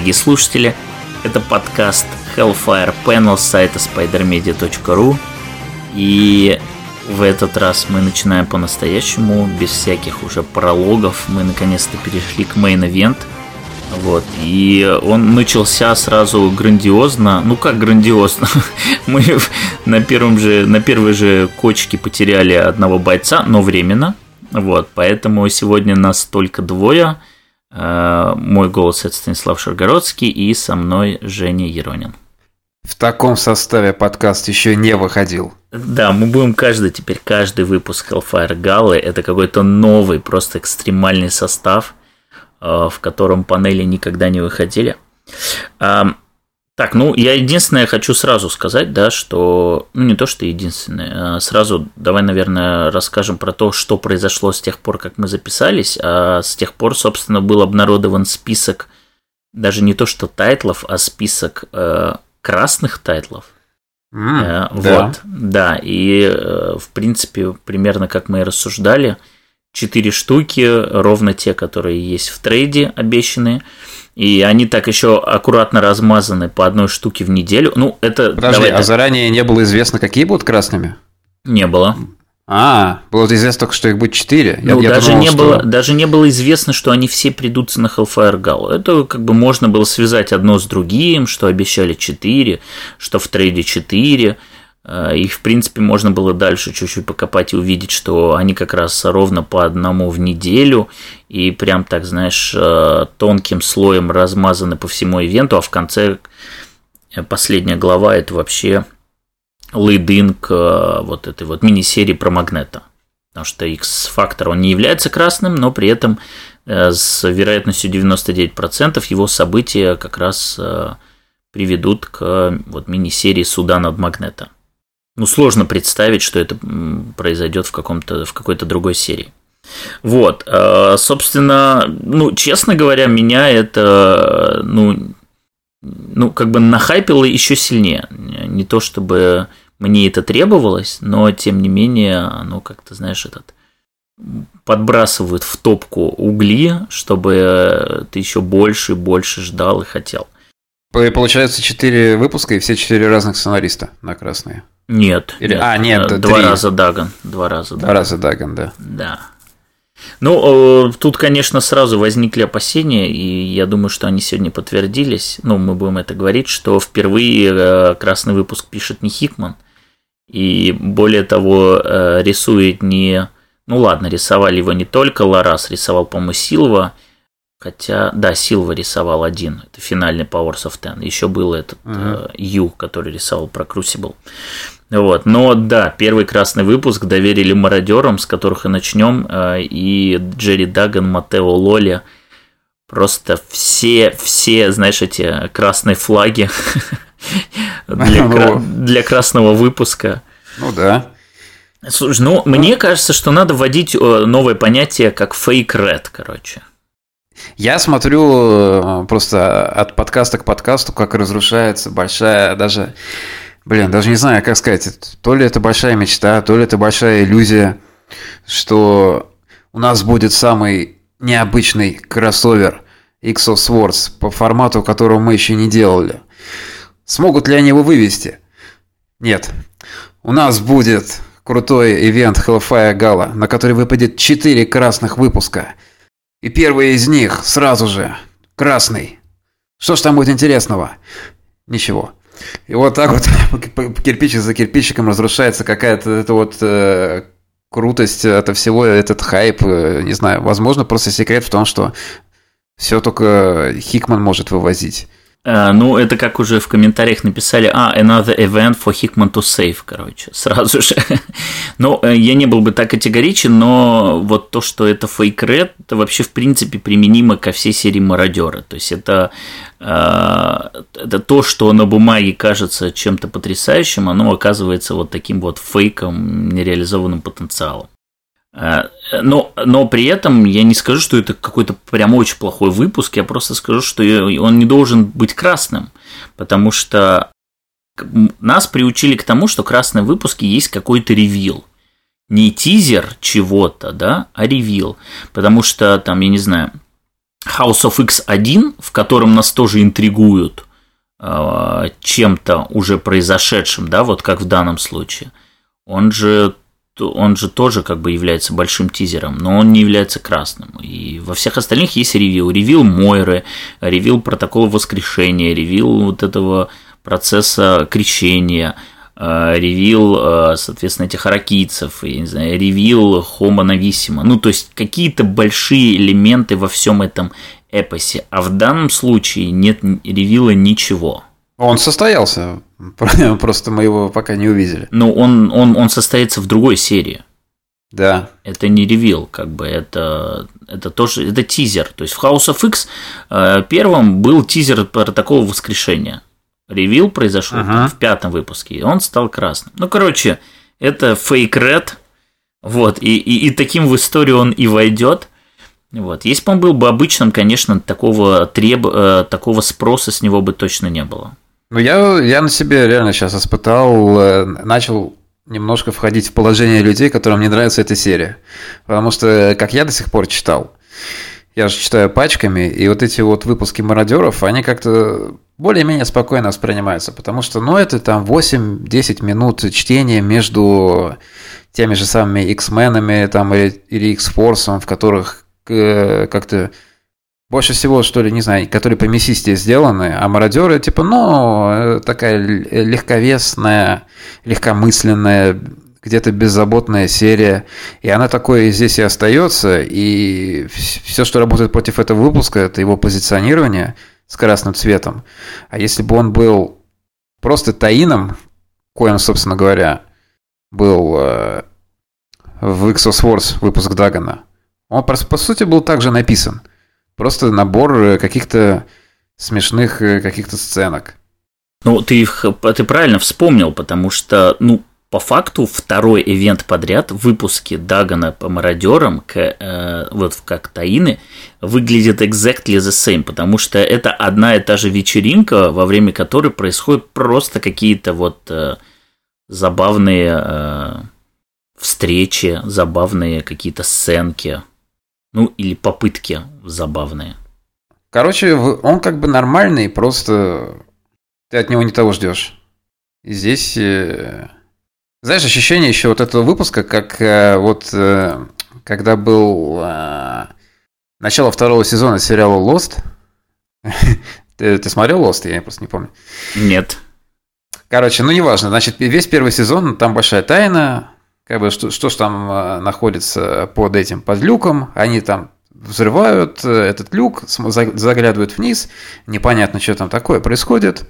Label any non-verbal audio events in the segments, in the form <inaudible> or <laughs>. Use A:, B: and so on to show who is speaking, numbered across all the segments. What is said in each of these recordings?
A: Дорогие слушатели. Это подкаст Hellfire Panel с сайта spidermedia.ru. И в этот раз мы начинаем по-настоящему, без всяких уже прологов. Мы наконец-то перешли к мейн-эвент. Вот, и он начался сразу грандиозно. Ну как грандиозно? <laughs> Мы на первом же, на первой же кочке потеряли одного бойца, но временно. Вот, поэтому сегодня нас только двое. Э, мой голос это Станислав Шаргородский и со мной Женя Еронин.
B: В таком составе подкаст еще не выходил.
A: Да, мы будем каждый теперь, каждый выпуск Hellfire Gala это какой-то новый, просто экстремальный состав, э, в котором панели никогда не выходили. Так, ну, я единственное хочу сразу сказать, да, что, ну, не то, что единственное, а сразу давай, наверное, расскажем про то, что произошло с тех пор, как мы записались, а с тех пор, собственно, был обнародован список, даже не то, что тайтлов, а список э, красных тайтлов.
B: Mm, э, да.
A: Вот, да, и, э, в принципе, примерно как мы и рассуждали, четыре штуки, ровно те, которые есть в трейде обещанные – и они так еще аккуратно размазаны по одной штуке в неделю. Ну, это...
B: Подожди, а так. заранее не было известно, какие будут красными?
A: Не было.
B: А, было известно только, что их будет 4.
A: Ну, я, даже, я думал, не что... было, даже не было известно, что они все придутся на Hellfire Gala. Это как бы можно было связать одно с другим, что обещали 4, что в трейде 4. Э, их, в принципе, можно было дальше чуть-чуть покопать и увидеть, что они как раз ровно по одному в неделю и прям так, знаешь, э, тонким слоем размазаны по всему ивенту, а в конце э, последняя глава это вообще лейдинг вот этой вот мини-серии про Магнета. Потому что X-фактор, он не является красным, но при этом с вероятностью 99% его события как раз приведут к вот мини-серии суда над Магнета. Ну, сложно представить, что это произойдет в, каком-то, в какой-то другой серии. Вот, э, собственно, ну, честно говоря, меня это, ну, ну, как бы нахайпило еще сильнее. Не то чтобы мне это требовалось, но тем не менее, оно как-то, знаешь, этот подбрасывают в топку угли, чтобы ты еще больше и больше ждал и хотел.
B: Получается, четыре выпуска и все четыре разных сценариста на красные.
A: Нет.
B: Или... нет. А, нет,
A: э, два три. раза Даган. Два раза
B: Два раза Даган, да.
A: Да. Ну, э, тут, конечно, сразу возникли опасения, и я думаю, что они сегодня подтвердились. Ну, мы будем это говорить, что впервые э, красный выпуск пишет не Хикман, и более того, рисует не... Ну ладно, рисовали его не только Ларас, рисовал, по-моему, Силва, Хотя, да, Силва рисовал один, это финальный Powers of Ten. Еще был этот uh-huh. Ю, который рисовал про Crucible. Вот. Но да, первый красный выпуск доверили мародерам, с которых и начнем. Э, и Джерри Даган, Матео Лоли. Просто все, все, знаешь, эти красные флаги <laughs> для, кра- для красного выпуска.
B: Ну да.
A: Слушай, ну, мне кажется, что надо вводить э, новое понятие, как фейк ред, короче.
B: Я смотрю э, просто от подкаста к подкасту, как разрушается большая даже... Блин, даже не знаю, как сказать. То ли это большая мечта, то ли это большая иллюзия, что у нас будет самый необычный кроссовер X of Swords по формату, которого мы еще не делали. Смогут ли они его вывести? Нет. У нас будет крутой ивент Hellfire Gala, на который выпадет 4 красных выпуска – и первый из них сразу же красный. Что ж там будет интересного? Ничего. И вот так вот <laughs> кирпичик за кирпичиком разрушается какая-то эта вот э, крутость это всего, этот хайп, э, не знаю, возможно, просто секрет в том, что все только Хикман может вывозить.
A: Uh, ну, это как уже в комментариях написали, а, another event for Hickman to save, короче, <laughs> сразу же. ну, э, я не был бы так категоричен, но вот то, что это фейк ред, это вообще, в принципе, применимо ко всей серии мародера. То есть это, uh, это то, что на бумаге кажется чем-то потрясающим, оно оказывается вот таким вот фейком, нереализованным потенциалом. Э, но, но при этом я не скажу, что это какой-то прям очень плохой выпуск, я просто скажу, что он не должен быть красным, потому что нас приучили к тому, что красные выпуски есть какой-то ревил. Не тизер чего-то, да, а ревил. Потому что там, я не знаю, House of X1, в котором нас тоже интригуют э, чем-то уже произошедшим, да, вот как в данном случае, он же он же тоже как бы является большим тизером, но он не является красным. И во всех остальных есть ревил. Ревил Мойры, ревил протокола воскрешения, ревил вот этого процесса крещения, э, ревил, э, соответственно, этих аракийцев, я не знаю, ревил Хома Нависима. Ну, то есть какие-то большие элементы во всем этом эпосе. А в данном случае нет ревила ничего.
B: Он состоялся, <laughs> просто мы его пока не увидели.
A: Ну, он, он, он состоится в другой серии.
B: Да.
A: Это не ревил, как бы это, это тоже это тизер. То есть в House of X э, первым был тизер протокола воскрешения. Ревил произошел uh-huh. в пятом выпуске, и он стал красным. Ну, короче, это фейк ред. Вот, и, и, и таким в историю он и войдет. Вот. Если бы он был бы обычным, конечно, такого, треб... Э, такого спроса с него бы точно не было.
B: Ну, я, я на себе реально сейчас испытал, э, начал немножко входить в положение людей, которым не нравится эта серия. Потому что, как я до сих пор читал, я же читаю пачками, и вот эти вот выпуски мародеров, они как-то более-менее спокойно воспринимаются, потому что, ну, это там 8-10 минут чтения между теми же самыми X-менами там, или, или X-форсом, в которых э, как-то больше всего, что ли, не знаю, которые по мясистее сделаны, а мародеры, типа, ну, такая легковесная, легкомысленная, где-то беззаботная серия, и она такой здесь и остается, и все, что работает против этого выпуска, это его позиционирование с красным цветом. А если бы он был просто таином, коим, собственно говоря, был э, в Wars выпуск Дагана, он, по сути, был также написан. Просто набор э, каких-то смешных э, каких-то сценок.
A: Ну, ты, ты правильно вспомнил, потому что, ну, по факту второй ивент подряд в выпуске Дагана по мародерам, к, э, вот как Таины, выглядит exactly the same, потому что это одна и та же вечеринка, во время которой происходят просто какие-то вот э, забавные э, встречи, забавные какие-то сценки. Ну, или попытки забавные.
B: Короче, он как бы нормальный, просто ты от него не того ждешь. И здесь... Э, знаешь, ощущение еще вот этого выпуска, как э, вот э, когда был начало второго сезона сериала Lost. <laughs> ты, ты смотрел Lost? Я просто не помню.
A: Нет.
B: Короче, ну неважно. Значит, весь первый сезон, там большая тайна как бы что, что ж там э, находится под этим, под люком, они там взрывают э, этот люк, заглядывают вниз, непонятно, что там такое происходит.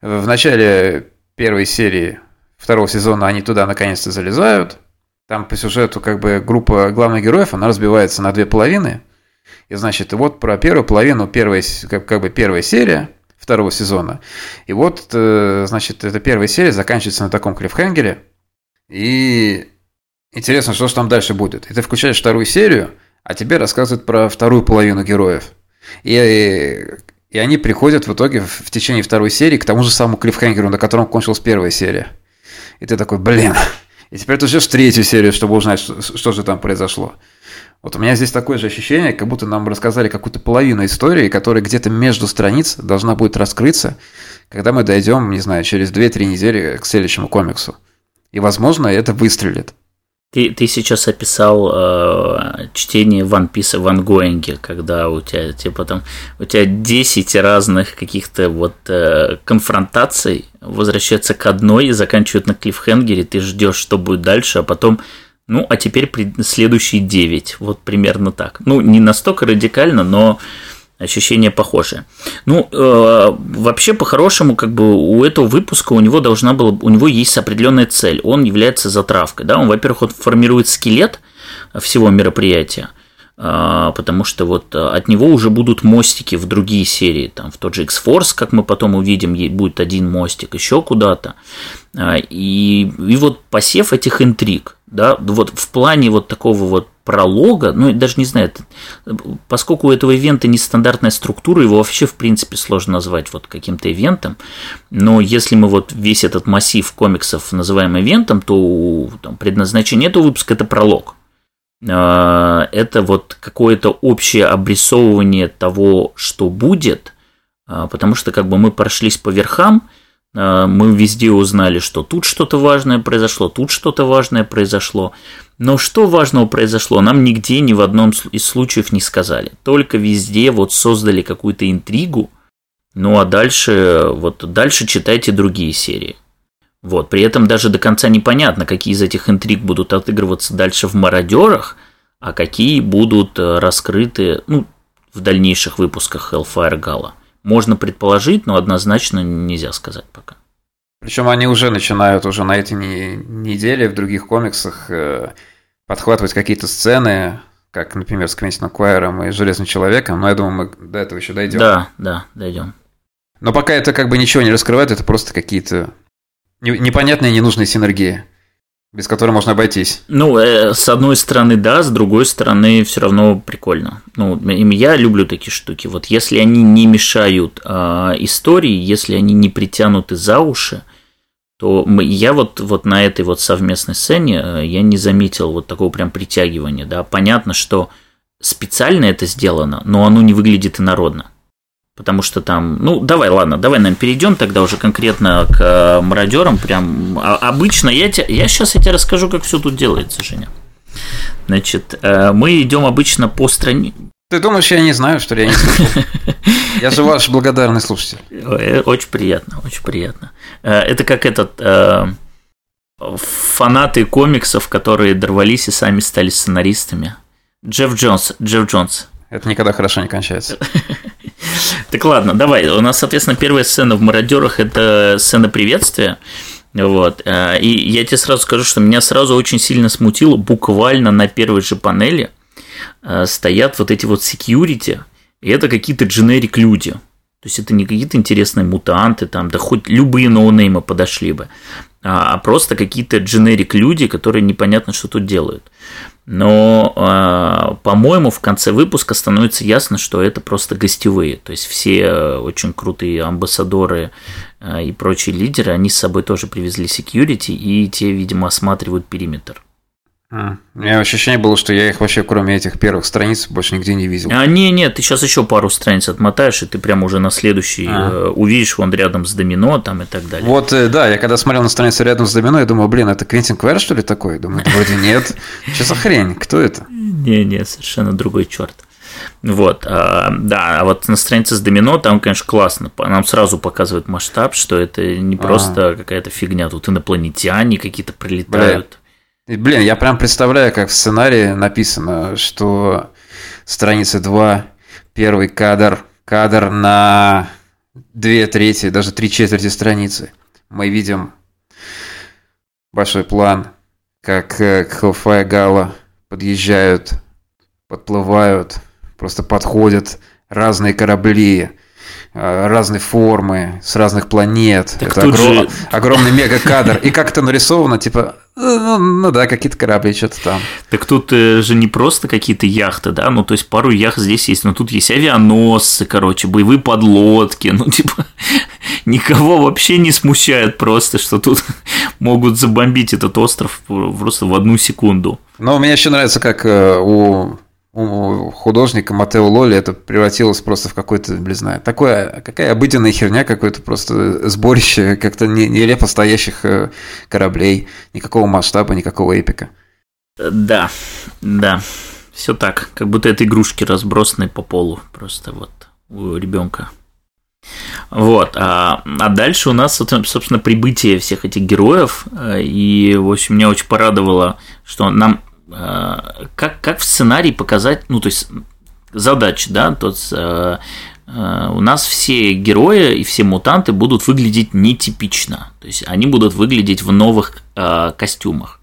B: В начале первой серии второго сезона они туда наконец-то залезают. Там по сюжету как бы группа главных героев, она разбивается на две половины. И значит, вот про первую половину, первая, как, как бы первая серия второго сезона. И вот, э, значит, эта первая серия заканчивается на таком клиффхенгере – и интересно, что же там дальше будет. И ты включаешь вторую серию, а тебе рассказывают про вторую половину героев. И, и они приходят в итоге в, течение второй серии к тому же самому клиффхенгеру, на котором кончилась первая серия. И ты такой, блин. И теперь ты ждешь третью серию, чтобы узнать, что, что же там произошло. Вот у меня здесь такое же ощущение, как будто нам рассказали какую-то половину истории, которая где-то между страниц должна будет раскрыться, когда мы дойдем, не знаю, через 2-3 недели к следующему комиксу. И, возможно, это выстрелит.
A: Ты, ты сейчас описал э, чтение One Piece в ангоинге, когда у тебя типа там у тебя 10 разных каких-то вот э, конфронтаций возвращаются к одной и заканчивают на клиффхенгере, ты ждешь, что будет дальше, а потом ну, а теперь следующие 9. Вот примерно так. Ну, не настолько радикально, но ощущение похожее. Ну, э, вообще, по-хорошему, как бы у этого выпуска у него должна была, у него есть определенная цель. Он является затравкой, да. Он, во-первых, он формирует скелет всего мероприятия, э, потому что вот от него уже будут мостики в другие серии, там в тот же X-Force, как мы потом увидим, будет один мостик еще куда-то. Э, и, и вот посев этих интриг, да, вот в плане вот такого вот пролога, ну, даже не знаю, поскольку у этого ивента нестандартная структура, его вообще, в принципе, сложно назвать вот каким-то ивентом, но если мы вот весь этот массив комиксов называем ивентом, то там, предназначение этого выпуска – это пролог. это вот какое-то общее обрисовывание того, что будет, потому что как бы мы прошлись по верхам, мы везде узнали, что тут что-то важное произошло, тут что-то важное произошло. Но что важного произошло, нам нигде ни в одном из случаев не сказали. Только везде вот создали какую-то интригу, ну а дальше, вот дальше читайте другие серии. Вот, при этом даже до конца непонятно, какие из этих интриг будут отыгрываться дальше в «Мародерах», а какие будут э, раскрыты ну, в дальнейших выпусках Hellfire Gala. Можно предположить, но однозначно нельзя сказать пока.
B: Причем они уже начинают уже на этой неделе в других комиксах э, подхватывать какие-то сцены, как, например, с Квентином Квайером и Железным Человеком, но я думаю, мы до этого еще дойдем.
A: Да, да, дойдем.
B: Но пока это как бы ничего не раскрывает, это просто какие-то непонятные ненужные синергии, без которой можно обойтись.
A: Ну, э, с одной стороны, да, с другой стороны, все равно прикольно. Ну, я люблю такие штуки. Вот если они не мешают э, истории, если они не притянуты за уши, то мы, я вот, вот на этой вот совместной сцене э, я не заметил вот такого прям притягивания, да. Понятно, что специально это сделано, но оно не выглядит инородно. Потому что там, ну, давай, ладно, давай, нам перейдем тогда уже конкретно к э, мародерам. Прям а, обычно я, те, я сейчас я тебе расскажу, как все тут делается, Женя. Значит, э, мы идем обычно по стране.
B: Ты думаешь, я не знаю, что ли? Я не слушал. <laughs> Я же ваш благодарный слушатель.
A: Э, очень приятно, очень приятно. Это как этот фанаты комиксов, которые дорвались и сами стали сценаристами. Джефф Джонс, Джефф Джонс.
B: Это никогда хорошо не кончается. <laughs>
A: Так ладно, давай. У нас, соответственно, первая сцена в «Мародерах» – это сцена приветствия. Вот. Э, и я тебе сразу скажу, что меня сразу очень сильно смутило, буквально на первой же панели э, стоят вот эти вот security, и это какие-то дженерик люди. То есть это не какие-то интересные мутанты, там, да хоть любые ноунеймы подошли бы, а, а просто какие-то дженерик люди, которые непонятно, что тут делают. Но, а, по-моему, в конце выпуска становится ясно, что это просто гостевые. То есть все очень крутые амбассадоры а, и прочие лидеры, они с собой тоже привезли security, и те, видимо, осматривают периметр.
B: А, у меня ощущение было, что я их вообще, кроме этих первых страниц, больше нигде не видел.
A: А, не, нет, ты сейчас еще пару страниц отмотаешь, и ты прям уже на следующий а. э, увидишь вон рядом с домино там и так далее.
B: Вот, э, да, я когда смотрел на страницу рядом с домино, я думал, блин, это Квентин Квер, что ли, такой? Думаю, вроде нет. Что за хрень? Кто это?
A: Не, не, совершенно другой черт. Вот, а, да, а вот на странице с домино там, конечно, классно. Нам сразу показывают масштаб, что это не просто а. какая-то фигня, тут инопланетяне какие-то прилетают. Бля.
B: Блин, я прям представляю, как в сценарии написано, что страница 2, первый кадр, кадр на две трети, даже три четверти страницы. Мы видим большой план, как э, к Hellfire Гала подъезжают, подплывают, просто подходят разные корабли, разной формы, с разных планет. Так это огром... же... огромный мега-кадр. И как это нарисовано, типа, ну, ну да, какие-то корабли, что-то там.
A: Так тут э, же не просто какие-то яхты, да, ну то есть пару яхт здесь есть, но тут есть авианосцы, короче, боевые подлодки, ну типа <laughs> никого вообще не смущает просто, что тут <laughs> могут забомбить этот остров просто в одну секунду.
B: Но мне еще нравится, как э, у художника Матео Лоли это превратилось просто в какой-то, не знаю, такое, какая обыденная херня, какое-то просто сборище как-то нелепо стоящих э, кораблей, никакого масштаба, никакого эпика.
A: Да, да, все так, как будто это игрушки разбросанные по полу, просто вот у ребенка. Вот, а, а дальше у нас, собственно, прибытие всех этих героев, э, и, в общем, меня очень порадовало, что нам Э, как, как в сценарии показать, ну, то есть задача, да, то есть, э, э, у нас все герои и все мутанты будут выглядеть нетипично, то есть они будут выглядеть в новых э, костюмах.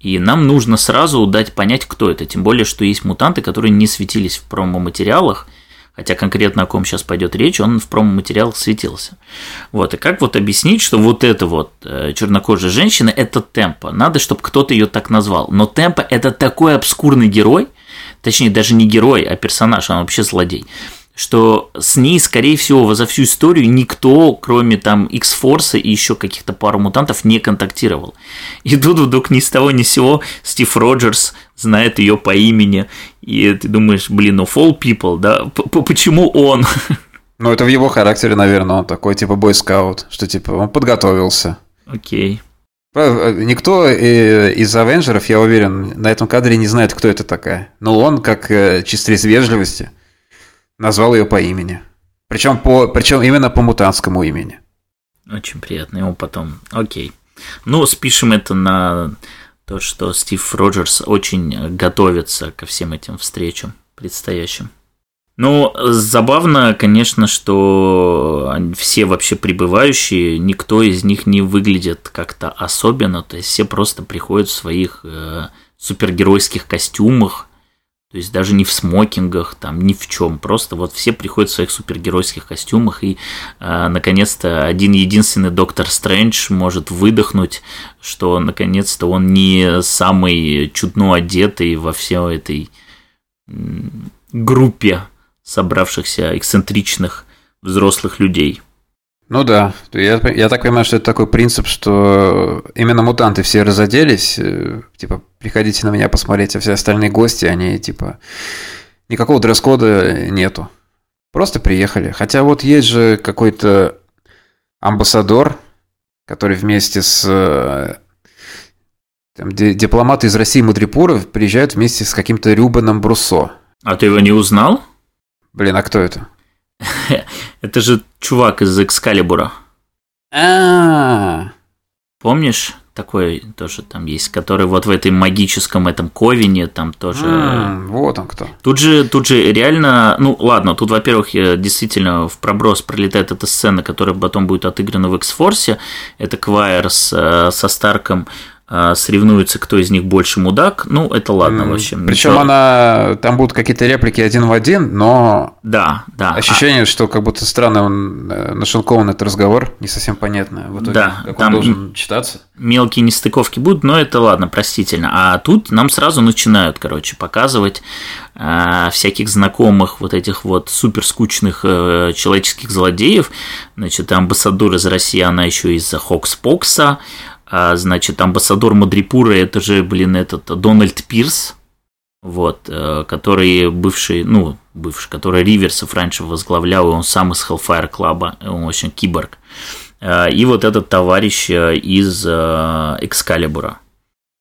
A: И нам нужно сразу дать понять, кто это. Тем более, что есть мутанты, которые не светились в промо-материалах, хотя конкретно о ком сейчас пойдет речь, он в промо-материалах светился. Вот, и как вот объяснить, что вот эта вот э, чернокожая женщина – это Темпа? Надо, чтобы кто-то ее так назвал. Но Темпа – это такой обскурный герой, точнее, даже не герой, а персонаж, он вообще злодей, что с ней, скорее всего, за всю историю никто, кроме там X-Force и еще каких-то пару мутантов, не контактировал. И тут вдруг ни с того ни с сего Стив Роджерс знает ее по имени, и ты думаешь, блин, ну Fall People, да, почему он? <laughs>
B: Ну, это в его характере, наверное, он такой, типа, бойскаут, что, типа, он подготовился.
A: Окей.
B: Э, никто э, из Авенджеров, я уверен, на этом кадре не знает, кто это такая. Но он, как э, чисто из вежливости, назвал ее по имени. Причем, по, причем именно по мутантскому имени.
A: Очень приятно ему потом. Окей. Ну, спишем это на то, что Стив Роджерс очень готовится ко всем этим встречам предстоящим. Ну, забавно, конечно, что все вообще прибывающие, никто из них не выглядит как-то особенно, то есть все просто приходят в своих э, супергеройских костюмах, то есть даже не в смокингах, там, ни в чем. Просто вот все приходят в своих супергеройских костюмах, и э, наконец-то один единственный доктор Стрэндж может выдохнуть, что наконец-то он не самый чудно одетый во всей этой группе собравшихся эксцентричных взрослых людей.
B: Ну да, я, я так понимаю, что это такой принцип, что именно мутанты все разоделись, э, типа, приходите на меня посмотреть, а все остальные гости, они, типа, никакого дресс-кода нету. Просто приехали. Хотя вот есть же какой-то амбассадор, который вместе с э, там, дипломаты из России Мудрипуров приезжают вместе с каким-то Рюбаном Бруссо.
A: А ты его не узнал?
B: Блин, а кто это? <laughs>
A: Это же чувак из Экскалибура.
B: А.
A: Помнишь? Такой тоже там есть, который вот в этой магическом этом ковине там тоже.
B: Вот он кто.
A: Тут же, тут же реально, ну ладно, тут, во-первых, действительно в проброс пролетает эта сцена, которая потом будет отыграна в X-Force. Это Квайер с, э, со Старком соревнуются, кто из них больше мудак. Ну, это ладно mm, вообще.
B: Причем ничего... она там будут какие-то реплики один в один, но
A: да, да.
B: Ощущение, а... что как будто странно он э, нашинкован этот разговор, не совсем понятно. В итоге,
A: да,
B: как
A: там
B: он должен читаться.
A: Мелкие нестыковки будут, но это ладно, простительно. А тут нам сразу начинают, короче, показывать э, всяких знакомых вот этих вот супер скучных э, человеческих злодеев. Значит, амбассадор из России, она еще из-за Хокспокса а, значит, амбассадор Мадрипура это же, блин, этот Дональд Пирс, вот, э, который бывший, ну, бывший, который Риверсов раньше возглавлял, и он сам из Hellfire Club, он очень киборг. Э, и вот этот товарищ э, из Экскалибура.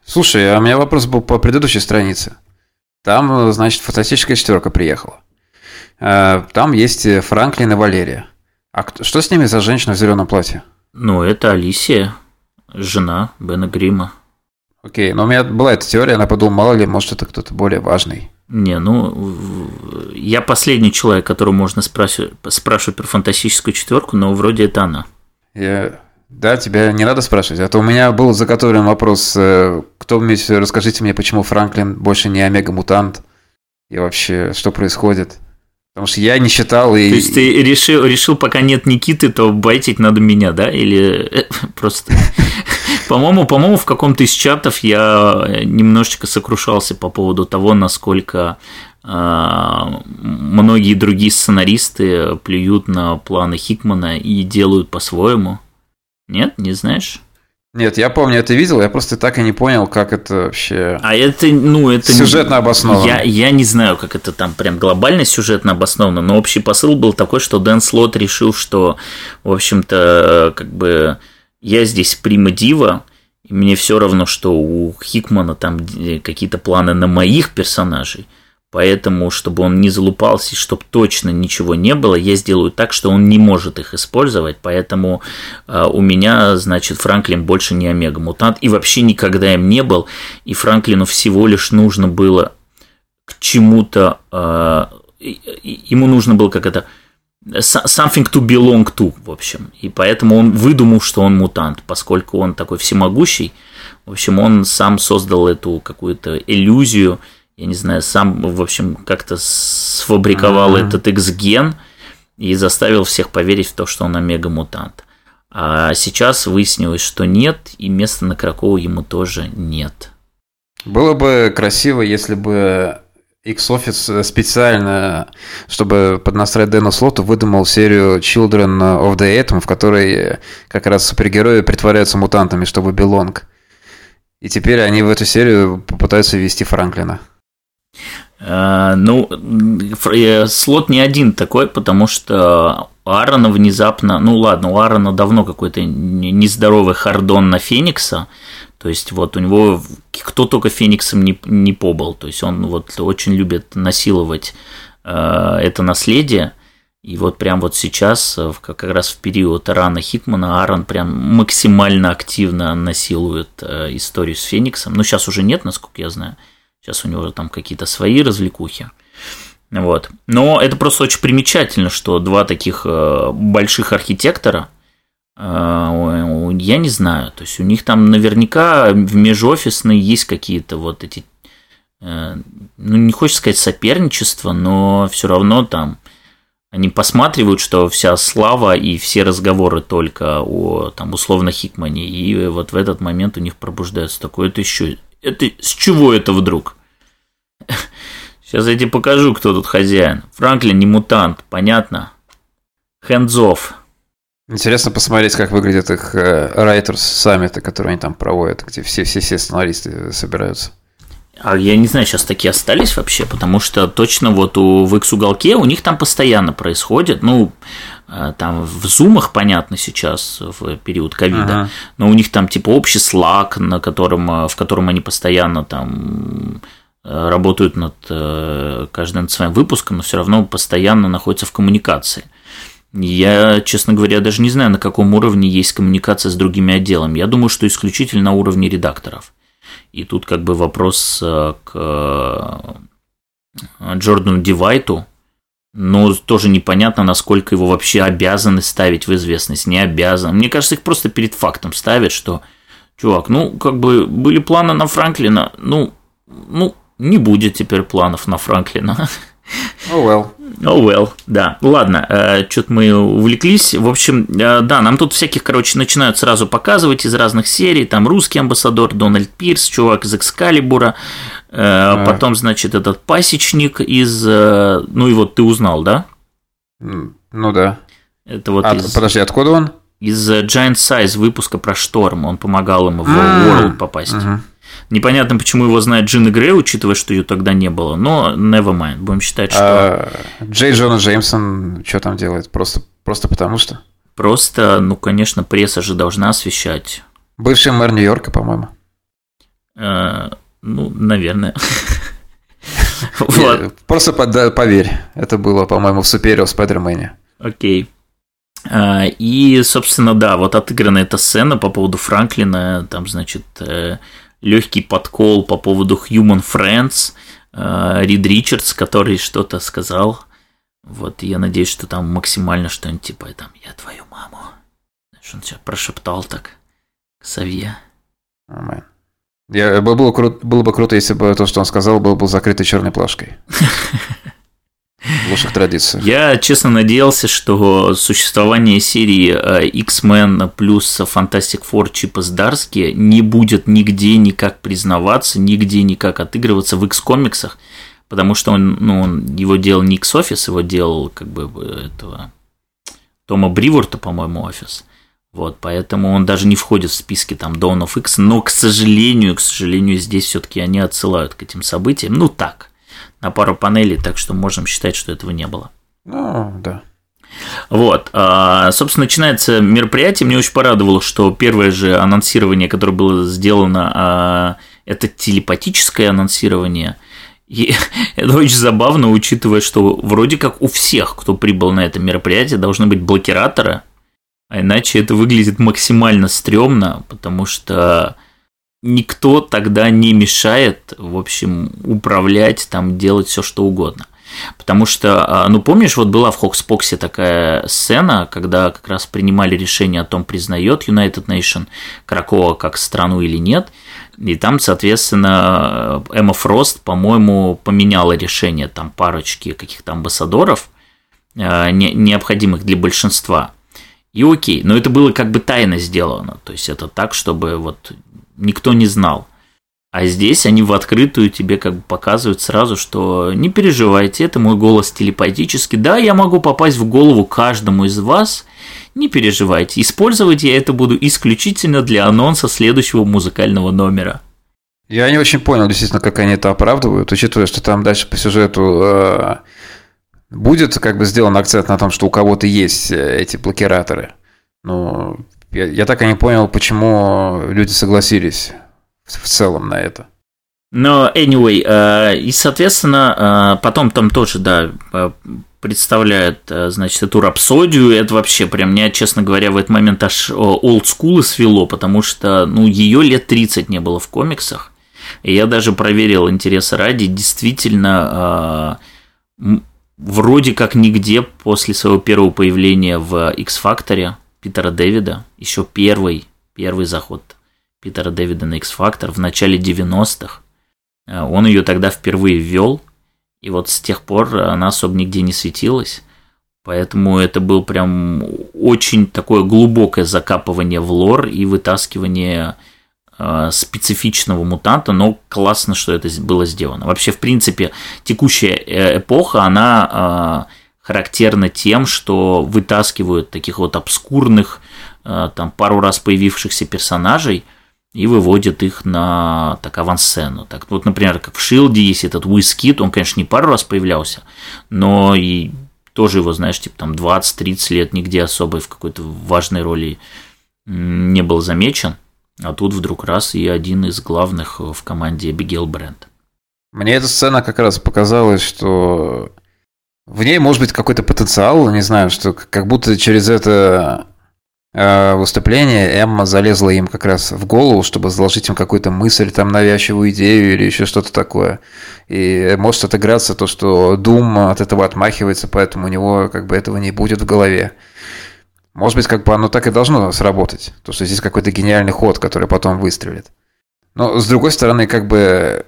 B: Слушай, а у меня вопрос был по предыдущей странице. Там, значит, фантастическая четверка приехала. Там есть Франклин и Валерия. А что с ними за женщина в зеленом платье?
A: Ну, это Алисия жена Бена Грима.
B: Окей, но у меня была эта теория, она подумала, мало ли, может, это кто-то более важный.
A: Не, ну, я последний человек, которого можно спрашивать, спрашивать про фантастическую четверку, но вроде это она.
B: Я... Да, тебя не надо спрашивать. А то у меня был заготовлен вопрос, э, кто мне, расскажите мне, почему Франклин больше не омега-мутант, и вообще, что происходит. Потому что я не считал и...
A: То есть ты решил, решил пока нет Никиты, то байтить надо меня, да? Или э, просто... По-моему, по-моему, в каком-то из чатов я немножечко сокрушался по поводу того, насколько а, многие другие сценаристы плюют на планы Хикмана и делают по-своему. Нет, не знаешь?
B: Нет, я помню, это видел, я просто так и не понял, как это вообще.
A: А это, ну, это
B: сюжетно обосновано.
A: Я, я не знаю, как это там прям глобально сюжетно обосновано, но общий посыл был такой, что Дэн Слот решил, что, в общем-то, как бы я здесь прима дива, и мне все равно, что у Хикмана там какие-то планы на моих персонажей. Поэтому, чтобы он не залупался, чтобы точно ничего не было, я сделаю так, что он не может их использовать. Поэтому э, у меня, значит, Франклин больше не омега-мутант. И вообще никогда им не был. И Франклину всего лишь нужно было к чему-то... Э, ему нужно было как это... Something to belong to, в общем. И поэтому он выдумал, что он мутант, поскольку он такой всемогущий. В общем, он сам создал эту какую-то иллюзию – я не знаю, сам, в общем, как-то сфабриковал mm-hmm. этот X-ген и заставил всех поверить в то, что он омега-мутант. А сейчас выяснилось, что нет, и места на Кракову ему тоже нет.
B: Было бы красиво, если бы X-Office специально, чтобы поднастроить Дэну Слоту, выдумал серию Children of the Atom, в которой как раз супергерои притворяются мутантами, чтобы Белонг. И теперь они в эту серию попытаются ввести Франклина.
A: А, ну, э, слот не один такой, потому что у Аарона внезапно, ну ладно, у Аарона давно какой-то нездоровый хардон на Феникса, то есть вот у него кто только Фениксом не, не побыл, то есть он вот очень любит насиловать э, это наследие, и вот прям вот сейчас, как раз в период Рана Хикмана, Аарон прям максимально активно насилует э, историю с Фениксом. Ну, сейчас уже нет, насколько я знаю. Сейчас у него там какие-то свои развлекухи. Вот. Но это просто очень примечательно, что два таких э, больших архитектора, э, я не знаю, то есть у них там наверняка в межофисной есть какие-то вот эти, ну не хочется сказать соперничество, но все равно там они посматривают, что вся слава и все разговоры только о там условно Хикмане, и вот в этот момент у них пробуждается такое, это еще, это с чего это вдруг? Сейчас я тебе покажу, кто тут хозяин. Франклин не мутант, понятно? Hands
B: Интересно посмотреть, как выглядят их э, Writers саммиты, которые они там проводят, где все-все-все сценаристы собираются.
A: А я не знаю, сейчас такие остались вообще, потому что точно вот у, в X-уголке у них там постоянно происходит, ну, э, там в зумах, понятно, сейчас в период ковида, ага. но у них там типа общий слаг, на котором, э, в котором они постоянно там Э, работают над каждым над своим выпуском, но все равно постоянно находятся в коммуникации. Я, честно говоря, даже не знаю, на каком уровне есть коммуникация с другими отделами. Я думаю, что исключительно на уровне редакторов. И тут как бы вопрос э, к Джордану Дивайту, но тоже непонятно, насколько его вообще обязаны ставить в известность, не обязан. Мне кажется, их просто перед фактом ставят, что, чувак, ну, как бы были планы на Франклина, ну, ну, не будет теперь планов на Франклина. <laughs>
B: Oh well.
A: Oh well, да. Ладно, э, что-то мы увлеклись. В общем, э, да, нам тут всяких, короче, начинают сразу показывать из разных серий. Там русский амбассадор Дональд Пирс, чувак из Экскалибура. А. Потом, значит, этот пасечник из... Ну и вот ты узнал, да?
B: Ну да.
A: Это вот
B: а, из... Подожди, откуда он?
A: Из Giant Size выпуска про Шторм. Он помогал ему в World попасть. Угу. Непонятно, почему его знает Джина Грей, учитывая, что ее тогда не было, но never mind. Будем считать, что...
B: А, Джей Джона Джеймсон что там делает? Просто, просто потому что?
A: Просто, ну, конечно, пресса же должна освещать.
B: Бывший мэр Нью-Йорка, по-моему.
A: А, ну, наверное. <laughs>
B: Просто поверь, это было, по-моему, в Суперио Спайдермене.
A: Окей. А, и, собственно, да, вот отыграна эта сцена по поводу Франклина, там, значит, э, легкий подкол по поводу Human Friends, э, Рид Ричардс, который что-то сказал. Вот, я надеюсь, что там максимально что-нибудь типа там «Я твою маму». Знаешь, он сейчас прошептал так к сове.
B: Я, было, было бы круто, если бы то, что он сказал, был бы закрытой черной плашкой. <laughs> В лучших традициях.
A: Я, честно, надеялся, что существование серии э, X-Men плюс Fantastic Four Чипа Сдарски не будет нигде никак признаваться, нигде никак отыгрываться в X-комиксах, потому что он, ну, он, его делал не X-офис, его делал как бы этого Тома Бриворта, по-моему, офис. Вот, поэтому он даже не входит в списки там Dawn of X, но, к сожалению, к сожалению, здесь все-таки они отсылают к этим событиям. Ну так, на пару панелей, так что можем считать, что этого не было.
B: Ну, да.
A: Вот, а, собственно, начинается мероприятие. Мне очень порадовало, что первое же анонсирование, которое было сделано, а, это телепатическое анонсирование. И <laughs> это очень забавно, учитывая, что вроде как у всех, кто прибыл на это мероприятие, должны быть блокираторы, а иначе это выглядит максимально стрёмно, потому что никто тогда не мешает, в общем, управлять, там, делать все что угодно. Потому что, а, ну помнишь, вот была в Хокспоксе такая сцена, когда как раз принимали решение о том, признает United Nation Кракова как страну или нет. И там, соответственно, Эмма Фрост, по-моему, поменяла решение там парочки каких-то амбассадоров, а, необходимых для большинства. И окей, но это было как бы тайно сделано. То есть это так, чтобы вот никто не знал. А здесь они в открытую тебе как бы показывают сразу, что не переживайте, это мой голос телепатический. Да, я могу попасть в голову каждому из вас, не переживайте. Использовать я это буду исключительно для анонса следующего музыкального номера.
B: Я не очень понял, действительно, как они это оправдывают, учитывая, что там дальше по сюжету э, будет как бы сделан акцент на том, что у кого-то есть э, эти блокираторы. Но я, я так и не понял, почему люди согласились в целом на это.
A: Но anyway, э, и соответственно, э, потом там тоже, да, э, представляет, значит, эту рапсодию. Это вообще прям меня, честно говоря, в этот момент аж олдскулы свело, потому что, ну, ее лет 30 не было в комиксах. И я даже проверил интересы ради, действительно, вроде как нигде после своего первого появления в X-Factor Питера Дэвида, еще первый, первый заход Питера Дэвида на X-Factor в начале 90-х, э, он ее тогда впервые ввел, и вот с тех пор она особо нигде не светилась. Поэтому это был прям очень такое глубокое закапывание в лор и вытаскивание Э, специфичного мутанта, но классно, что это было сделано. Вообще, в принципе, текущая э, эпоха, она э, характерна тем, что вытаскивают таких вот обскурных, там пару раз появившихся персонажей и выводят их на так авансцену. Так вот, например, как в Шилде есть этот Уискит, он, конечно, не пару раз появлялся, но и тоже его, знаешь, типа там 20-30 лет нигде особо в какой-то важной роли не был замечен – а тут вдруг раз и один из главных в команде Бигел Бренд.
B: Мне эта сцена как раз показалась, что в ней может быть какой-то потенциал, не знаю, что как будто через это э, выступление Эмма залезла им как раз в голову, чтобы заложить им какую-то мысль, там навязчивую идею или еще что-то такое. И может отыграться то, что Дум от этого отмахивается, поэтому у него как бы этого не будет в голове. Может быть, как бы оно так и должно сработать. То, что здесь какой-то гениальный ход, который потом выстрелит. Но, с другой стороны, как бы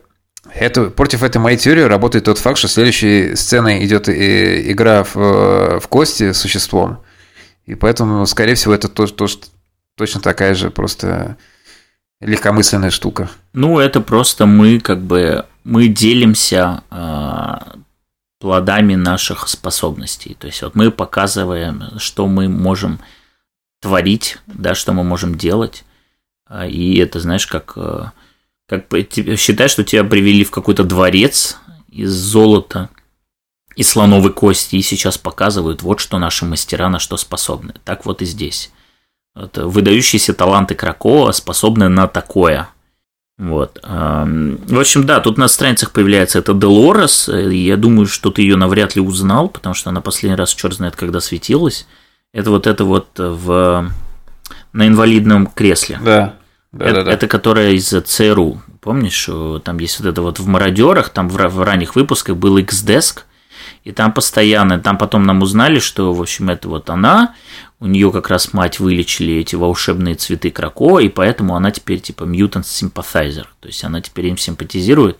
B: это, против этой моей теории работает тот факт, что следующей сценой идет и, игра в, в кости с существом. И поэтому, скорее всего, это то, то, точно такая же просто легкомысленная штука.
A: Ну, это просто мы как бы мы делимся а, плодами наших способностей. То есть вот мы показываем, что мы можем творить, да, что мы можем делать. А, и это, знаешь, как, э, как считай, что тебя привели в какой-то дворец из золота и слоновой кости, и сейчас показывают, вот что наши мастера на что способны. Так вот и здесь. Вот, выдающиеся таланты Кракова способны на такое – вот. В общем, да, тут на страницах появляется эта Делорес. Я думаю, что ты ее навряд ли узнал, потому что она последний раз черт знает, когда светилась. Это вот это вот в на инвалидном кресле.
B: Да. Да,
A: это,
B: да, да.
A: это которая из ЦРУ. Помнишь, там есть вот это вот в мародерах, там в, в ранних выпусках был X-Desk, и там постоянно, там потом нам узнали, что, в общем, это вот она, у нее как раз мать вылечили эти волшебные цветы Крако, и поэтому она теперь типа mutant sympathizer, то есть она теперь им симпатизирует,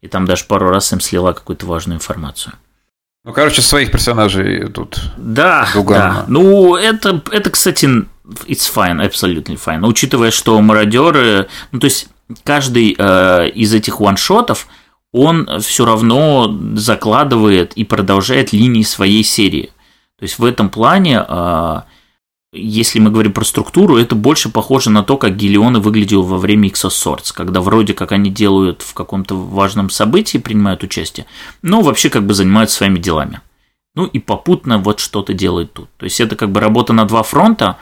A: и там даже пару раз им слила какую-то важную информацию.
B: Ну, короче, своих персонажей тут.
A: Да, да. Ну, это, это, кстати, it's fine, absolutely fine. Учитывая, что мародеры, ну, то есть каждый э, из этих ваншотов, он все равно закладывает и продолжает линии своей серии. То есть в этом плане э, если мы говорим про структуру, это больше похоже на то, как Гелионы выглядел во время Exosorts, когда вроде как они делают в каком-то важном событии, принимают участие, но вообще как бы занимаются своими делами. Ну и попутно вот что-то делают тут. То есть это как бы работа на два фронта,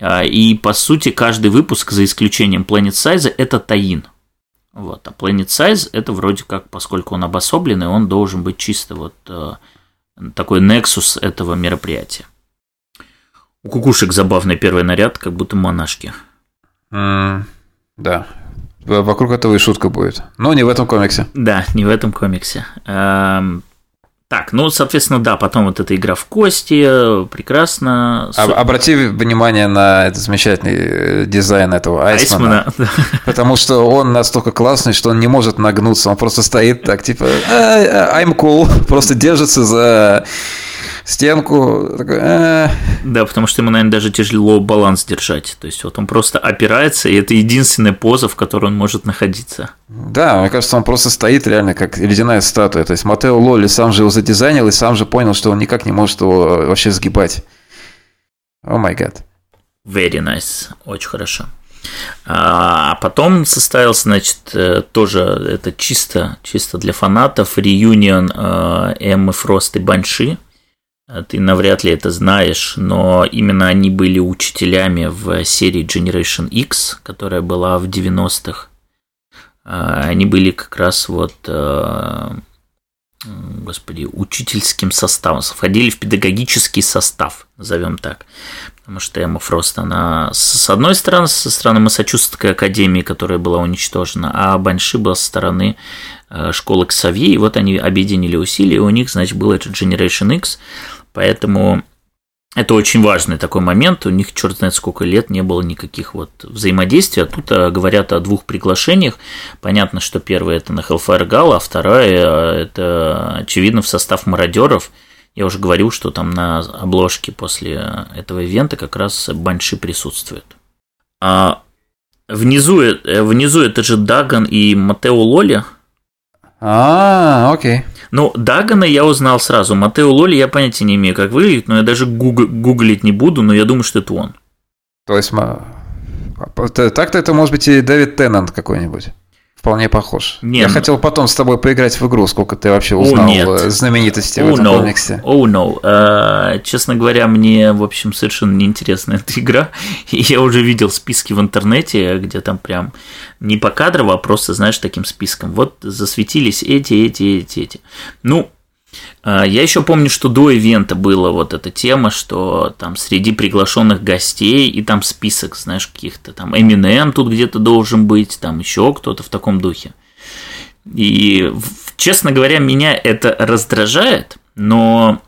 A: а, и по сути каждый выпуск, за исключением Planet Size, это таин. Вот. А Planet Size это вроде как, поскольку он обособленный, он должен быть чисто вот э, такой nexus этого мероприятия. У кукушек забавный первый наряд, как будто монашки.
B: Mm, да. Вокруг этого и шутка будет. Но не в этом комиксе.
A: Да, не в этом комиксе. Эм, так, ну, соответственно, да, потом вот эта игра в кости, прекрасно.
B: А, обрати внимание на этот замечательный э, дизайн этого Айсмана. Айсмана. <laughs> Потому что он настолько классный, что он не может нагнуться. Он просто стоит так, типа, «А, а, I'm cool, <laughs> просто держится за стенку. Такой, э.
A: Да, потому что ему, наверное, даже тяжело баланс держать. То есть вот он просто опирается, и это единственная поза, в которой он может находиться.
B: Да, мне кажется, он просто стоит реально как ледяная статуя. То есть Матео Лоли сам же его задизайнил и сам же понял, что он никак не может его вообще сгибать. О май гад.
A: Very nice. Очень хорошо. А потом состоялся, значит, э, тоже это чисто, чисто для фанатов, реюнион э, Эммы Фрост и Банши. Э, ты навряд ли это знаешь, но именно они были учителями в серии Generation X, которая была в 90-х. Они были как раз вот господи, учительским составом, входили в педагогический состав, назовем так. Потому что Эмма Фрост, она с одной стороны, со стороны Массачусетской академии, которая была уничтожена, а Банши была со стороны э, школы Ксавье, и вот они объединили усилия, и у них, значит, был этот Generation X, поэтому это очень важный такой момент. У них, черт знает, сколько лет не было никаких вот взаимодействий. А тут а, говорят о двух приглашениях. Понятно, что первое это на Hellfire Gala, а второе а, это, очевидно, в состав мародеров. Я уже говорил, что там на обложке после этого ивента как раз Банши присутствует. А внизу, э, внизу это же Даган и Матео Лоли.
B: А, окей.
A: Ну, Дагана я узнал сразу. Матео Лоли я понятия не имею, как выглядит, но я даже гуг- гуглить не буду, но я думаю, что это он.
B: То есть, так-то это может быть и Дэвид Теннант какой-нибудь. Вполне похож. Нет, Я ну... хотел потом с тобой поиграть в игру, сколько ты вообще узнал oh, знаменитости oh, в этом
A: no.
B: комиксе.
A: Oh no. Uh, честно говоря, мне, в общем, совершенно неинтересна эта игра. <laughs> И я уже видел списки в интернете, где там прям не по кадрово, а просто, знаешь, таким списком. Вот засветились эти, эти, эти, эти. Ну, я еще помню, что до ивента была вот эта тема, что там среди приглашенных гостей и там список, знаешь, каких-то там Eminem тут где-то должен быть, там еще кто-то в таком духе. И, честно говоря, меня это раздражает, но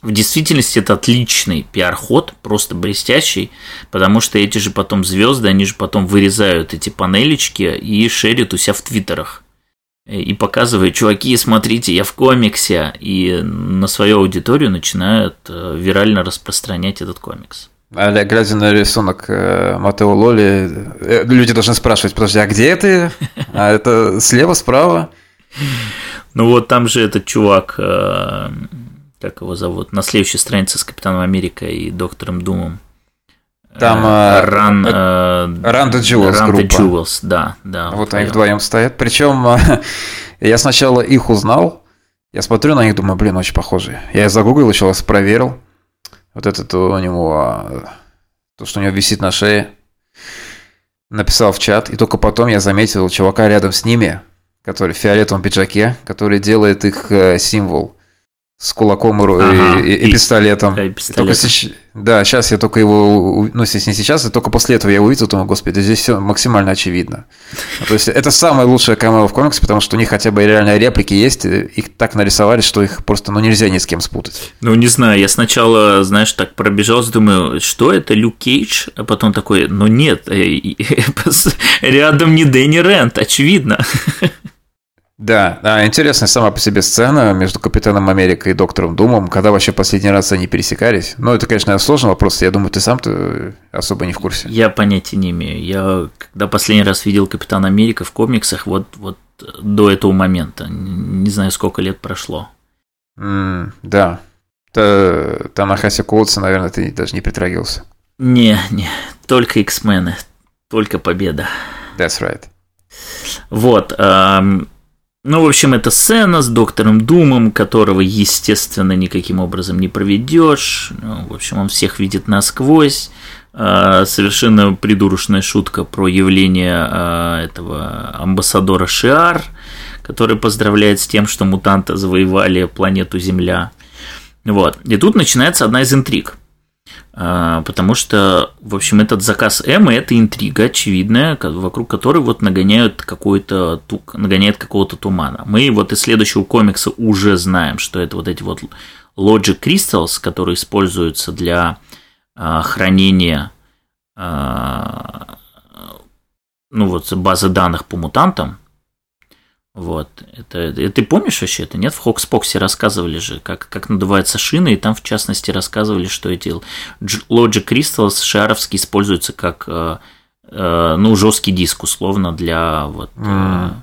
A: в действительности это отличный пиар-ход, просто блестящий, потому что эти же потом звезды, они же потом вырезают эти панелечки и шерят у себя в твиттерах и показывает, чуваки, смотрите, я в комиксе, и на свою аудиторию начинают э, вирально распространять этот комикс.
B: А глядя на рисунок э, Матео Лоли, э, люди должны спрашивать, подожди, а где это? А это слева, справа?
A: Ну вот там же этот чувак, как его зовут, на следующей странице с Капитаном Америка и Доктором Думом.
B: Там
A: Run,
B: uh, Run the Jewels
A: Run
B: группа.
A: the Jewels, да, да.
B: Вот они вдвоем стоят. Причем <laughs> я сначала их узнал, я смотрю на них, думаю, блин, очень похожие. Я загуглил еще раз, проверил. Вот этот у него, то, что у него висит на шее. Написал в чат, и только потом я заметил чувака рядом с ними, который в фиолетовом пиджаке, который делает их э, символ с кулаком и, ага, и, и, и пистолетом. И пистолет. Только, да, сейчас я только его, ну, если не сейчас, и только после этого я увидел, думаю, господи, здесь все максимально очевидно. То есть это самая лучшая камера в комиксе, потому что у них хотя бы реально реплики есть, их так нарисовали, что их просто, ну, нельзя ни с кем спутать.
A: Ну, не знаю, я сначала, знаешь, так пробежался, думаю, что это, Люк Кейдж? А потом такой, ну нет, э, <laughs> рядом не Дэнни Рент, очевидно. <laughs>
B: Да, да, интересная сама по себе сцена между Капитаном Америка и Доктором Думом, когда вообще последний раз они пересекались. Ну, это, конечно, сложный вопрос, я думаю, ты сам-то особо не в курсе.
A: Я понятия не имею. Я, когда последний раз видел Капитана Америка в комиксах, вот, вот до этого момента, не знаю, сколько лет прошло.
B: Mm, да. Танахаси Коутса, наверное, ты даже не притрагивался.
A: Не, не, только X-мены, только победа.
B: That's right.
A: Вот, эм, ну, в общем, это сцена с доктором Думом, которого, естественно, никаким образом не проведешь. Ну, в общем, он всех видит насквозь. А, совершенно придурочная шутка про явление а, этого амбассадора Шиар, который поздравляет с тем, что мутанты завоевали планету Земля. Вот. И тут начинается одна из интриг. А, потому что, в общем, этот заказ Эммы – это интрига очевидная, вокруг которой вот нагоняют какой-то, нагоняет какого-то тумана. Мы вот из следующего комикса уже знаем, что это вот эти вот Logic Crystals, которые используются для а, хранения а, ну вот базы данных по мутантам, Вот. Это, это, ты помнишь вообще это? Нет, в Хокспоксе рассказывали же, как, как надуваются шины, и там, в частности, рассказывали, что эти Logic Crystals шаровские используются как э, э, ну, жесткий диск, условно, для вот. Mm.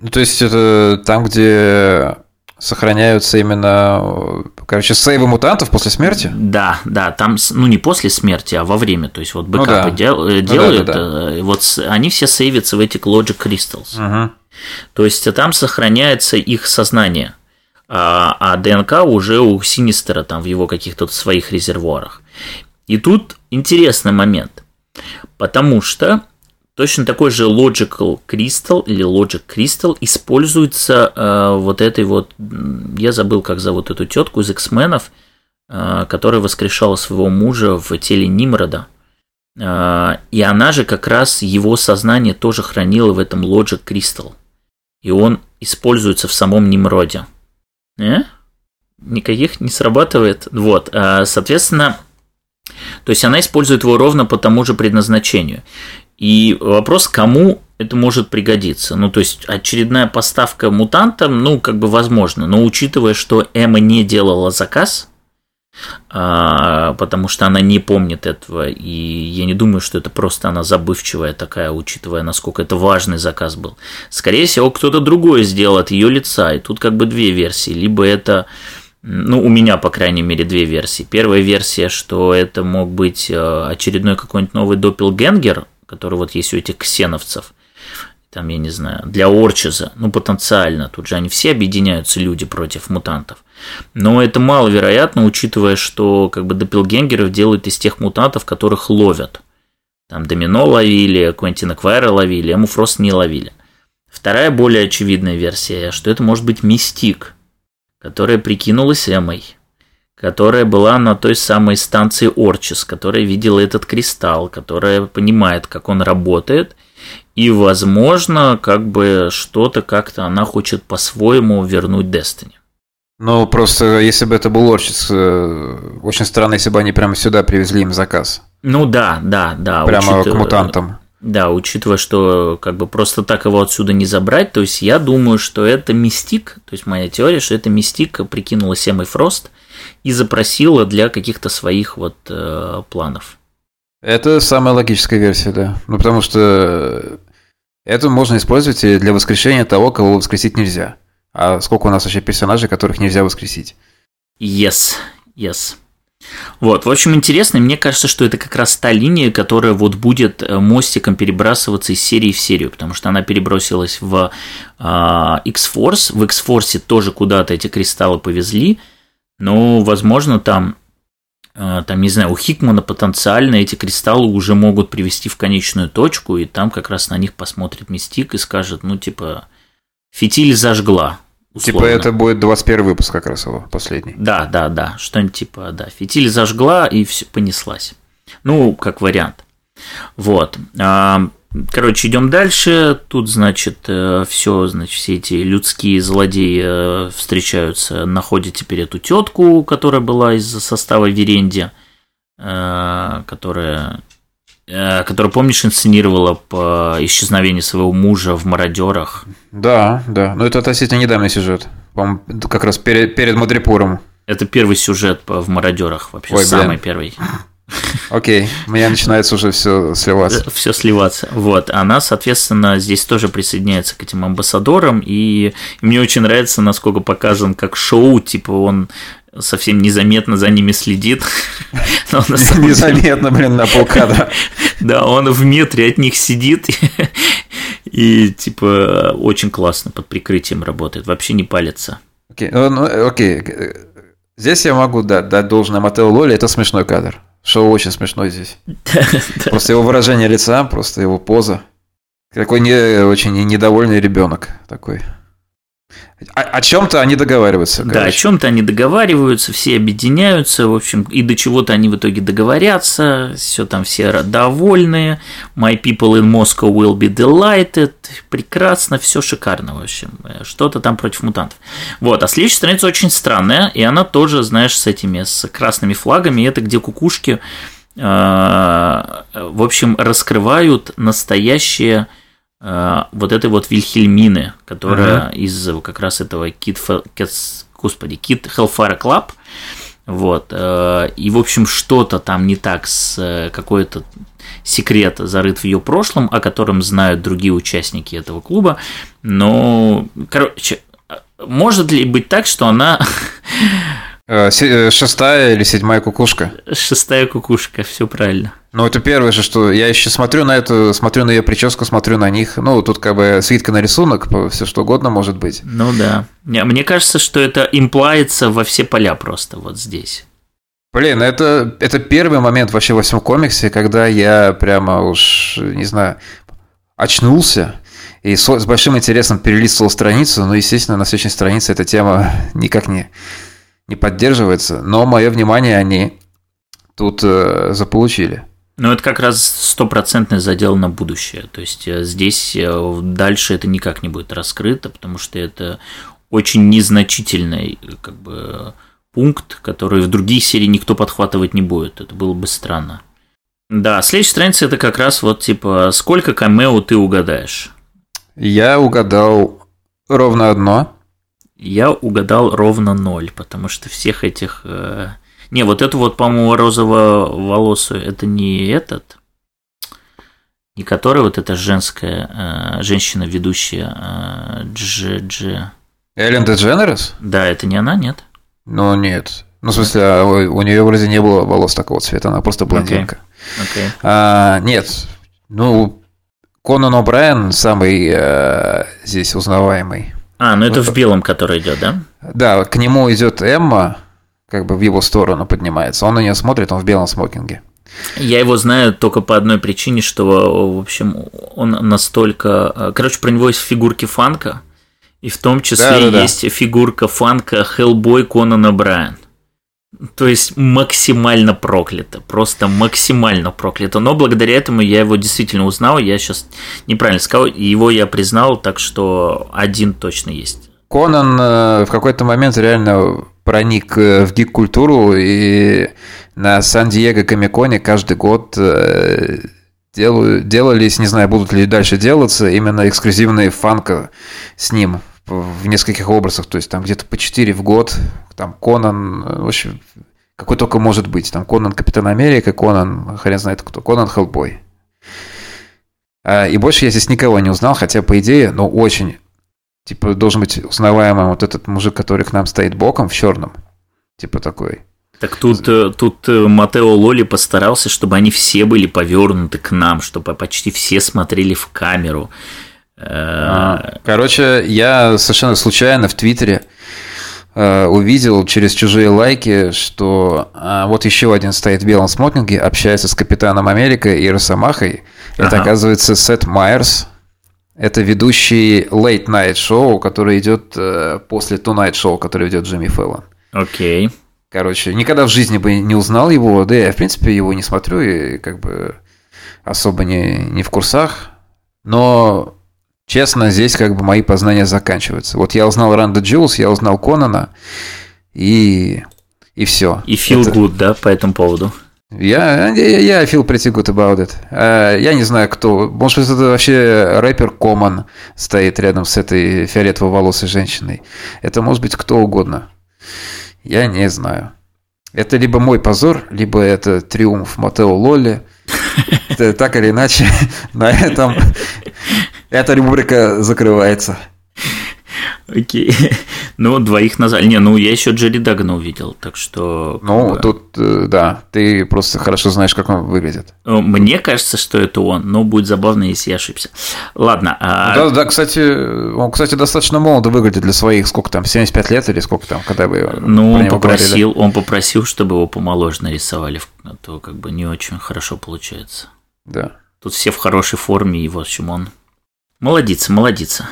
B: Ну, то есть это там, где сохраняются именно, короче, сейвы мутантов после смерти?
A: Да, да, там, ну не после смерти, а во время, то есть вот бэкапы ну, да. дел, ну, делают, да, да, да. вот они все сейвятся в этих Logic Crystals. Угу. То есть там сохраняется их сознание, а, а ДНК уже у Синистера там в его каких-то своих резервуарах. И тут интересный момент, потому что Точно такой же Logical Crystal или Logic Crystal используется э, вот этой вот, я забыл, как зовут эту тетку из X-менов, э, которая воскрешала своего мужа в теле Нимрода. Э, и она же как раз его сознание тоже хранила в этом Logic Crystal. И он используется в самом Нимроде. Э? Никаких не срабатывает. Вот, э, соответственно, то есть она использует его ровно по тому же предназначению. И вопрос, кому это может пригодиться. Ну, то есть, очередная поставка мутантам, ну, как бы возможно. Но учитывая, что Эмма не делала заказ, а, потому что она не помнит этого, и я не думаю, что это просто она забывчивая такая, учитывая, насколько это важный заказ был. Скорее всего, кто-то другой сделал от ее лица, и тут как бы две версии. Либо это, ну, у меня, по крайней мере, две версии. Первая версия, что это мог быть э, очередной какой-нибудь новый доппелгенгер, который вот есть у этих ксеновцев, там, я не знаю, для Орчиза, ну, потенциально, тут же они все объединяются, люди против мутантов. Но это маловероятно, учитывая, что как бы доппелгенгеров делают из тех мутантов, которых ловят. Там Домино ловили, Квентина Квайра ловили, Эму Фрост не ловили. Вторая, более очевидная версия, что это может быть Мистик, которая прикинулась Эмой которая была на той самой станции Орчис, которая видела этот кристалл, которая понимает, как он работает, и, возможно, как бы что-то как-то она хочет по-своему вернуть Destiny.
B: Ну, просто если бы это был Орчис, э, очень странно, если бы они прямо сюда привезли им заказ.
A: Ну да, да, да.
B: Прямо учитывая, к мутантам.
A: Да, учитывая, что как бы просто так его отсюда не забрать, то есть я думаю, что это мистик, то есть моя теория, что это мистик прикинула Семой Фрост – и запросила для каких-то своих вот э, планов.
B: Это самая логическая версия, да. Ну, потому что это можно использовать и для воскрешения того, кого воскресить нельзя. А сколько у нас вообще персонажей, которых нельзя воскресить?
A: Yes, yes. Вот, в общем, интересно, мне кажется, что это как раз та линия, которая вот будет э, мостиком перебрасываться из серии в серию, потому что она перебросилась в э, X-Force, в X-Force тоже куда-то эти кристаллы повезли, ну, возможно, там, э, там, не знаю, у Хикмана потенциально эти кристаллы уже могут привести в конечную точку, и там как раз на них посмотрит Мистик и скажет, ну, типа, фитиль зажгла.
B: Условно. Типа это будет 21 выпуск как раз его, последний.
A: Да, да, да, что-нибудь типа, да, фитиль зажгла и все понеслась. Ну, как вариант. Вот. А, Короче, идем дальше. Тут, значит, э, все, значит, все эти людские злодеи э, встречаются, находят теперь эту тетку, которая была из состава Веренди, э, которая, которая, помнишь, инсценировала по исчезновению своего мужа в мародерах.
B: Да, да. Но это относительно недавний сюжет. По-моему, как раз перед, перед Мадрипуром.
A: Это первый сюжет в мародерах, вообще Ой, самый блин. первый.
B: Окей, у меня начинается уже все сливаться.
A: Все сливаться. Вот. Она, соответственно, здесь тоже присоединяется к этим амбассадорам. И мне очень нравится, насколько показан как шоу. Типа он совсем незаметно за ними следит. <laughs>
B: Незаметно, блин, на полкадра. <laughs>
A: Да, он в метре от них сидит <laughs> и, типа, очень классно под прикрытием работает, вообще не палится.
B: Окей, ну, ну, окей. Здесь я могу дать, должное Мотелу Лоли, это смешной кадр. Шоу очень смешной здесь. Просто его выражение лица, просто его поза. Такой не, очень недовольный ребенок такой. О, о чем-то они договариваются.
A: Короче. Да, о чем-то они договариваются, все объединяются, в общем, и до чего-то они в итоге договорятся, все там все довольны. My people in Moscow will be delighted. Прекрасно, все шикарно, в общем. Что-то там против мутантов. Вот, а следующая страница очень странная, и она тоже, знаешь, с этими, с красными флагами, это где кукушки, э, в общем, раскрывают настоящее э, вот этой вот Вильхельмины, которая uh-huh. из как раз этого Кит, господи, Кит Hellfire Club, вот, э, и, в общем, что-то там не так с э, какой-то секрет зарыт в ее прошлом, о котором знают другие участники этого клуба. Но, короче, может ли быть так, что она...
B: Э, шестая или седьмая кукушка?
A: Шестая кукушка, все правильно.
B: Ну, это первое же, что я еще смотрю на эту, смотрю на ее прическу, смотрю на них. Ну, тут как бы свитка на рисунок, все что угодно может быть.
A: Ну да. Мне кажется, что это имплается во все поля просто вот здесь.
B: Блин, это, это первый момент вообще во всем комиксе, когда я прямо уж, не знаю, очнулся и с, с большим интересом перелистывал страницу, но, естественно, на следующей странице эта тема <laughs> никак не, не поддерживается, но мое внимание они тут э, заполучили.
A: Ну, это как раз стопроцентный задел на будущее. То есть э, здесь э, дальше это никак не будет раскрыто, потому что это очень незначительный как бы, пункт, который в других сериях никто подхватывать не будет. Это было бы странно. Да, следующая страница это как раз вот типа сколько камео ты угадаешь?
B: Я угадал ровно одно.
A: Я угадал ровно ноль, потому что всех этих э, не, вот это вот, по-моему, розово-волосую, это не этот, не который вот эта женская, э, женщина, ведущая э, Дж... Дж...
B: Эллен Дедженерес?
A: Да, это не она, нет?
B: Ну, нет. Ну, в смысле, а у нее вроде не было волос такого цвета, она просто блондинка. Okay. Okay. А, нет, ну, Конан О'Брайен самый э, здесь узнаваемый.
A: А, ну это вот. в белом, который идет, да?
B: Да, к нему идет Эмма, как бы в его сторону поднимается. Он на нее смотрит, он в белом смокинге.
A: Я его знаю только по одной причине, что, в общем, он настолько... Э, короче, про него есть фигурки фанка, и в том числе да, да, есть да. фигурка фанка Хеллбой Конана Брайан. То есть максимально проклято, просто максимально проклято. Но благодаря этому я его действительно узнал. Я сейчас неправильно сказал, его я признал, так что один точно есть.
B: Конан э, в какой-то момент реально проник э, в гик-культуру, и на Сан-Диего Комиконе каждый год э, делаю, делались, не знаю, будут ли дальше делаться, именно эксклюзивные фанка с ним в нескольких образах, то есть там где-то по 4 в год, там Конан, в общем, какой только может быть, там Конан Капитан Америка, Конан, хрен знает кто, Конан Хеллбой. А, и больше я здесь никого не узнал, хотя, по идее, ну, очень Типа должен быть узнаваемым вот этот мужик, который к нам стоит боком в черном. Типа такой.
A: Так тут, э, тут э, Матео Лоли постарался, чтобы они все были повернуты к нам, чтобы почти все смотрели в камеру.
B: Э, а, короче, я совершенно случайно в Твиттере увидел через чужие лайки, что а, вот еще один стоит в белом смокинге, общается с Капитаном Америка и Росомахой. Это, ага. оказывается, Сет Майерс, это ведущий Late Night Show, который идет э, после Tonight Show, который ведет Джимми Фэллон.
A: Окей. Okay.
B: Короче, никогда в жизни бы не узнал его, да я, в принципе, его не смотрю и как бы особо не, не в курсах. Но, честно, здесь как бы мои познания заканчиваются. Вот я узнал Ранда Джилс, я узнал Конана, и, и все.
A: И feel Это... good, да, по этому поводу?
B: Я, я, я feel pretty good about it. Uh, я не знаю, кто. Может быть, это вообще рэпер Коман стоит рядом с этой фиолетово-волосой женщиной. Это может быть кто угодно. Я не знаю. Это либо мой позор, либо это триумф Матео Лолли. Так или иначе, <laughs> на этом эта рубрика закрывается.
A: Окей. <laughs> Ну, двоих назвали. Не, ну я еще Джерри Дагана увидел, так что...
B: Ну, бы... тут, э, да, ты просто хорошо знаешь, как он выглядит.
A: Ну, мне кажется, что это он, но будет забавно, если я ошибся. Ладно.
B: А... Да, да, кстати, он, кстати, достаточно молодо выглядит для своих, сколько там, 75 лет или сколько там, когда вы
A: Ну, он попросил, говорили? он попросил, чтобы его помоложе нарисовали, а то как бы не очень хорошо получается.
B: Да.
A: Тут все в хорошей форме, и в общем он... Молодец, молодец.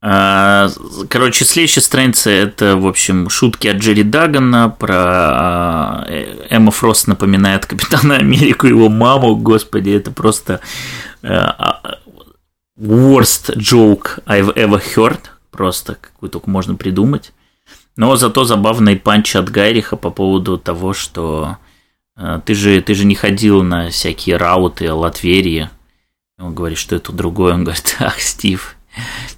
A: А, короче, следующая страница это, в общем, шутки от Джерри Дагана про а, Эмма Фрост напоминает Капитана Америку, его маму. Господи, это просто а, worst joke I've ever heard. Просто какую только можно придумать. Но зато забавный панч от Гайриха по поводу того, что ты же, ты же не ходил на всякие рауты Латверии, Он говорит, что это другой. Он говорит, ах, Стив,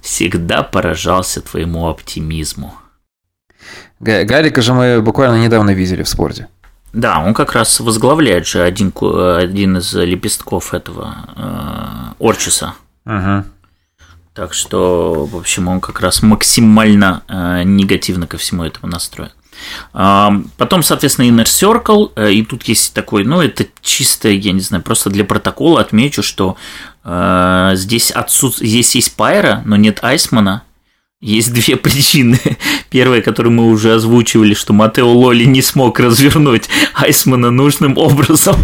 A: всегда поражался твоему оптимизму.
B: Гарика же мы буквально недавно видели в спорте.
A: Да, он как раз возглавляет же один, один из лепестков этого э, Орчиса.
B: Угу.
A: Так что, в общем, он как раз максимально э, негативно ко всему этому настроен. А, потом, соответственно, Inner Circle, э, и тут есть такой, ну, это чисто, я не знаю, просто для протокола отмечу, что э, здесь отсутствует, здесь есть Пайра, но нет Айсмана, есть две <laughs> причины. Первая, которую мы уже озвучивали, что Матео Лоли не смог развернуть Айсмана нужным образом.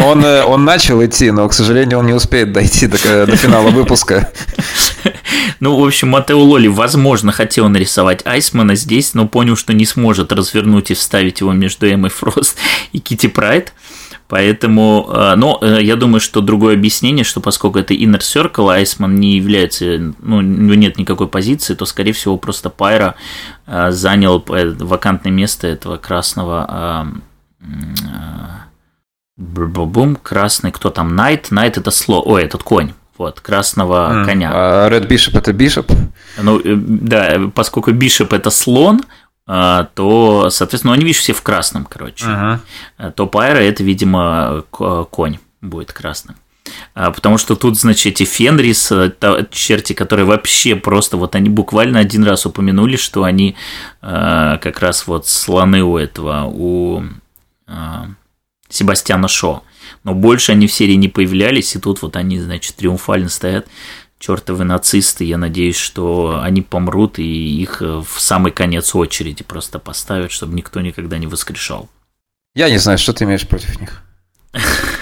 B: Он, э, он начал идти, но, к сожалению, он не успеет дойти до, до финала выпуска. <laughs>
A: Ну, в общем, Матео Лоли, возможно, хотел нарисовать Айсмана здесь, но понял, что не сможет развернуть и вставить его между Эммой Фрост <laughs> и Кити Прайд. Поэтому, э, но э, я думаю, что другое объяснение, что поскольку это Inner Circle, Айсман не является, ну, нет никакой позиции, то, скорее всего, просто Пайра э, занял вакантное место этого красного бум красный, кто там, Найт, Найт это сло, ой, этот конь, вот, красного mm. коня.
B: А Red Bishop это Bishop?
A: Ну, да, поскольку Bishop это слон, а, то, соответственно, ну, они, видишь, все в красном, короче.
B: Uh-huh.
A: То Пайра это, видимо, конь будет красным. А, потому что тут, значит, эти Фенрис, э, черти, которые вообще просто, вот они буквально один раз упомянули, что они как раз вот слоны у этого, у Себастьяна Шо. Но больше они в серии не появлялись, и тут вот они, значит, триумфально стоят чертовы нацисты, я надеюсь, что они помрут и их э, в самый конец очереди просто поставят, чтобы никто никогда не воскрешал.
B: Я не знаю, что ты имеешь против них. <laughs>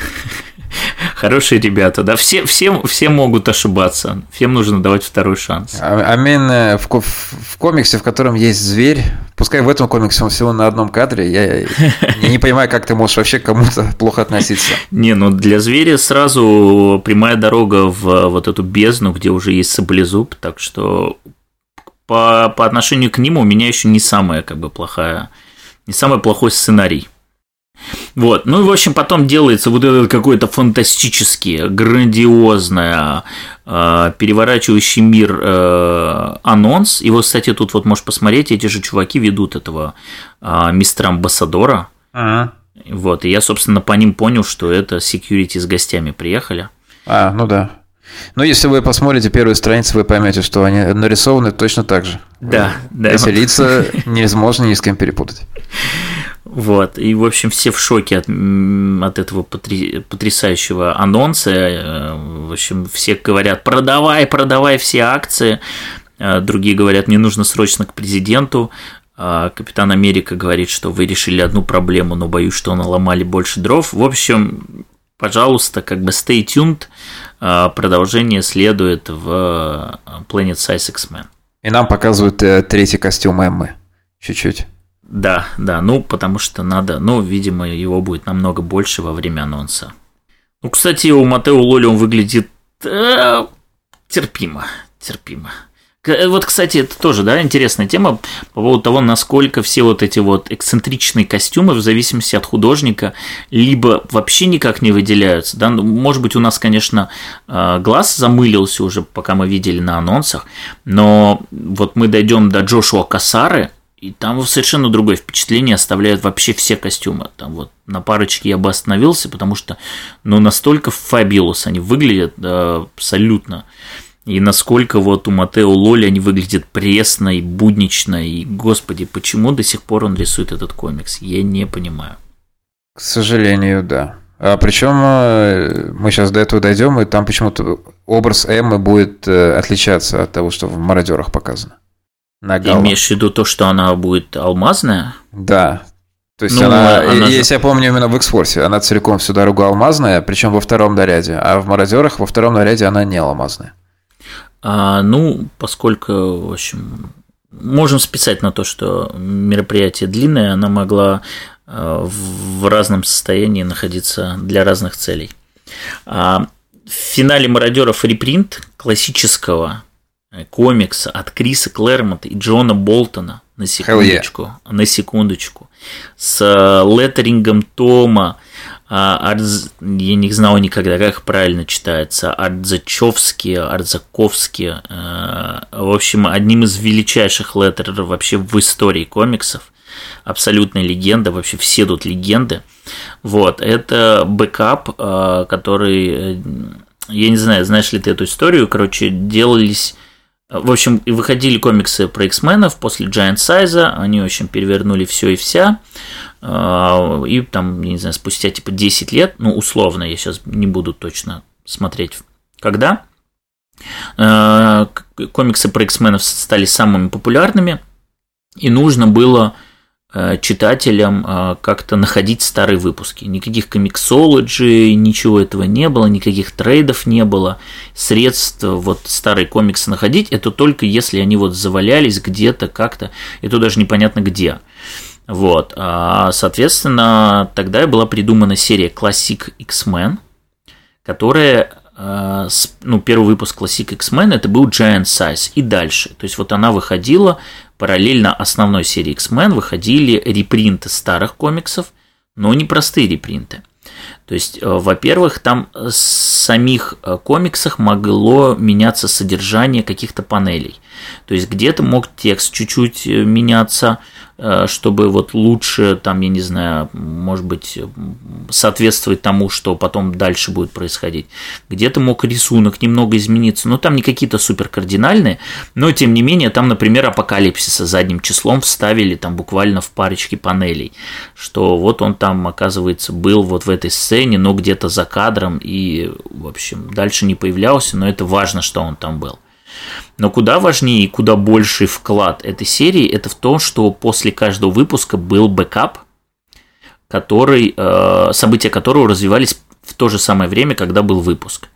A: Хорошие ребята, да, все, все, все могут ошибаться, всем нужно давать второй шанс.
B: Амин а в, в комиксе, в котором есть зверь, пускай в этом комиксе он всего на одном кадре, я, я не понимаю, как ты можешь вообще к кому-то плохо относиться.
A: Не, ну для зверя сразу прямая дорога в вот эту бездну, где уже есть саблезуб, так что по, по отношению к нему у меня еще не самая как бы плохая, не самый плохой сценарий. Вот. Ну и, в общем, потом делается вот этот какой-то фантастический, грандиозный, э, переворачивающий мир э, анонс. И вот, кстати, тут вот можешь посмотреть, эти же чуваки ведут этого э, мистера Амбассадора.
B: Ага.
A: Вот, и я, собственно, по ним понял, что это security с гостями приехали.
B: А, ну да. Но если вы посмотрите первую страницу, вы поймете, что они нарисованы точно так же.
A: Да, да.
B: Эти лица невозможно ни с кем перепутать.
A: Вот, и, в общем, все в шоке от, от этого потри, потрясающего анонса. Э, в общем, все говорят, продавай, продавай все акции. Э, другие говорят, мне нужно срочно к президенту. А Капитан Америка говорит, что вы решили одну проблему, но боюсь, что наломали больше дров. В общем, пожалуйста, как бы stay tuned. Э, продолжение следует в Planet Size X-Men.
B: И нам показывают третий костюм Эммы. Чуть-чуть.
A: Да, да, ну, потому что надо, ну, видимо, его будет намного больше во время анонса. Ну, кстати, у Матео Лоли он выглядит э, терпимо, терпимо. Э, вот, кстати, это тоже, да, интересная тема по поводу того, насколько все вот эти вот эксцентричные костюмы, в зависимости от художника, либо вообще никак не выделяются, да, ну, может быть, у нас, конечно, э, глаз замылился уже, пока мы видели на анонсах, но вот мы дойдем до Джошуа Касары, и там совершенно другое впечатление оставляют вообще все костюмы. Там вот на парочке я бы остановился, потому что ну настолько фабилус они выглядят да, абсолютно. И насколько вот у Матео Лоли они выглядят пресно и буднично. И, господи, почему до сих пор он рисует этот комикс? Я не понимаю.
B: К сожалению, да. А причем э, мы сейчас до этого дойдем, и там почему-то образ Эммы будет э, отличаться от того, что в мародерах показано.
A: На Ты имеешь в виду то, что она будет алмазная?
B: Да. То есть ну, она, она, если я помню именно в X-Force, она целиком всю дорогу алмазная, причем во втором наряде, а в Мародерах во втором наряде она не алмазная.
A: А, ну, поскольку, в общем, можем списать на то, что мероприятие длинное, она могла а, в разном состоянии находиться для разных целей. А в финале мародеров репринт классического Э, комикса от Криса Клэрмонта и Джона Болтона на секундочку, yeah. на секундочку, с э, леттерингом Тома, а, Ардз... я не знал никогда, как правильно читается, Ардзачевский, Ардзаковский, э, в общем, одним из величайших леттеров вообще в истории комиксов, абсолютная легенда, вообще все тут легенды. Вот, это бэкап, э, который, э, я не знаю, знаешь ли ты эту историю, короче, делались в общем, выходили комиксы про X-менов после Giant Size, они, в общем, перевернули все и вся. А, и там, не знаю, спустя типа 10 лет, ну, условно, я сейчас не буду точно смотреть, когда, а, комиксы про X-менов стали самыми популярными, и нужно было читателям э, как-то находить старые выпуски. Никаких комиксологи, ничего этого не было, никаких трейдов не было, средств вот старые комиксы находить, это только если они вот завалялись где-то как-то, это даже непонятно где. Вот, а, соответственно, тогда и была придумана серия Classic X-Men, которая э, ну, первый выпуск Classic X-Men это был Giant Size и дальше. То есть вот она выходила Параллельно основной серии X-Men выходили репринты старых комиксов, но не простые репринты. То есть, э, во-первых, там в самих э, комиксах могло меняться содержание каких-то панелей. То есть где-то мог текст чуть-чуть э, меняться, Э, чтобы вот лучше, там, я не знаю, может быть, соответствовать тому, что потом дальше будет происходить. Где-то мог рисунок немного измениться, но там не какие-то супер кардинальные, но тем не менее, там, например, апокалипсиса задним числом вставили там буквально в парочке панелей, что вот он там, оказывается, был вот в этой сцене, но где-то за кадром и, в общем, дальше не появлялся, но это важно, что он там был. Но куда важнее и куда больший вклад этой серии, это в том, что после каждого выпуска был бэкап, который, э, события которого развивались в то же самое время, когда был выпуск.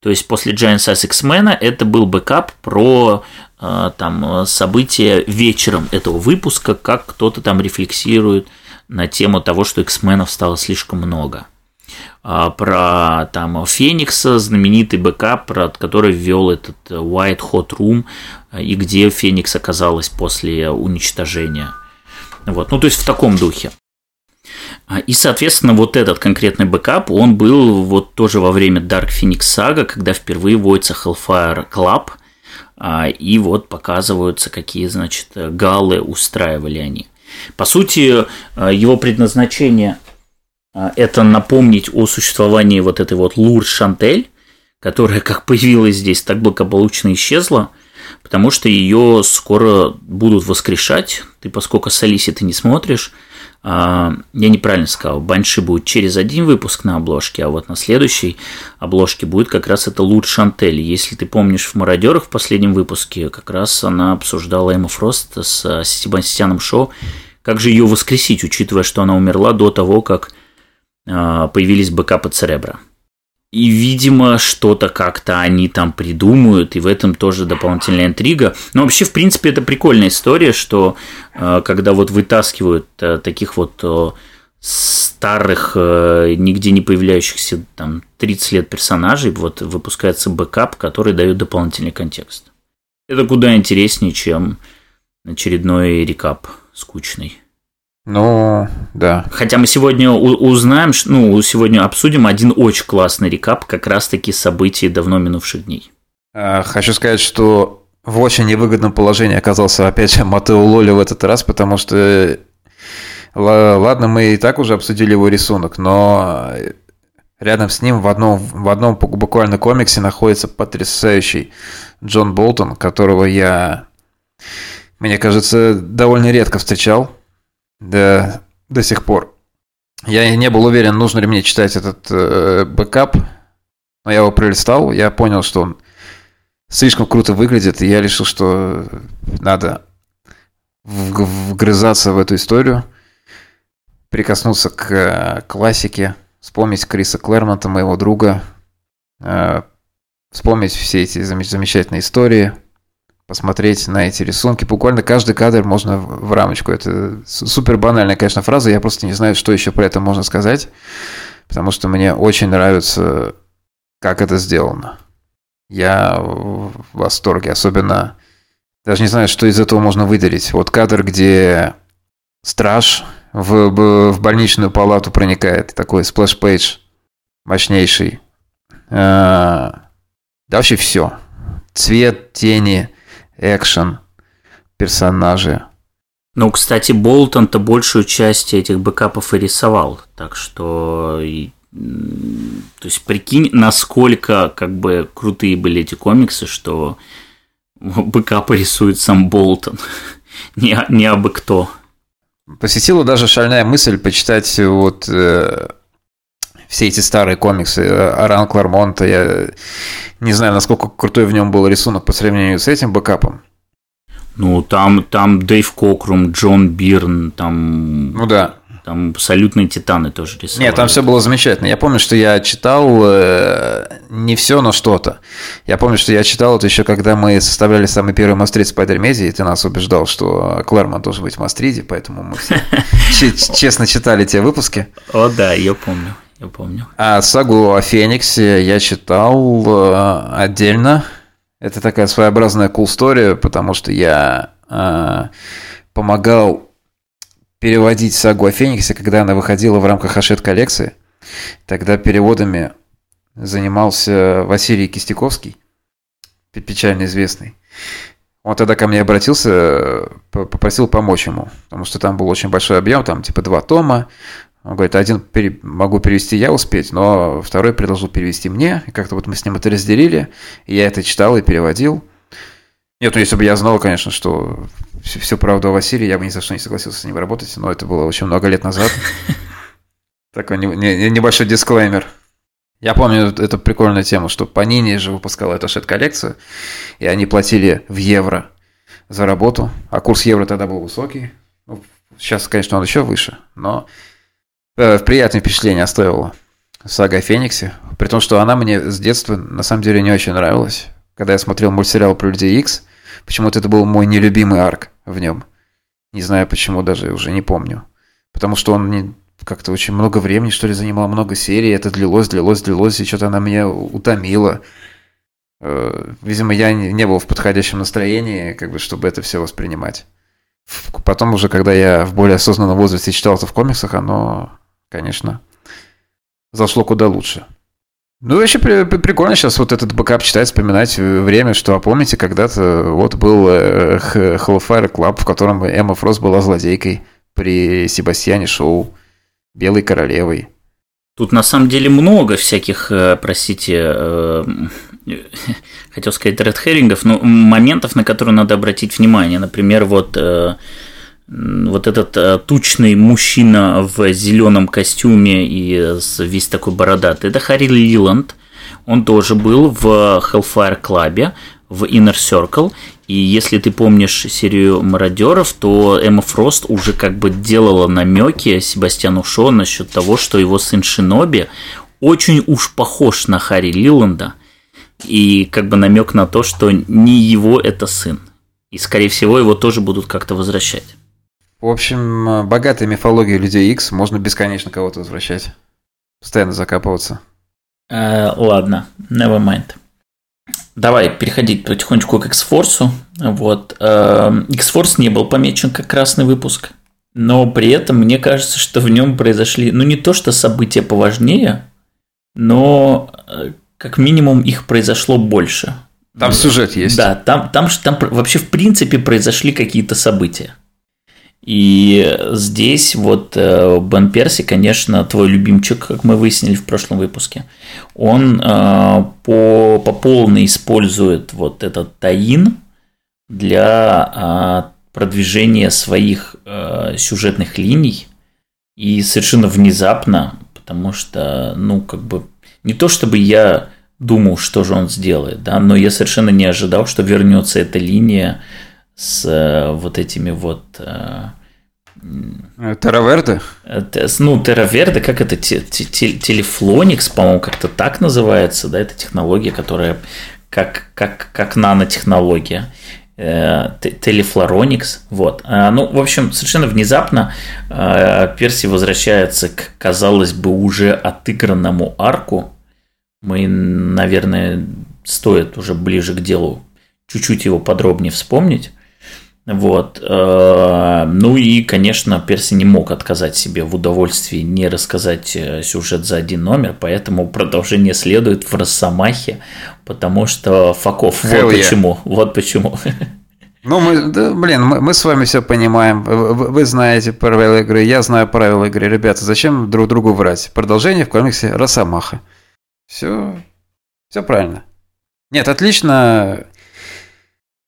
A: То есть после Giant Size X-Men это был бэкап про э, там, события вечером этого выпуска, как кто-то там рефлексирует на тему того, что X-менов стало слишком много. А, про там Феникса, знаменитый бэкап, про который ввел этот White Hot Room, и где Феникс оказалась после уничтожения. Вот, ну то есть в таком духе. А, и, соответственно, вот этот конкретный бэкап, он был вот тоже во время Dark Phoenix Saga, когда впервые вводится Hellfire Club, а, и вот показываются, какие, значит, галы устраивали они. По сути, его предназначение это напомнить о существовании вот этой вот Лурд Шантель, которая как появилась здесь, так благополучно исчезла, потому что ее скоро будут воскрешать. Ты, поскольку с Алиси ты не смотришь, а, я неправильно сказал, Банши будет через один выпуск на обложке, а вот на следующей обложке будет как раз это Лурд Шантель. Если ты помнишь в «Мародерах» в последнем выпуске, как раз она обсуждала Эмма Фрост с Себастьяном Шоу, как же ее воскресить, учитывая, что она умерла до того, как а, появились бэкапы Церебра. И, видимо, что-то как-то они там придумают, и в этом тоже дополнительная интрига. Но вообще, в принципе, это прикольная история, что а, когда вот вытаскивают а, таких вот старых, нигде не появляющихся там 30 лет персонажей, вот выпускается бэкап, который дает дополнительный контекст. Это куда интереснее, чем очередной recap скучный.
B: Ну, да.
A: Хотя мы сегодня узнаем, ну, сегодня обсудим один очень классный рекап как раз-таки событий давно минувших дней.
B: А, хочу сказать, что в очень невыгодном положении оказался опять Матео Лоли в этот раз, потому что ладно, мы и так уже обсудили его рисунок, но рядом с ним в одном, в одном буквально комиксе находится потрясающий Джон Болтон, которого я, мне кажется, довольно редко встречал до, до сих пор. Я не был уверен, нужно ли мне читать этот э, бэкап, но я его пролистал, я понял, что он слишком круто выглядит, и я решил, что надо вгрызаться в эту историю, прикоснуться к э, классике, вспомнить Криса Клэрмонта, моего друга, э, вспомнить все эти замечательные истории – посмотреть на эти рисунки. Буквально каждый кадр можно в рамочку. Это супер банальная, конечно, фраза. Я просто не знаю, что еще про это можно сказать. Потому что мне очень нравится, как это сделано. Я в восторге. Особенно, даже не знаю, что из этого можно выделить. Вот кадр, где страж в, в больничную палату проникает. Такой splash page мощнейший. А, да вообще все. Цвет, тени, экшен, персонажи.
A: Ну, кстати, Болтон-то большую часть этих бэкапов и рисовал. Так что то есть прикинь, насколько как бы крутые были эти комиксы, что бэкапы рисует сам Болтон, <laughs> не, не абы кто.
B: Посетила даже шальная мысль почитать вот э, все эти старые комиксы run Клэрмонта. Я не знаю, насколько крутой в нем был рисунок по сравнению с этим бэкапом.
A: Ну, там, там Дэйв Кокрум, Джон Бирн, там...
B: Ну да.
A: Там абсолютные титаны тоже рисовали.
B: Нет, там все было замечательно. Я помню, что я читал э, не все, но что-то. Я помню, что я читал это еще, когда мы составляли самый первый must-read Спайдермедии, и ты нас убеждал, что Клэрмонт должен быть в must-read е, поэтому мы <laughs> честно читали те выпуски.
A: О, да, я помню. Я помню.
B: А сагу о Фениксе я читал э, отдельно. Это такая своеобразная cool story, потому что я э, помогал переводить сагу о Фениксе, когда она выходила в рамках Хашет коллекции. Тогда переводами занимался Василий Кистяковский, печально известный. Он тогда ко мне обратился, попросил помочь ему, потому что там был очень большой объем, там типа два тома. Он говорит, один пере... могу перевести я успеть, но второй предложил перевести мне. И как-то вот мы с ним это разделили, и я это читал и переводил. Нет, ну если бы я знал, конечно, что всю, всю правду о Василии, я бы ни за что не согласился с ним работать, но это было очень много лет назад. <laughs> Такой небольшой дисклеймер. Я помню эту прикольную тему, что Panini же выпускала эту шет-коллекцию, и они платили в евро за работу, а курс евро тогда был высокий. Ну, сейчас, конечно, он еще выше, но э, приятное впечатление оставила сага о Фениксе, при том, что она мне с детства на самом деле не очень нравилась когда я смотрел мультсериал про Людей Икс, почему-то это был мой нелюбимый арк в нем. Не знаю почему, даже уже не помню. Потому что он не, как-то очень много времени, что ли, занимал, много серий, это длилось, длилось, длилось, и что-то она меня утомила. Э, видимо, я не был в подходящем настроении, как бы, чтобы это все воспринимать. Потом уже, когда я в более осознанном возрасте читал это в комиксах, оно, конечно, зашло куда лучше. Ну, вообще прикольно сейчас вот этот бэкап читать, вспоминать время, что, а помните, когда-то вот был э, Hellfire Club, в котором Эмма Фрост была злодейкой при Себастьяне Шоу, Белой Королевой.
A: Тут на самом деле много всяких, э, простите, э, <laughs> хотел сказать red herring ов, но моментов, на которые надо обратить внимание. Например, вот вот этот э, тучный мужчина в зеленом костюме и весь такой бородатый, это Харри Лиланд. Он тоже был в Hellfire Club, в Inner Circle. И если ты помнишь серию мародеров, то Эмма Фрост уже как бы делала намеки Себастьяну Шо насчет того, что его сын Шиноби очень уж похож на Харри Лиланда. И как бы намек на то, что не его это сын. И, скорее всего, его тоже будут как-то возвращать.
B: В общем, богатая мифология людей X, можно бесконечно кого-то возвращать. Постоянно закапываться.
A: Э, ладно, never mind. Давай переходить потихонечку к X-Force. Вот. Э, X-Force не был помечен как красный выпуск, но при этом мне кажется, что в нем произошли, ну не то что события поважнее, но э, как минимум их произошло больше.
B: Там сюжет есть.
A: Да, там, там, там вообще в принципе произошли какие-то события. И здесь вот э, Бен Перси, конечно, твой любимчик, как мы выяснили в прошлом выпуске, он э, по, по полной использует вот этот таин для э, продвижения своих сюжетных линий. И совершенно внезапно, потому что, ну, как бы, не то чтобы я думал, что же он сделает, да, но я совершенно не ожидал, что вернется эта линия с вот этими вот
B: Тераверде?
A: Ну, Тераверде, как это, телефлоникс, по-моему, как-то так называется, да, это технология, которая как, как, как нанотехнология. Э, телефлороникс, вот. А, ну, в общем, совершенно внезапно э, Перси возвращается к, казалось бы, уже отыгранному арку. Мы, наверное, стоит уже ближе к делу чуть-чуть его подробнее вспомнить. Вот. Э, ну и, конечно, Перси не мог отказать себе в удовольствии не рассказать э, сюжет за один номер, поэтому продолжение следует в Росомахе, потому что факов. Вот yeah. почему. Вот почему.
B: Ну, мы, да, блин, мы, мы с вами все понимаем. Вы, вы знаете правила игры, я знаю правила игры. Ребята, зачем друг другу врать? Продолжение в комиксе Росомаха. Все, все правильно. Нет, отлично.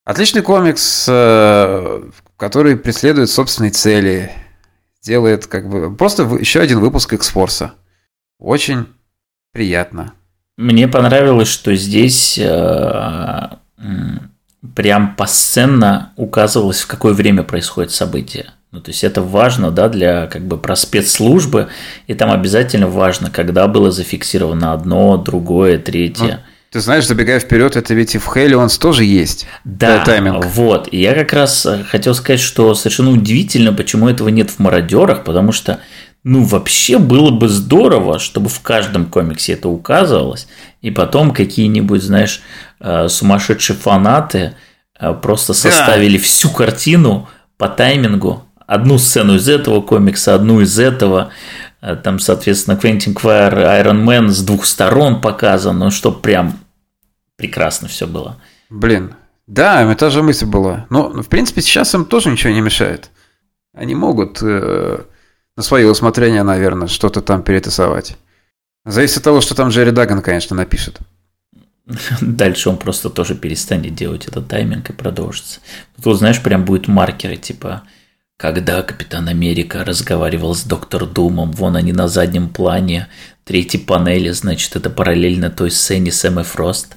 B: Отличный комикс, э, который преследует собственные цели. Делает как бы просто еще один выпуск X-Force. Очень приятно.
A: Мне понравилось, что здесь э, прям посценно указывалось, в какое время происходит событие. Ну, то есть это важно, да, для как бы про спецслужбы, и там обязательно важно, когда было зафиксировано одно, другое, третье.
B: Ты знаешь, забегая вперед, это ведь и в Хейлионс тоже есть.
A: Да, тайминг. вот. И я как раз э, хотел сказать, что совершенно удивительно, почему этого нет в мародерах, потому что, ну, вообще было бы здорово, чтобы в каждом комиксе это указывалось, и потом какие-нибудь, знаешь, э, сумасшедшие фанаты э, просто составили да. всю картину по таймингу, одну сцену из этого комикса, одну из этого, Э, там, соответственно, Квентин Квайр, Iron Man с двух сторон показан, ну, что прям прекрасно все было.
B: Блин, да, это та же мысль была. Но, в принципе, сейчас им тоже ничего не мешает. Они могут э, на свое усмотрение, наверное, что-то там перетасовать. Зависит от того, что там Джерри Даган, конечно, напишет. <laughs>
A: Дальше он просто тоже перестанет делать этот тайминг и продолжится. Тут, знаешь, прям будет маркеры, типа когда Капитан Америка разговаривал с Доктор Думом, вон они на заднем плане, третьей панели, значит, это параллельно той сцене с Эммой Фрост.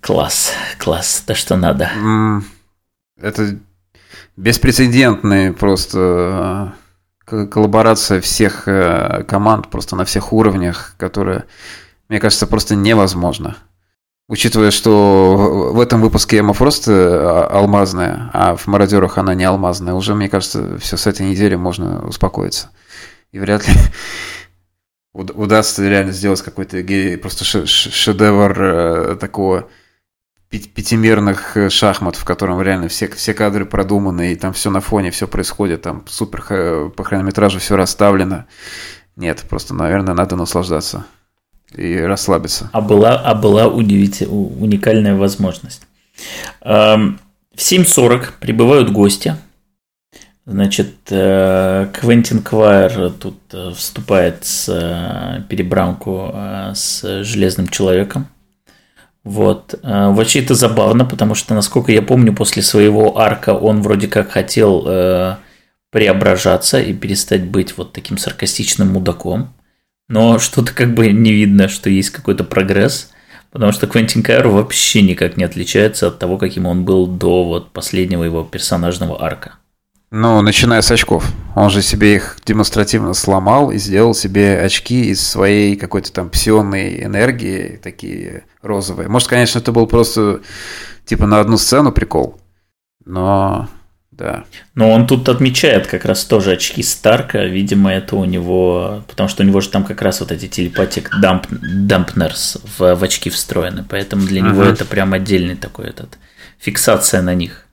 A: Класс, класс, то что надо.
B: Это беспрецедентная просто э, коллаборация всех э, команд просто на всех уровнях, которая, мне кажется, просто невозможно. Учитывая, что в этом выпуске Эмма Фрост э, алмазная, а в «Мародерах» она не алмазная, уже, мне кажется, все с этой недели можно успокоиться. И вряд ли удастся реально сделать какой-то просто шедевр э, такого пятимерных э, шахмат, в котором реально все, все кадры продуманы, и там все на фоне, все происходит, там супер по хронометражу все расставлено. Нет, просто, наверное, надо наслаждаться и расслабиться.
A: А была, а была удивительная, уникальная возможность. Эм, в 7.40 прибывают гости. Значит, э, Квентин Квайер тут э, вступает с э, перебранку с Железным Человеком. Вот. Вообще это забавно, потому что, насколько я помню, после своего арка он вроде как хотел преображаться и перестать быть вот таким саркастичным мудаком но что-то как бы не видно, что есть какой-то прогресс, потому что Квентин Кайро вообще никак не отличается от того, каким он был до вот последнего его персонажного арка.
B: Ну, начиная с очков. Он же себе их демонстративно сломал и сделал себе очки из своей какой-то там псионной энергии, такие розовые. Может, конечно, это был просто типа на одну сцену прикол, но да.
A: Но он тут отмечает как раз тоже очки Старка, видимо, это у него, потому что у него же там как раз вот эти телепатик дамп, дампнерс в, в очки встроены, поэтому для него это прям отдельный такой этот фиксация на них.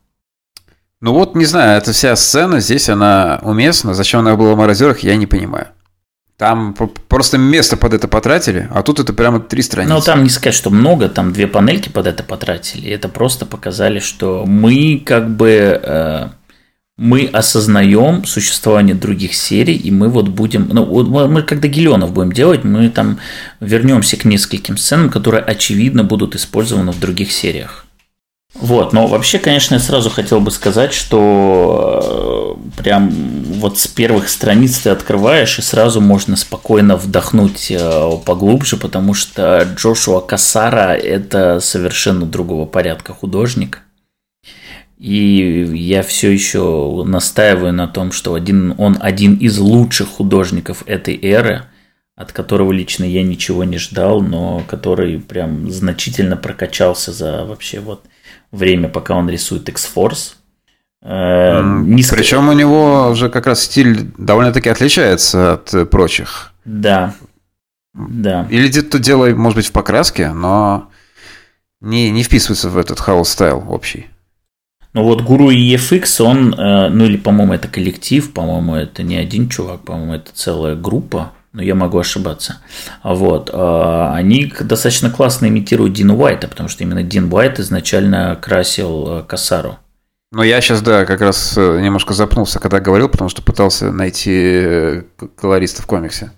B: Ну вот, не знаю, эта вся сцена здесь, она уместна. Зачем она была в «Мародерах», я не понимаю. Там просто место под это потратили, а тут это прямо три страницы.
A: Ну, там не сказать, что много, там две панельки под это потратили. Это просто показали, что мы как бы э, мы осознаем существование других серий, и мы вот будем, ну, мы когда Гелионов будем делать, мы там вернемся к нескольким сценам, которые очевидно будут использованы в других сериях. Вот, но вообще, конечно, я сразу хотел бы сказать, что э, прям вот с первых страниц ты открываешь, и сразу можно спокойно вдохнуть э, поглубже, потому что Джошуа Кассара – это совершенно другого порядка художник. И я все еще настаиваю на том, что один, он один из лучших художников этой эры, от которого лично я ничего не ждал, но который прям значительно прокачался за вообще вот время, пока он рисует X-Force.
B: Э, низко... Причем у него уже как раз стиль довольно-таки отличается от прочих.
A: Да. Да.
B: Или где-то дело, может быть, в покраске, но не, не вписывается в этот хаос стайл общий.
A: Но вот Гуру и EFX, он, э, ну или, по-моему, это коллектив, по-моему, это не один чувак, по-моему, это целая группа, но я могу ошибаться. Вот. Э, они достаточно классно имитируют Дина Уайта, потому что именно Дин Уайт изначально красил э, Касару.
B: Ну, я сейчас, да, как раз немножко запнулся, когда говорил, потому что пытался найти колориста в комиксе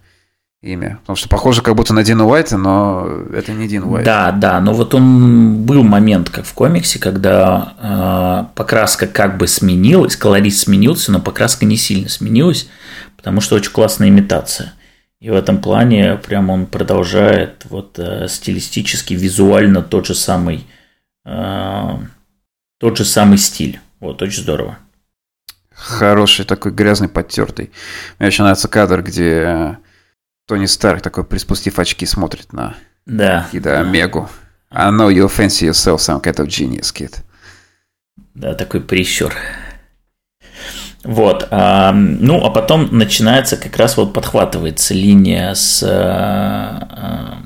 B: имя. Потому что похоже как будто на Дина Уайта, но это не Дин Уайт.
A: Да, да, но вот он был момент, как в комиксе, когда э, покраска как бы сменилась, колорист сменился, но покраска не сильно сменилась, потому что очень классная имитация. И в этом плане прям он продолжает вот э, стилистически, визуально тот же самый э, тот же самый стиль. Вот, очень здорово.
B: Хороший такой грязный, подтертый. Мне очень нравится кадр, где Тони Старк такой, приспустив очки, смотрит на
A: да.
B: Кида Омегу. I know you fancy yourself some kind of genius, kid.
A: Да, такой прищур. Вот. А, ну, а потом начинается как раз вот подхватывается линия с, а,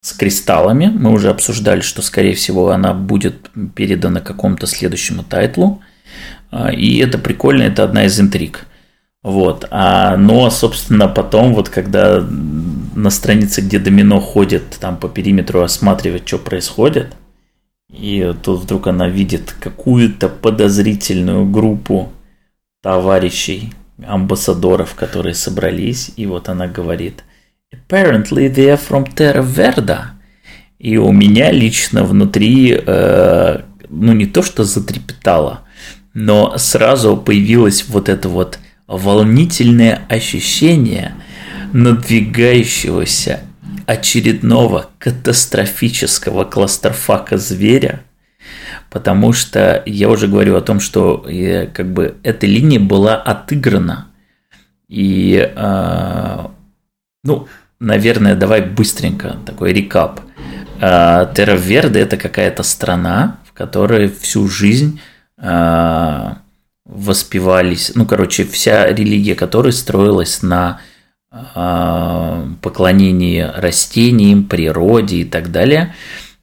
A: с кристаллами. Мы уже обсуждали, что, скорее всего, она будет передана какому-то следующему тайтлу. А, и это прикольно, это одна из интриг. Вот. А, но, собственно, потом, вот когда на странице, где домино ходит там по периметру, осматривает, что происходит, и тут вдруг она видит какую-то подозрительную группу товарищей, амбассадоров, которые собрались, и вот она говорит, apparently they are from Terra Verda. И у меня лично внутри, э, ну не то что затрепетало, но сразу появилась вот эта вот волнительное ощущение надвигающегося очередного катастрофического кластерфака зверя, потому что я уже говорю о том, что э, как бы эта линия была отыграна. И, э, ну, наверное, давай быстренько такой рекап. Э, Терраверде это какая-то страна, в которой всю жизнь э, воспевались, ну, короче, вся религия которой строилась на поклонении растениям, природе и так далее.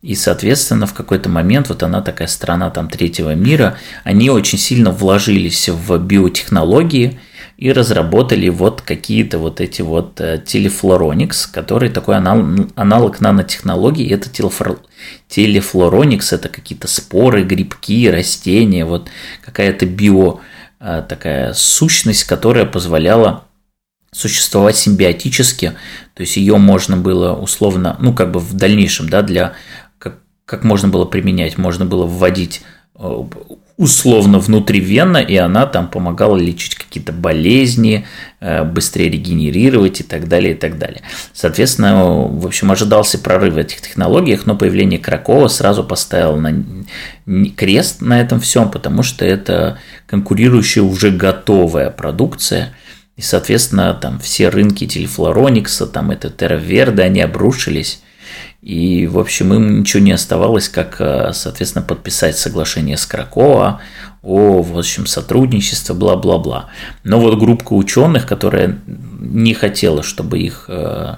A: И, соответственно, в какой-то момент, вот она такая страна там третьего мира, они очень сильно вложились в биотехнологии – и разработали вот какие-то вот эти вот э, телефлороникс, который такой анал, аналог нанотехнологий. Это телефлор, телефлороникс, это какие-то споры, грибки, растения, вот какая-то био э, такая сущность, которая позволяла существовать симбиотически, то есть ее можно было условно, ну как бы в дальнейшем, да, для как, можно было применять, можно было вводить э, условно внутривенно, и она там помогала лечить какие-то болезни, э, быстрее регенерировать и так далее, и так далее. Соответственно, в общем, ожидался прорыв в этих технологиях, но появление Кракова сразу поставил на крест на этом всем, потому что это конкурирующая уже готовая продукция, и, соответственно, там все рынки Телефлороникса, там это Терраверда, они обрушились, и, в общем, им ничего не оставалось, как, э, соответственно, подписать соглашение с Кракова о, в общем, сотрудничестве, бла-бла-бла. Но вот группа ученых, которая не хотела, чтобы их э,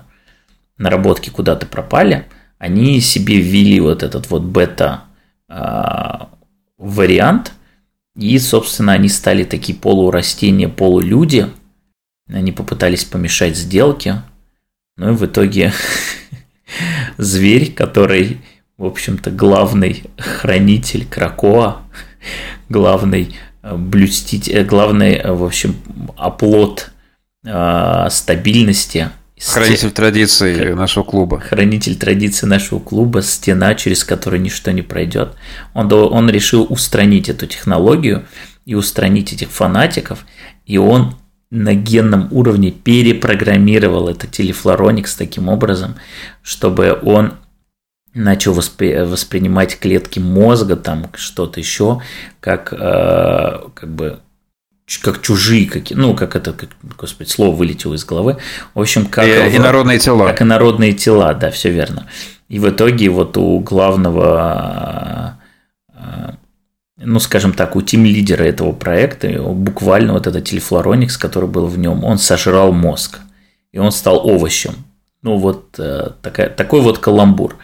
A: наработки куда-то пропали, они себе ввели вот этот вот бета-вариант, э, и, собственно, они стали такие полурастения, полулюди. Они попытались помешать сделке, ну и в итоге <laughs> зверь, который, в общем-то, главный хранитель Кракоа, главный э, блюститель, э, главный, э, в общем, оплот стабильности.
B: Хранитель традиций нашего клуба.
A: Хранитель традиций нашего клуба, стена, через которую ничто не пройдет. Он, он решил устранить эту технологию и устранить этих фанатиков, и он на генном уровне перепрограммировал это телефлороникс таким образом, чтобы он начал воспри- воспринимать клетки мозга, там что-то еще, как, э, как бы как чужие, как, ну, как это, как, господи, слово вылетело из головы. В общем, как...
B: И, инородные тела.
A: Как инородные тела, да, все верно. И в итоге вот у главного ну, скажем так, у тим-лидера этого проекта, буквально вот этот телефлороникс, который был в нем, он сожрал мозг, и он стал овощем. Ну вот э, такая, такой вот каламбур.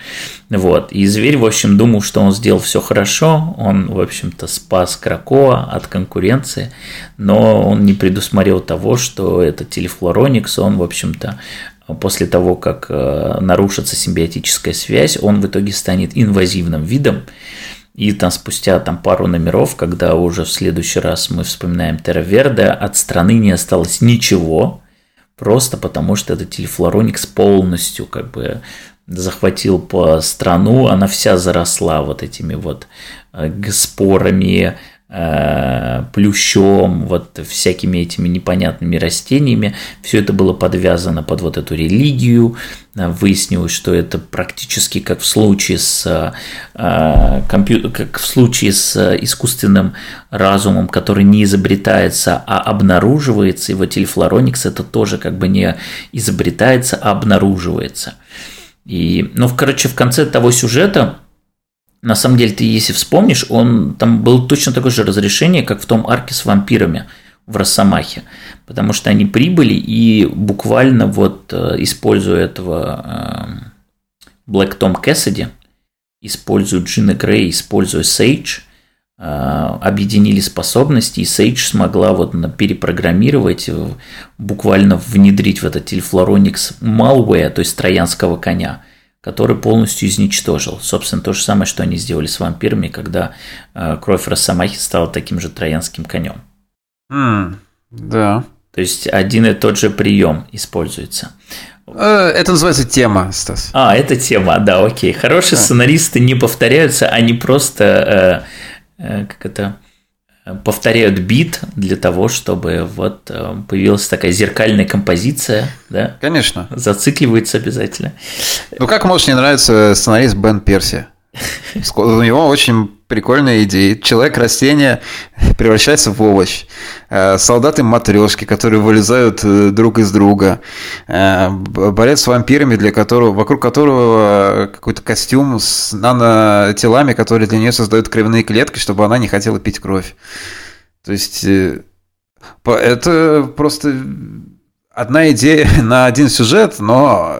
A: Вот. И зверь, в общем, думал, что он сделал все хорошо. Он, в общем-то, спас Кракоа от конкуренции. Но он не предусмотрел того, что это телефлороникс, он, в общем-то, после того, как э, нарушится симбиотическая связь, он в итоге станет инвазивным видом. И там спустя там, пару номеров, когда уже в следующий раз мы вспоминаем Терраверда, от страны не осталось ничего, просто потому что этот телефлороникс полностью как бы захватил по страну, она вся заросла вот этими вот э, спорами, плющом, вот всякими этими непонятными растениями. Все это было подвязано под вот эту религию. Э, выяснилось, что это практически как в случае с э, компью... как в случае с искусственным разумом, который не изобретается, а обнаруживается. И вот Телефлороникс это тоже как бы не изобретается, а обнаруживается. И, ну, короче, в конце того сюжета на самом деле, ты если вспомнишь, он там был точно такое же разрешение, как в том арке с вампирами в Росомахе. Потому что они прибыли и буквально вот э, используя этого Блэк Том Кэссиди, используя Джина Грей, используя Сейдж, э, объединили способности, и Сейдж смогла вот перепрограммировать, э, буквально внедрить в этот телефлороникс malware, то есть троянского коня – который полностью изничтожил. Собственно, то же самое, что они сделали с вампирами, когда э, кровь Росомахи стала таким же троянским конем.
B: Mm, да.
A: То есть один и тот же прием используется.
B: Э, это называется тема, Стас.
A: А, это тема, да, окей. Хорошие а. сценаристы не повторяются, они просто, э, э, как это, повторяют бит для того, чтобы вот э, появилась такая зеркальная композиция, да?
B: Конечно.
A: Зацикливается обязательно.
B: Ну как может не нравиться сценарист Бен Перси? <laughs> У него очень прикольная идея. Человек-растение превращается в овощ. Э, солдаты матрешки, которые вылезают э, друг из друга. Э, борец с вампирами, для которого, вокруг которого какой-то костюм с нанотелами, которые для нее создают кровяные клетки, чтобы она не хотела пить кровь. То есть это просто одна идея <laughs> на один сюжет, но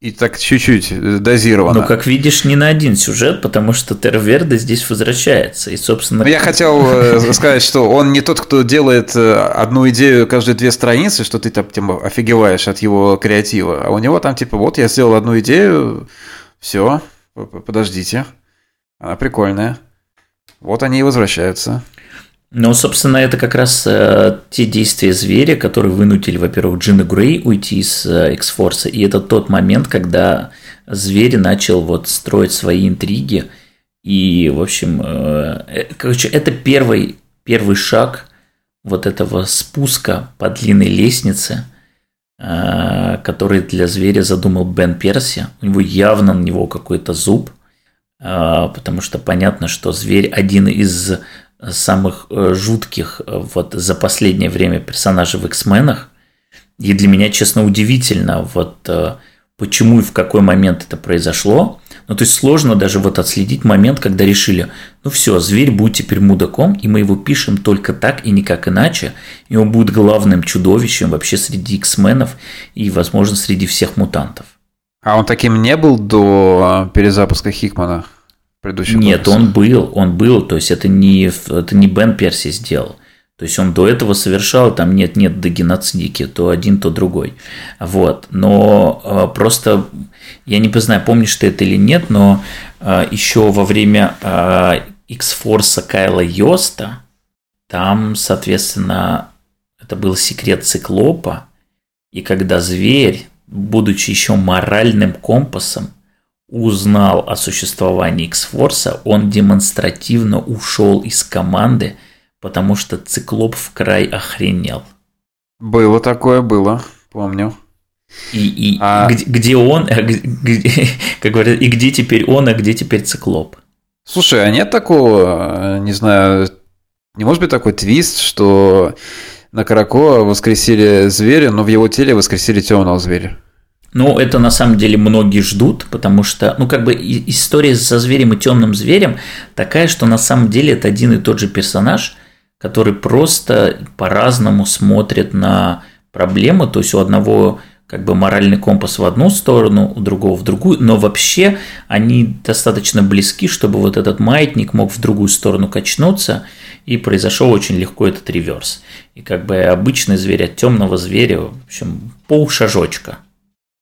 B: и так чуть-чуть э, дозировано.
A: Ну, как видишь, не на один сюжет, потому что Терверда здесь возвращается. И, собственно...
B: Я хотел э, <laughs> сказать, что он не тот, кто делает э, одну идею каждые две страницы, что ты там типа, офигеваешь от его креатива. А у него там типа, вот я сделал одну идею, все, подождите. Она прикольная. Вот они и возвращаются.
A: Ну, собственно, это как раз э, те действия зверя, которые вынудили, во-первых, Джина Грей уйти из э, X-Force, и это тот момент, когда зверь начал вот строить свои интриги, и, в общем, э, э короче, это первый, первый шаг вот этого спуска по длинной лестнице, э, который для зверя задумал Бен Перси. У него явно на него какой-то зуб, э, потому что понятно, что зверь один из самых э, жутких э, вот за последнее время персонажей в X-менах. И для меня, честно, удивительно, вот э, почему и в какой момент это произошло. Ну, то есть сложно даже вот отследить момент, когда решили, ну все, зверь будет теперь мудаком, и мы его пишем только так и никак иначе, и он будет главным чудовищем вообще среди X-менов и, возможно, среди всех мутантов.
B: А он таким не был до перезапуска Хикмана?
A: Предыдущих Нет, комиксах. он был, он был, то есть это не, это не Бен Перси сделал. То есть он до этого совершал, там нет-нет до геноцидики, то один, то другой. Вот. Но э, просто, я не знаю, помнишь ты это или нет, но э, еще во время э, X-Force Кайла Йоста, там, соответственно, это был секрет циклопа, и когда зверь, будучи еще моральным компасом, узнал о существовании X-Force, он демонстративно ушел из команды, потому что циклоп в край охренел.
B: Было такое, было, помню.
A: И, и а... где, где он, а где, <laughs> как говорят, и где теперь он, а где теперь циклоп?
B: Слушай, а нет такого, не знаю, не может быть такой твист, что на Карако воскресили зверя, но в его теле воскресили темного зверя?
A: Ну, это на самом деле многие ждут, потому что, ну, как бы история со зверем и темным зверем такая, что на самом деле это один и тот же персонаж, который просто по-разному смотрит на проблемы. То есть у одного как бы моральный компас в одну сторону, у другого в другую, но вообще они достаточно близки, чтобы вот этот маятник мог в другую сторону качнуться, и произошел очень легко этот реверс. И как бы обычный зверь от темного зверя, в общем, полшажочка.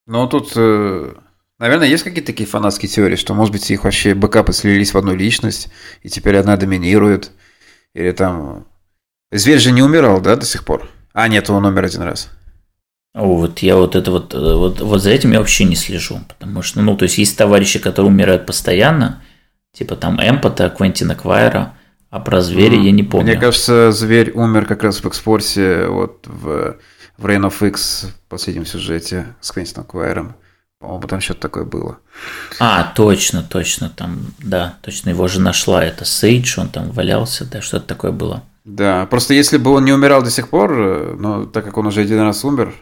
B: Ну, тут, э, наверное, есть какие-то такие фанатские теории, что, может быть, их вообще бэкапы слились в одну личность, и теперь одна доминирует, или там... Зверь же не умирал, да, до сих пор? А, нет, он умер один раз.
A: Вот я вот это вот, э, вот, вот за этим я вообще не слежу, потому что, ну, то есть есть товарищи, которые умирают постоянно, типа там Эмпота, Квентина Квайра, а про зверя mm. я не помню.
B: Мне кажется, зверь умер как раз в экспорте, вот в, в Rain of X в последнем сюжете с Квентином Квайром. По-моему, там что-то такое было.
A: А, точно, точно, там, да, точно его же нашла, это Сейдж, он там валялся, да, что-то такое было.
B: Да, просто если бы он не умирал до сих пор, но так как он уже один раз умер,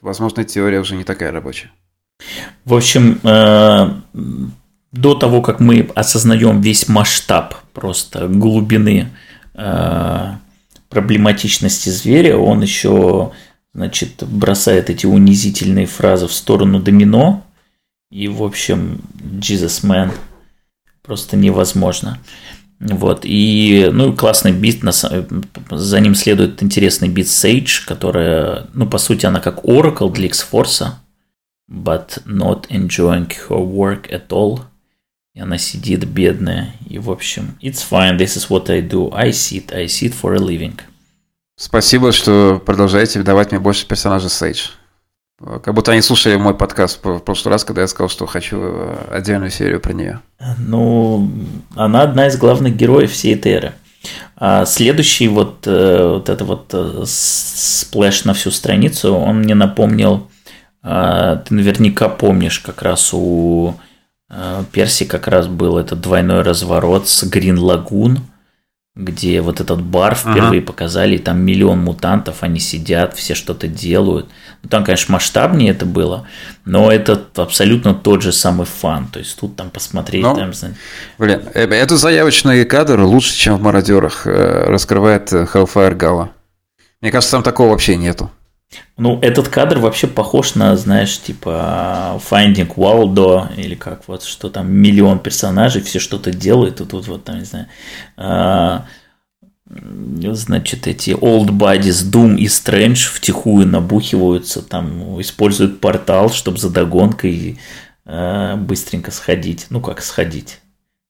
B: Возможно, теория уже не такая рабочая.
A: В общем, э, до того, как мы осознаем весь масштаб просто глубины э, проблематичности зверя, он еще значит, бросает эти унизительные фразы в сторону домино. И, в общем, Jesus Man просто невозможно. Вот, и, ну, классный бит, за ним следует интересный бит Sage, которая, ну, по сути, она как Oracle для X-Force, but not enjoying her work at all. И она сидит бедная, и, в общем, it's fine, this is what I do, I sit, I sit for a living.
B: Спасибо, что продолжаете давать мне больше персонажей Sage. Как будто они слушали мой подкаст в прошлый раз, когда я сказал, что хочу э, отдельную серию про нее.
A: Ну, она одна из главных героев всей этой эры. А следующий вот, э, вот это вот э, splash на всю страницу, он мне напомнил, а, ты наверняка помнишь, как раз у Перси как раз был этот двойной разворот с Грин Лагун, где вот этот бар впервые ага. показали, и там миллион мутантов, они сидят, все что-то делают. Ну, там, конечно, масштабнее это было, но это абсолютно тот же самый фан. То есть тут там посмотреть, ну, там,
B: Блин, э, это заявочный кадр лучше, чем в «Мародерах» э, раскрывает Hellfire Gala. Мне кажется, там такого вообще нету.
A: Ну, этот кадр вообще похож на, знаешь, типа Finding Waldo, или как вот, что там миллион персонажей, все что-то делают, и тут вот там, не знаю, а, значит, эти Old Buddies Doom и Strange втихую набухиваются, там используют портал, чтобы за догонкой а, быстренько сходить. Ну, как сходить?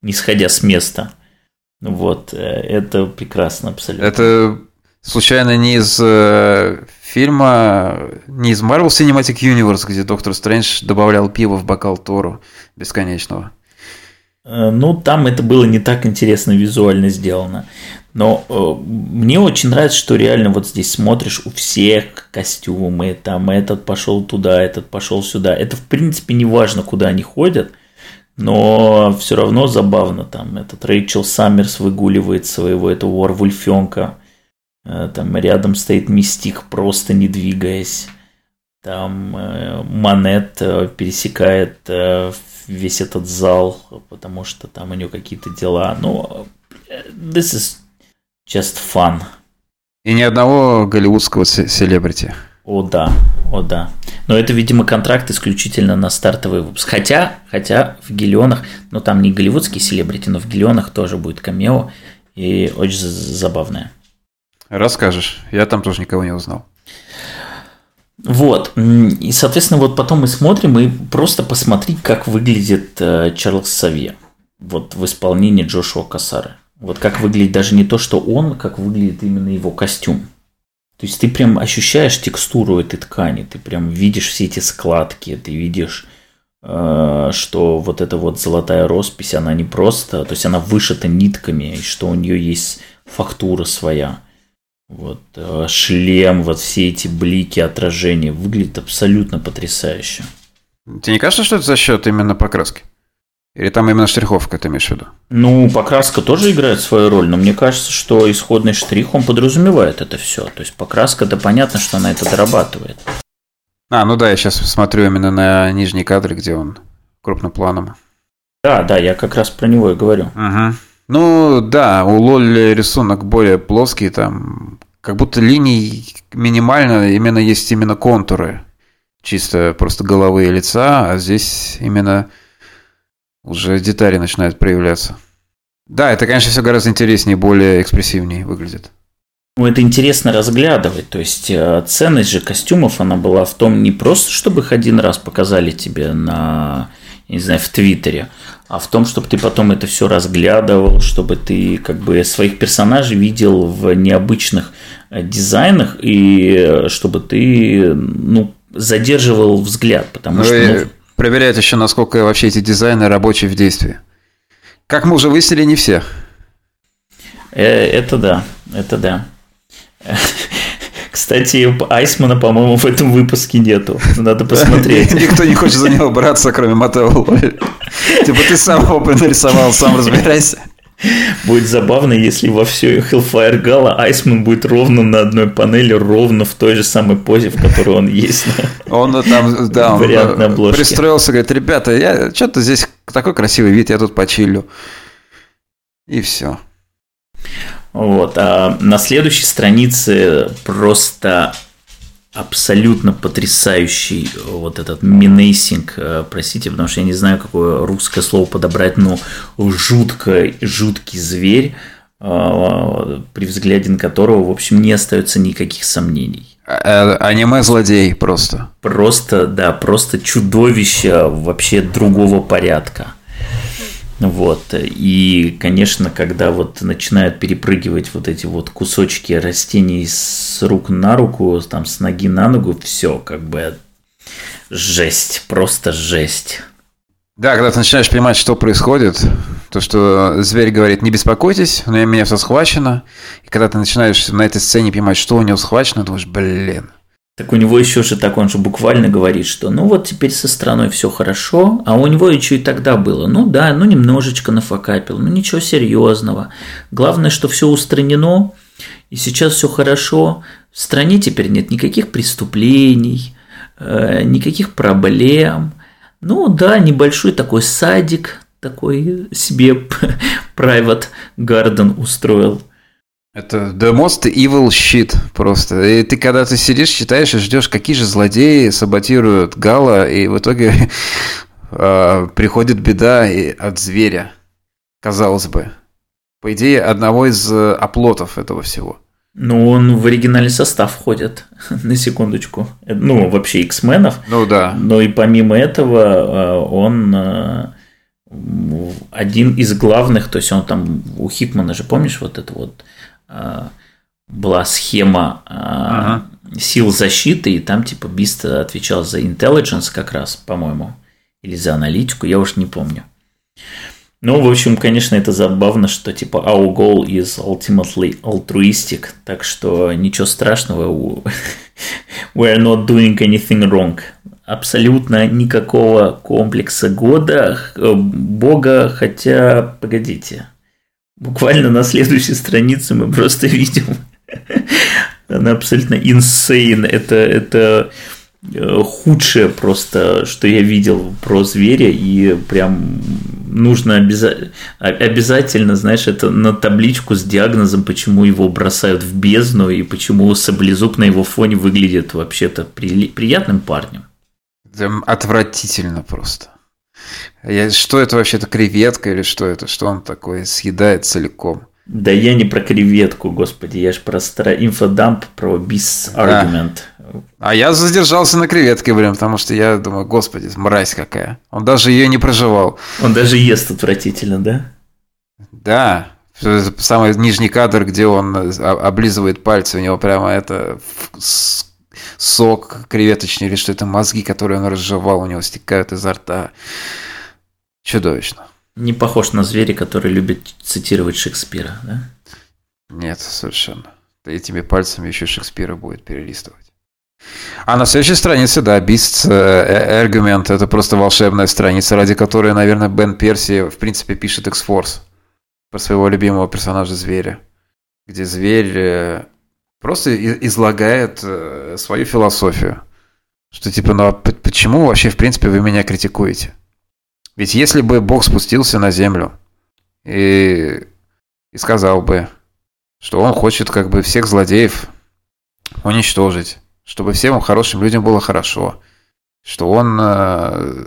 A: Не сходя с места. Вот, э, это прекрасно абсолютно.
B: Это случайно не из э, фильма, не из Marvel Cinematic Universe, где Доктор Стрэндж добавлял пиво в бокал Тору бесконечного.
A: Э, ну, там это было не так интересно визуально сделано. Но э, мне очень нравится, что реально вот здесь смотришь, у всех костюмы, там этот пошел туда, этот пошел сюда. Это в принципе не важно, куда они ходят, но все равно забавно. Там этот Рэйчел Саммерс выгуливает своего этого Варвульфенка. Э, там рядом стоит мистик, просто не двигаясь. Там э, Монет э, пересекает весь этот зал, потому что там у нее какие-то дела. Ну, this is just fun.
B: И ни одного голливудского селебрити.
A: О да, о да. Но это, видимо, контракт исключительно на стартовый выпуск. Хотя, хотя в Гелионах, ну там не голливудские селебрити, но в Гелионах тоже будет камео. И очень забавное.
B: Расскажешь. Я там тоже никого не узнал.
A: Вот. И, соответственно, вот потом мы смотрим и просто посмотреть, как выглядит э, Чарльз Савье. Вот в исполнении Джошуа Кассары. Вот как выглядит даже не то, что он, как выглядит именно его костюм. То есть ты прям ощущаешь текстуру этой ткани, ты прям видишь все эти складки, ты видишь, э, что вот эта вот золотая роспись, она не просто, то есть она вышита нитками, и что у нее есть фактура своя. Вот э, шлем, вот все эти блики, отражения выглядит абсолютно потрясающе.
B: Тебе не кажется, что это за счет именно покраски? Или там именно штриховка, ты имеешь в виду?
A: Ну, покраска тоже играет свою роль, но мне кажется, что исходный штрих, он подразумевает это все. То есть покраска, да понятно, что она это дорабатывает.
B: А, ну да, я сейчас смотрю именно на нижний кадр, где он крупным планом.
A: Да, да, я как раз про него и говорю.
B: Угу. Ну да, у Лоли рисунок более плоский, там как будто линий минимально, именно есть именно контуры, чисто просто головы и лица, а здесь именно уже детали начинают проявляться. Да, это, конечно, все гораздо интереснее, более экспрессивнее выглядит.
A: Ну, это интересно разглядывать. То есть э, ценность же костюмов, она была в том не просто, чтобы их один раз показали тебе на, не знаю, в Твиттере, а в том, чтобы ты потом это все разглядывал, чтобы ты как бы своих персонажей видел в необычных э, дизайнах и э, чтобы ты ну, задерживал взгляд, потому ну, что... Ну,
B: проверять еще, насколько вообще эти дизайны рабочие в действии. Как мы уже выяснили, не все.
A: Это да, это да. Кстати, Айсмана, по-моему, в этом выпуске нету. Надо посмотреть. <laughs>
B: Никто не хочет за него браться, кроме Матео. Типа ты сам его нарисовал, сам разбирайся.
A: Будет забавно, если во все Hellfire Gala Айсман будет ровно на одной панели, ровно в той же самой позе, в которой он есть.
B: Он там, да, он э, пристроился, говорит, ребята, я что-то здесь такой красивый вид, я тут почилю. И все.
A: Вот. А на следующей странице просто абсолютно потрясающий вот этот menacing, э, простите, потому что я не знаю, какое русское слово подобрать, но жутко, жуткий зверь, э, при взгляде на которого, в общем, не остается никаких сомнений.
B: А, аниме-злодей просто.
A: Просто, да, просто чудовище вообще другого порядка. Вот. И, конечно, когда вот начинают перепрыгивать вот эти вот кусочки растений с рук на руку, там с ноги на ногу, все как бы жесть, просто жесть.
B: Да, когда ты начинаешь понимать, что происходит, то, что зверь говорит, не беспокойтесь, у меня все схвачено, и когда ты начинаешь на этой сцене понимать, что у него схвачено, думаешь, блин,
A: так у него еще же так, он же буквально говорит, что ну вот теперь со страной все хорошо, а у него еще и тогда было. Ну да, ну немножечко нафакапил, ну ничего серьезного. Главное, что все устранено, и сейчас все хорошо. В стране теперь нет никаких преступлений, э, никаких проблем. Ну да, небольшой такой садик, такой себе <laughs> private garden устроил.
B: Это the most evil shit просто. И ты когда ты сидишь, читаешь и ждешь, какие же злодеи саботируют Гала, и в итоге э, <laughs> приходит беда и от зверя, казалось бы. По идее, одного из э, оплотов этого всего.
A: Ну, он в оригинальный состав входит, <laughs> на секундочку. Ну, вообще X-менов.
B: Ну да.
A: Но и помимо этого э, он э, один из главных, то есть он там у Хикмана же, помнишь, вот это вот Э, была схема э, ага. сил защиты, и там типа Бист отвечал за intelligence как раз, по-моему, или за аналитику, я уж не помню. Ну, в общем, конечно, это забавно, что типа our goal is ultimately altruistic, так что ничего страшного, <laughs> we are not doing anything wrong. Абсолютно никакого комплекса года, э, бога, хотя, погодите, Буквально на следующей странице мы просто <laughs> видим. Она абсолютно insane. Это, это э, худшее просто, что я видел про зверя, и прям нужно обяза- обязательно, знаешь, это на табличку с диагнозом, почему его бросают в бездну, и почему Саблезуб на его фоне выглядит вообще-то при- приятным парнем.
B: Отвратительно просто. Я, что это вообще-то креветка или что это? Что он такое съедает целиком?
A: Да я не про креветку, господи, я же про стара... инфодамп, про бис аргумент.
B: Да. А я задержался на креветке, блин, потому что я думаю, господи, мразь какая. Он даже ее не проживал.
A: Он даже ест отвратительно, да?
B: Да. Самый нижний кадр, где он облизывает пальцы, у него прямо это сок креветочный или что это мозги, которые он разжевал, у него стекают изо рта. Чудовищно.
A: Не похож на зверя, который любит цитировать Шекспира, да?
B: Нет, совершенно. Этими пальцами еще Шекспира будет перелистывать. А на следующей странице, да, Beast Argument, это просто волшебная страница, ради которой, наверное, Бен Перси, в принципе, пишет X-Force про своего любимого персонажа зверя, где зверь э, просто излагает э, свою философию. Что типа, ну а почему вообще, в принципе, вы меня критикуете? Ведь если бы Бог спустился на землю и, и сказал бы, что он хочет как бы всех злодеев уничтожить, чтобы всем хорошим людям было хорошо, что он э,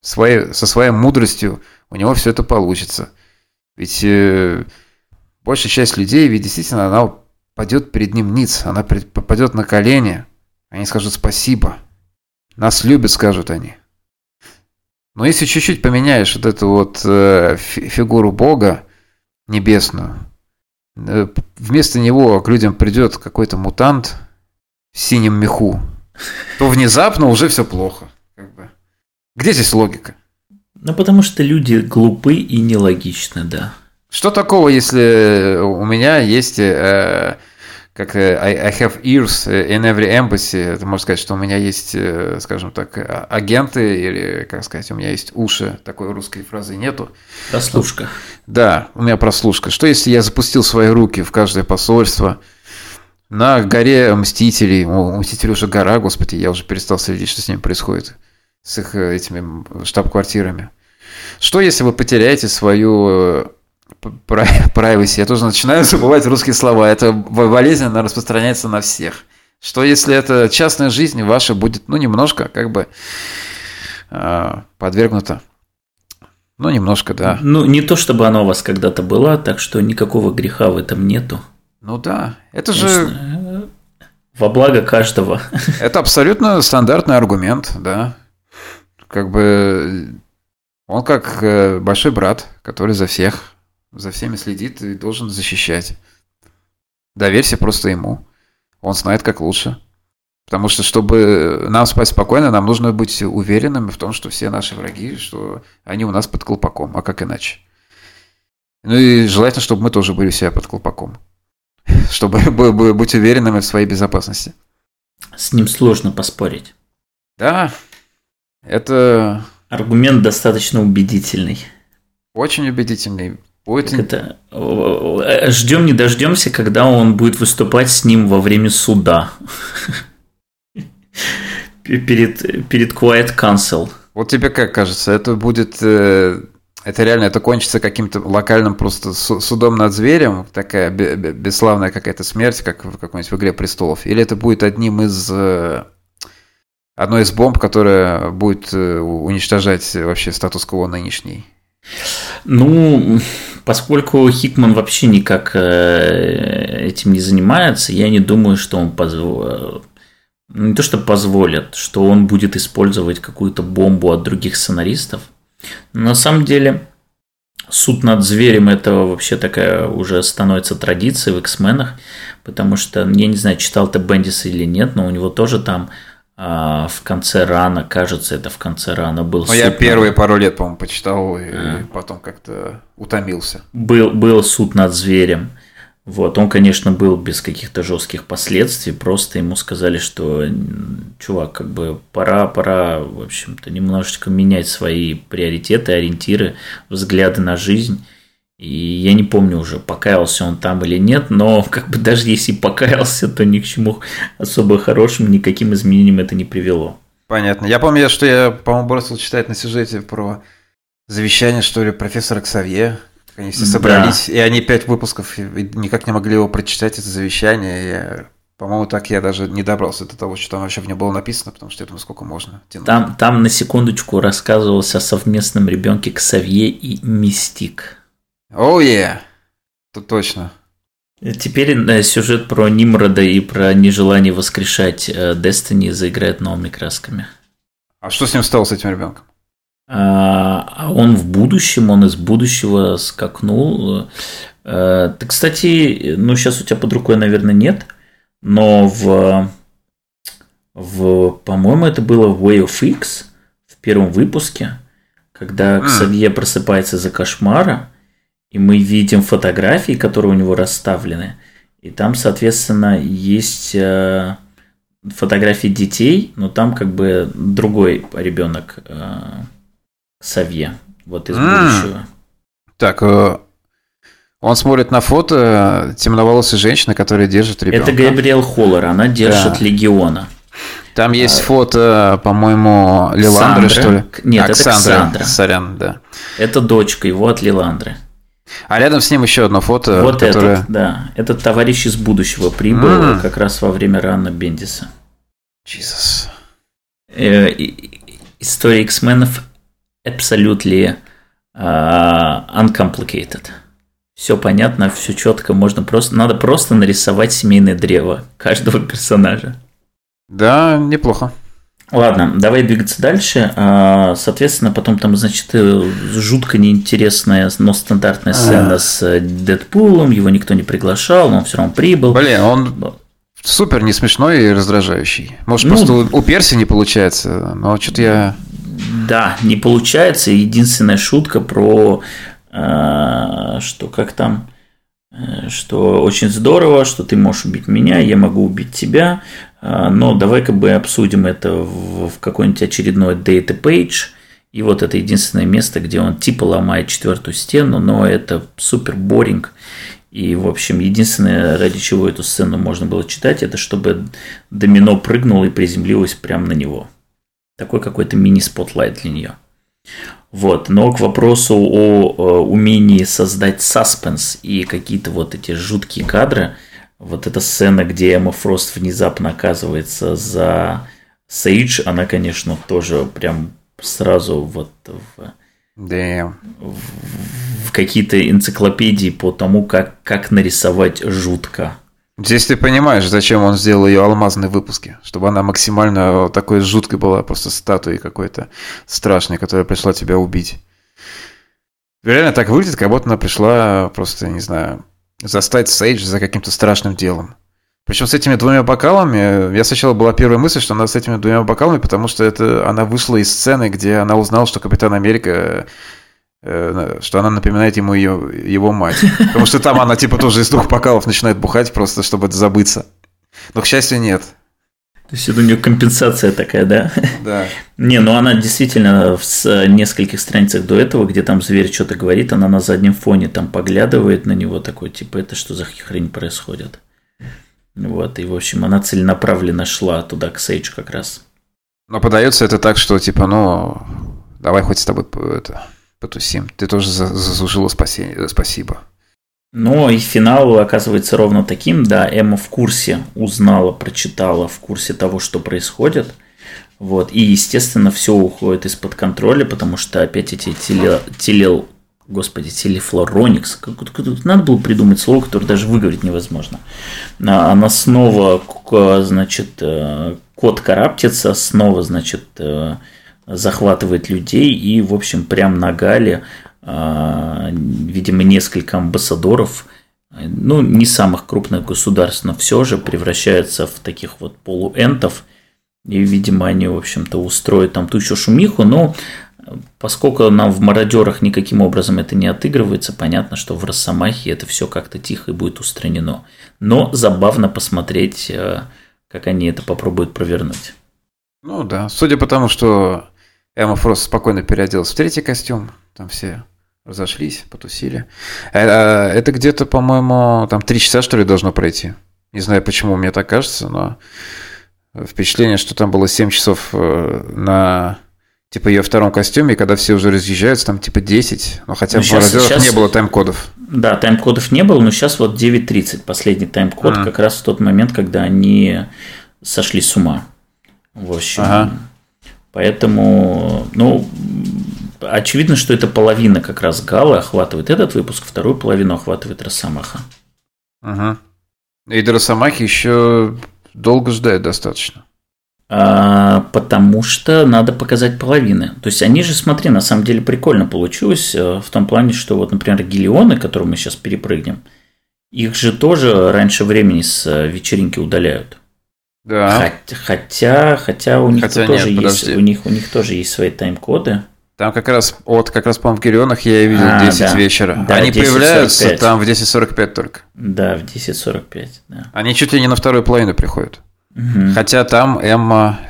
B: своей, со своей мудростью у него все это получится. Ведь э, большая часть людей, ведь действительно она падет перед ним ниц, она попадет на колени, они скажут спасибо. Нас любят, скажут они. Но если чуть-чуть поменяешь вот эту вот э, фигуру Бога небесную, э, вместо него к людям придет какой-то мутант в синем меху, то внезапно уже все плохо. Как бы. Где здесь логика?
A: Ну, потому что люди глупы и нелогичны, да.
B: Что такого, если у меня есть э, как э, I, have ears in every embassy. Это можно сказать, что у меня есть, э, скажем так, а, агенты или, как сказать, у меня есть уши. Такой русской фразы нету.
A: Прослушка.
B: Да, у меня прослушка. Что если я запустил свои руки в каждое посольство? На горе Мстителей, у Мстителей уже гора, господи, я уже перестал следить, что с ними происходит, с их э, этими штаб-квартирами. Что если вы потеряете свою <laughs> privacy. Я тоже начинаю забывать русские слова. Это болезнь, она распространяется на всех. Что если эта частная жизнь ваша будет, ну, немножко как бы э, подвергнута ну, немножко, да.
A: Ну, не то, чтобы она у вас когда-то была, так что никакого греха в этом нету.
B: Ну да, это же...
A: Во благо каждого. <laughs>
B: Это абсолютно стандартный аргумент, да. Как бы он как э, большой брат, который за всех за всеми следит и должен защищать. Доверься просто ему. Он знает, как лучше. Потому что, чтобы нам спать спокойно, нам нужно быть уверенными в том, что все наши враги, что они у нас под колпаком, а как иначе. Ну и желательно, чтобы мы тоже были у себя под колпаком. <laughs> Чтобы <laughs> быть уверенными в своей безопасности.
A: С ним сложно поспорить.
B: Да, это...
A: Аргумент достаточно убедительный.
B: Очень убедительный.
A: Будет... Это... Э, Ждем не дождемся, когда он будет выступать с ним во время суда. <laughs> перед, перед Quiet Council.
B: Вот тебе как кажется, это будет... Э, это реально, это кончится каким-то локальным просто судом над зверем, такая бесславная какая-то смерть, как в какой-нибудь в «Игре престолов», или это будет одним из... Э, одной из бомб, которая будет уничтожать вообще статус-кво нынешний?
A: Ну, поскольку Хикман вообще никак э, этим не занимается, я не думаю, что он позволит не то, что позволят, что он будет использовать какую-то бомбу от других сценаристов. на самом деле, суд над зверем это вообще такая уже становится традицией в X-менах, потому что, я не знаю, читал ты Бендис или нет, но у него тоже там а, в конце рана, кажется, это в конце рана был.
B: Ну, я первые над... пару лет, по-моему, почитал и а. потом как-то утомился.
A: Был, был суд над зверем. Вот, он, конечно, был без каких-то жестких последствий, просто ему сказали, что, чувак, как бы пора, пора, в общем-то, немножечко менять свои приоритеты, ориентиры, взгляды на жизнь. И я не помню уже, покаялся он там или нет, но <laughs> как бы даже если покаялся, то ни к чему особо хорошим, никаким изменениям это не привело.
B: Понятно. Я помню, что я, по-моему, бросил читать на сюжете про завещание, что ли, профессора Ксавье. Они все собрались, да. и они пять выпусков никак не могли его прочитать, это завещание. Я, по-моему, так я даже не добрался до того, что там вообще в нем было написано, потому что я думаю, сколько можно.
A: Там, там на секундочку рассказывалось о совместном ребенке Ксавье и Мистик.
B: Оу, oh, yeah. Тут точно.
A: Теперь да, сюжет про Нимрода и про нежелание воскрешать э, Destiny заиграет новыми красками.
B: А что с ним стало, с этим ребенком?
A: А, а он в будущем, он из будущего скакнул. Э, ты, кстати, ну сейчас у тебя под рукой, наверное, нет, но в, в по-моему, это было в Way of X в первом выпуске, когда Ксавье просыпается за кошмара, и мы видим фотографии, которые у него расставлены. И там, соответственно, есть э, фотографии детей, но там как бы другой ребенок э, Савье, вот из будущего.
B: Так, э, он смотрит на фото темноволосой женщины, которая держит ребенка.
A: Это Габриэл Холлер, она держит да. легиона.
B: Там есть а, фото, по-моему, Лиландры, что ли?
A: Нет, Оксандра, это Ксандра.
B: Сорян, да.
A: Это дочка его от Лиландры.
B: А рядом с ним еще одно фото.
A: Вот которое... этот, да. Этот товарищ из будущего прибыл mm. как раз во время рана Бендиса.
B: Jesus.
A: Э, история X-менов абсолютно uh, uncomplicated. Все понятно, все четко, можно просто, надо просто нарисовать семейное древо каждого персонажа.
B: Да, неплохо.
A: Ладно, давай двигаться дальше. А, соответственно, потом там, значит, э, жутко неинтересная, но стандартная сцена с э, Дэдпулом. Его никто не приглашал, но он все равно прибыл.
B: Блин, он супер не смешной и раздражающий. Может, ну, просто у Перси не получается, но что-то я...
A: Да, не получается. Единственная шутка про а, что как там Э, что очень здорово, что ты можешь убить меня, я могу убить тебя, э, но давай-ка бы обсудим это в, в какой-нибудь очередной data page, и вот это единственное место, где он типа ломает четвертую стену, но это супер боринг, и, в общем, единственное, ради чего эту сцену можно было читать, это чтобы домино прыгнуло и приземлилось прямо на него. Такой какой-то мини-спотлайт для нее. Вот. Но к вопросу о, о умении создать саспенс и какие-то вот эти жуткие кадры, вот эта сцена, где Эмма Фрост внезапно оказывается за Сейдж, она, конечно, тоже прям сразу вот в,
B: Damn.
A: в, в какие-то энциклопедии по тому, как, как нарисовать жутко.
B: Здесь ты понимаешь, зачем он сделал ее алмазной выпуске, чтобы она максимально такой жуткой была, просто статуей какой-то страшной, которая пришла тебя убить. Реально так выглядит, как будто она пришла просто, не знаю, застать Сейдж за каким-то страшным делом. Причем с этими двумя бокалами, я сначала была первая мысль, что она с этими двумя бокалами, потому что это она вышла из сцены, где она узнала, что Капитан Америка что она напоминает ему ее, его мать. Потому что там она типа тоже из двух бокалов начинает бухать просто, чтобы это забыться. Но, к счастью, нет.
A: То есть это у нее компенсация такая, да?
B: Да.
A: Не, ну она действительно в нескольких страницах до этого, где там зверь что-то говорит, она на заднем фоне там поглядывает на него такой, типа, это что за хрень происходит? Вот, и, в общем, она целенаправленно шла туда, к Сейдж как раз.
B: Но подается это так, что, типа, ну, давай хоть с тобой это, потусим. Ты тоже заслужила спасение, спасибо.
A: Ну и финал оказывается ровно таким, да, Эмма в курсе узнала, прочитала в курсе того, что происходит. Вот, и, естественно, все уходит из-под контроля, потому что опять эти теле, теле, господи, телефлороникс, надо было придумать слово, которое даже выговорить невозможно. А, она снова, значит, э, код караптится, снова, значит, э, захватывает людей и, в общем, прям на Гале, а, видимо, несколько амбассадоров, ну, не самых крупных государств, но все же превращаются в таких вот полуэнтов, и, видимо, они, в общем-то, устроят там тучу шумиху, но поскольку нам в мародерах никаким образом это не отыгрывается, понятно, что в Росомахе это все как-то тихо и будет устранено. Но забавно посмотреть, э, как они это попробуют провернуть.
B: Ну да, судя по тому, что Эмма Фрост спокойно переоделась в третий костюм. Там все разошлись, потусили. Э, э, это где-то, по-моему, там три часа, что ли, должно пройти. Не знаю, почему мне так кажется, но впечатление, что там было 7 часов э, на типа ее втором костюме, и когда все уже разъезжаются, там типа 10, но хотя ну, в сейчас, сейчас... не было тайм-кодов.
A: Да, тайм-кодов не было, но сейчас вот 9.30, последний тайм-код, а. как раз в тот момент, когда они сошли с ума. В общем, ага. Поэтому, ну, очевидно, что это половина как раз Гала охватывает этот выпуск, вторую половину охватывает Росомаха.
B: Ага. И до Росомахи еще долго ждать достаточно.
A: А, потому что надо показать половины. То есть они же, смотри, на самом деле прикольно получилось э, в том плане, что вот, например, Гелионы, которые мы сейчас перепрыгнем, их же тоже раньше времени с э, вечеринки удаляют.
B: Да.
A: Хотя, хотя у них хотя тоже нет, есть, у них, у них тоже есть свои тайм-коды.
B: Там как раз, вот как раз, по-моему, в Гирионах я видел а, 10 да. вечера. Да, Они 10, появляются 45. там в 10.45 только.
A: Да, в 10.45, да.
B: Они чуть ли не на вторую половину приходят. Угу. Хотя там Эмма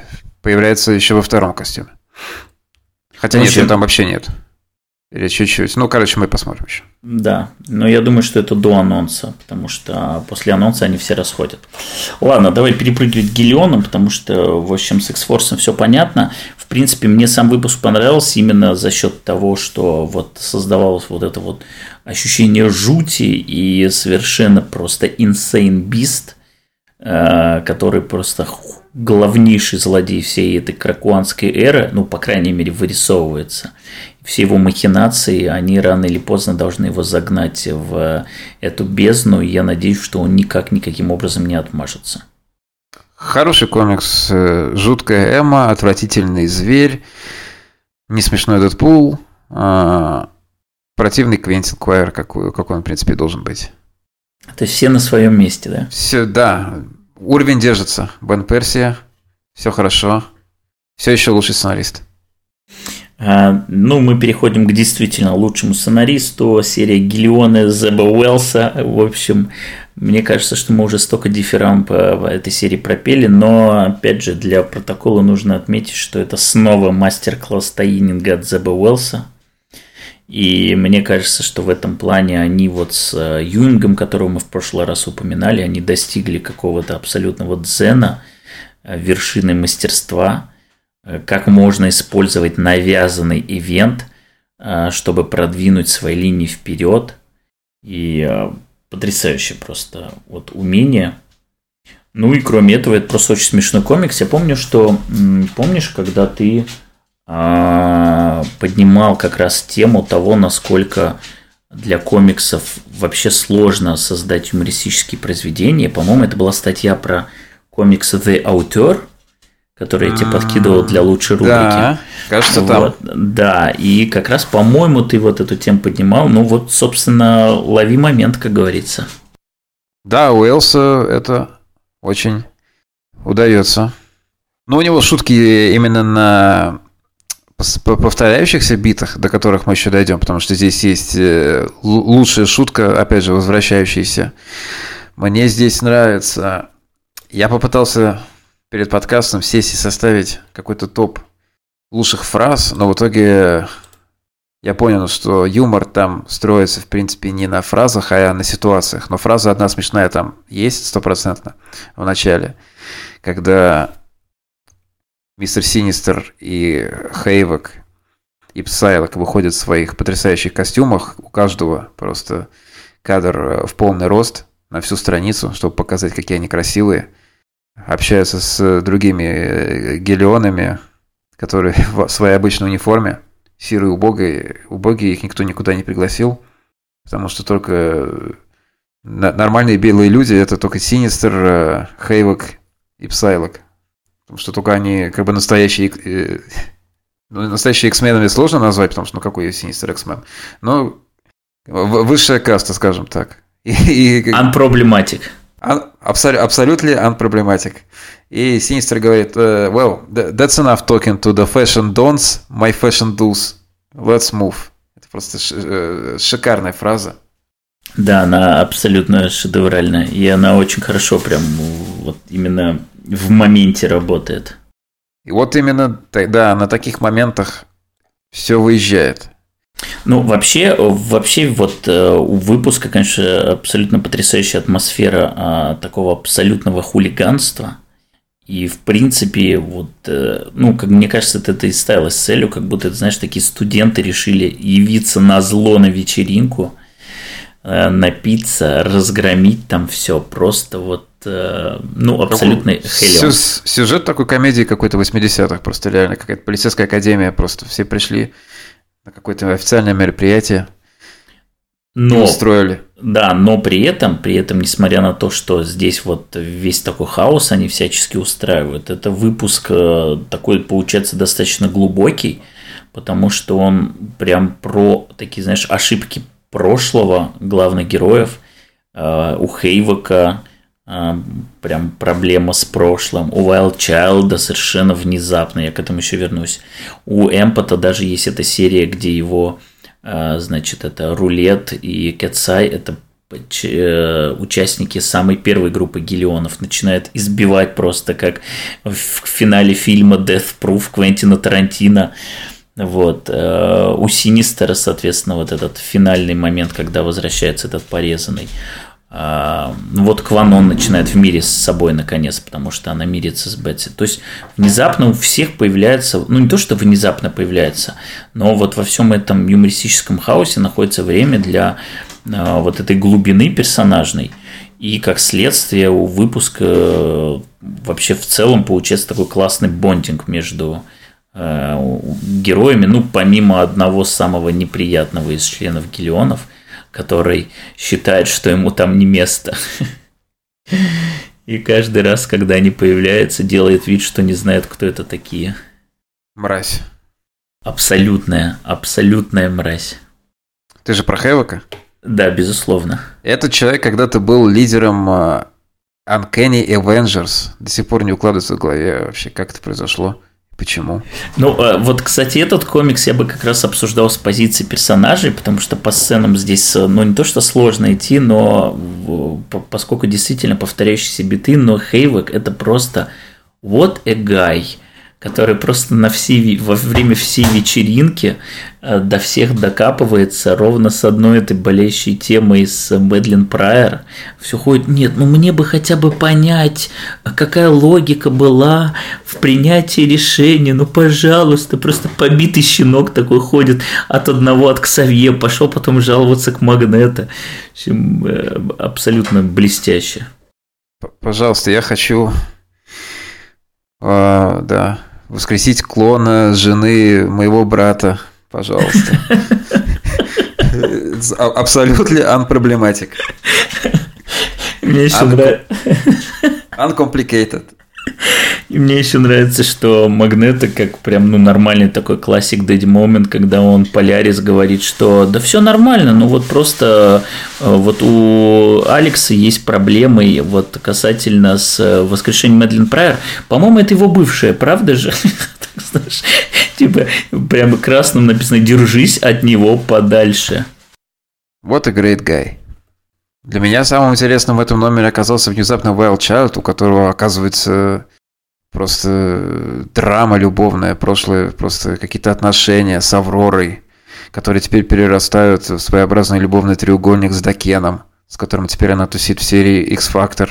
B: появляется еще во втором костюме. Хотя ну, нет, ее там вообще нет. Или чуть-чуть. Ну, короче, мы посмотрим еще.
A: Да, но я думаю, что это до анонса, потому что после анонса они все расходят. Ладно, давай перепрыгивать к Гелионам, потому что, в общем, с X-Force все понятно. В принципе, мне сам выпуск понравился именно за счет того, что вот создавалось вот это вот ощущение жути и совершенно просто insane beast, э, который просто главнейший злодей всей этой кракуанской эры, ну, по крайней мере, вырисовывается. Все его махинации, они рано или поздно должны его загнать в эту бездну, и я надеюсь, что он никак никаким образом не отмажется.
B: Хороший комикс, э, жуткая Эмма, отвратительный зверь, не смешной Дэдпул, а, противный Квентин Куайер, какой, какой он, в принципе, должен быть.
A: То есть все на своем месте, да?
B: Все, да. Уровень держится. Бен Персия, все хорошо. Все еще лучший сценарист.
A: А, ну, мы переходим к действительно лучшему сценаристу. Серия Гиллиона Зеба Уэлса. В общем, мне кажется, что мы уже столько дифферам по этой серии пропели, но, опять же, для протокола нужно отметить, что это снова мастер-класс Таининга от Зеба Уэлса. И мне кажется, что в этом плане они вот с э, Юингом, которого мы в прошлый раз упоминали, они достигли какого-то абсолютного дзена, э, вершины мастерства, э, как можно использовать навязанный ивент, чтобы продвинуть свои линии вперед. И потрясающее просто вот умение. Ну и кроме этого, это просто очень смешной комикс. Я помню, что помнишь, когда ты а, поднимал как раз тему того, насколько для комиксов вообще сложно создать юмористические произведения. По-моему, это была статья про комиксы The Author, который я тебе подкидывал для лучшей рубрики. Да,
B: кажется,
A: вот, там. Да, и как раз, по-моему, ты вот эту тему поднимал. Ну вот, собственно, лови момент, как говорится.
B: Да, у Элса это очень удается. Но у него шутки именно на повторяющихся битах, до которых мы еще дойдем, потому что здесь есть э, лучшая шутка, опять же, возвращающаяся. Мне здесь нравится. Я попытался перед подкастом сесть и составить какой-то топ лучших фраз, но в итоге я понял, что юмор там строится, в принципе, не на фразах, а на ситуациях. Но фраза одна смешная там есть стопроцентно в начале, когда мистер Синистер и Хейвок и Псайлок выходят в своих потрясающих костюмах. У каждого просто кадр в полный рост на всю страницу, чтобы показать, какие они красивые – общаются с другими э, гелионами, которые <laughs> в своей обычной униформе, серые убогие, убогие, их никто никуда не пригласил, потому что только э, нормальные белые люди, это только Синистер, э, Хейвок и Псайлок. Потому что только они как бы настоящие... <laughs> Ну, настоящие X-менами сложно назвать, потому что ну какой Синистер X-мен. Но высшая каста, скажем так. <laughs>
A: И, и... Unproblematic.
B: Абсолютно unproblematic. И Синистер говорит, well, that's enough talking to the fashion dons, my fashion do's. Let's move. Это просто э, шикарная фраза.
A: Да, она абсолютно шедевральная. И она очень хорошо прям вот именно в моменте работает.
B: И вот именно, да, на таких моментах все выезжает.
A: Ну, вообще, вообще вот э, у выпуска, конечно, абсолютно потрясающая атмосфера а, такого абсолютного хулиганства. И, в принципе, вот, э, ну, как мне кажется, это, и ставилось целью, как будто, знаешь, такие студенты решили явиться на зло на вечеринку, э, напиться, разгромить там все, просто вот, ну, абсолютно
B: хелион. Сюжет такой комедии какой-то 80-х, просто реально какая-то полицейская академия, просто все пришли на какое-то официальное мероприятие
A: но, устроили. Да, но при этом, при этом, несмотря на то, что здесь вот весь такой хаос они всячески устраивают, это выпуск э, такой получается достаточно глубокий, потому что он прям про такие, знаешь, ошибки прошлого главных героев. Э, у Хейвока а, прям проблема с прошлым. У Wild Child совершенно внезапно, я к этому еще вернусь. У Эмпота даже есть эта серия, где его, а, значит, это Рулет и Кетсай, это э, участники самой первой группы гелионов начинают избивать просто как в финале фильма Death Proof Квентина Тарантино. Вот. Э, у Синистера, соответственно, вот этот финальный момент, когда возвращается этот порезанный. А, вот Кванон начинает в мире с собой наконец, потому что она мирится с Бетси. То есть внезапно у всех появляется, ну не то, что внезапно появляется, но вот во всем этом юмористическом хаосе находится время для а, вот этой глубины персонажной. И как следствие у выпуска вообще в целом получается такой классный бондинг между э, героями, ну, помимо одного самого неприятного из членов Гелионов, который считает, что ему там не место. И каждый раз, когда они появляются, делает вид, что не знает, кто это такие.
B: Мразь.
A: Абсолютная, абсолютная мразь.
B: Ты же про Хэвока?
A: Да, безусловно.
B: Этот человек когда-то был лидером uh, Uncanny Avengers. До сих пор не укладывается в голове вообще, как это произошло. Почему?
A: Ну, а, вот, кстати, этот комикс я бы как раз обсуждал с позиции персонажей, потому что по сценам здесь, э, ну, не то, что сложно идти, но поскольку действительно повторяющиеся биты, но Хейвек это просто what a guy – который просто на все, во время всей вечеринки э, до всех докапывается ровно с одной этой болеющей темой с Мэдлин Прайер. Все ходит, нет, ну мне бы хотя бы понять, какая логика была в принятии решения, ну пожалуйста, просто побитый щенок такой ходит от одного от Ксавье, пошел потом жаловаться к Магнета. В общем, э, абсолютно блестяще.
B: Пожалуйста, я хочу... А, да, воскресить клона жены моего брата, пожалуйста. Абсолютно unproblematic.
A: Мне еще нравится.
B: Uncomplicated.
A: И мне еще нравится, что Магнета как прям ну нормальный такой классик Дэдди Момент, когда он Полярис говорит, что да все нормально, ну вот просто э, вот у Алекса есть проблемы вот касательно с э, воскрешением Мэдлин Прайер. По-моему, это его бывшая, правда же? <laughs> Типа прямо красным написано «Держись от него подальше».
B: Вот a great guy. Для меня самым интересным в этом номере оказался внезапно Wild Child, у которого, оказывается, просто драма любовная, прошлое, просто какие-то отношения с Авророй, которые теперь перерастают в своеобразный любовный треугольник с Дакеном, с которым теперь она тусит в серии X-Factor.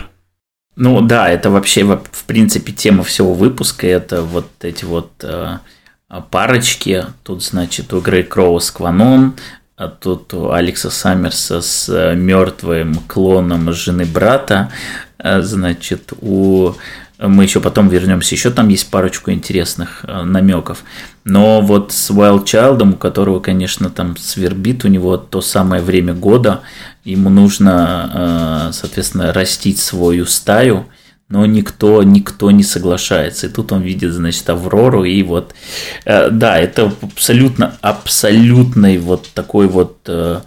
A: Ну да, это вообще, в принципе, тема всего выпуска. Это вот эти вот э, парочки. Тут, значит, у Грей Кроу с Кваном, а тут у Алекса Саммерса с э, мертвым клоном жены брата, э, значит, у мы еще потом вернемся, еще там есть парочку интересных э, намеков. Но вот с Wild Child, у которого, конечно, там свербит, у него то самое время года, ему нужно, соответственно, растить свою стаю, но никто, никто не соглашается. И тут он видит, значит, Аврору, и вот, э, да, это абсолютно, абсолютный вот такой вот, э,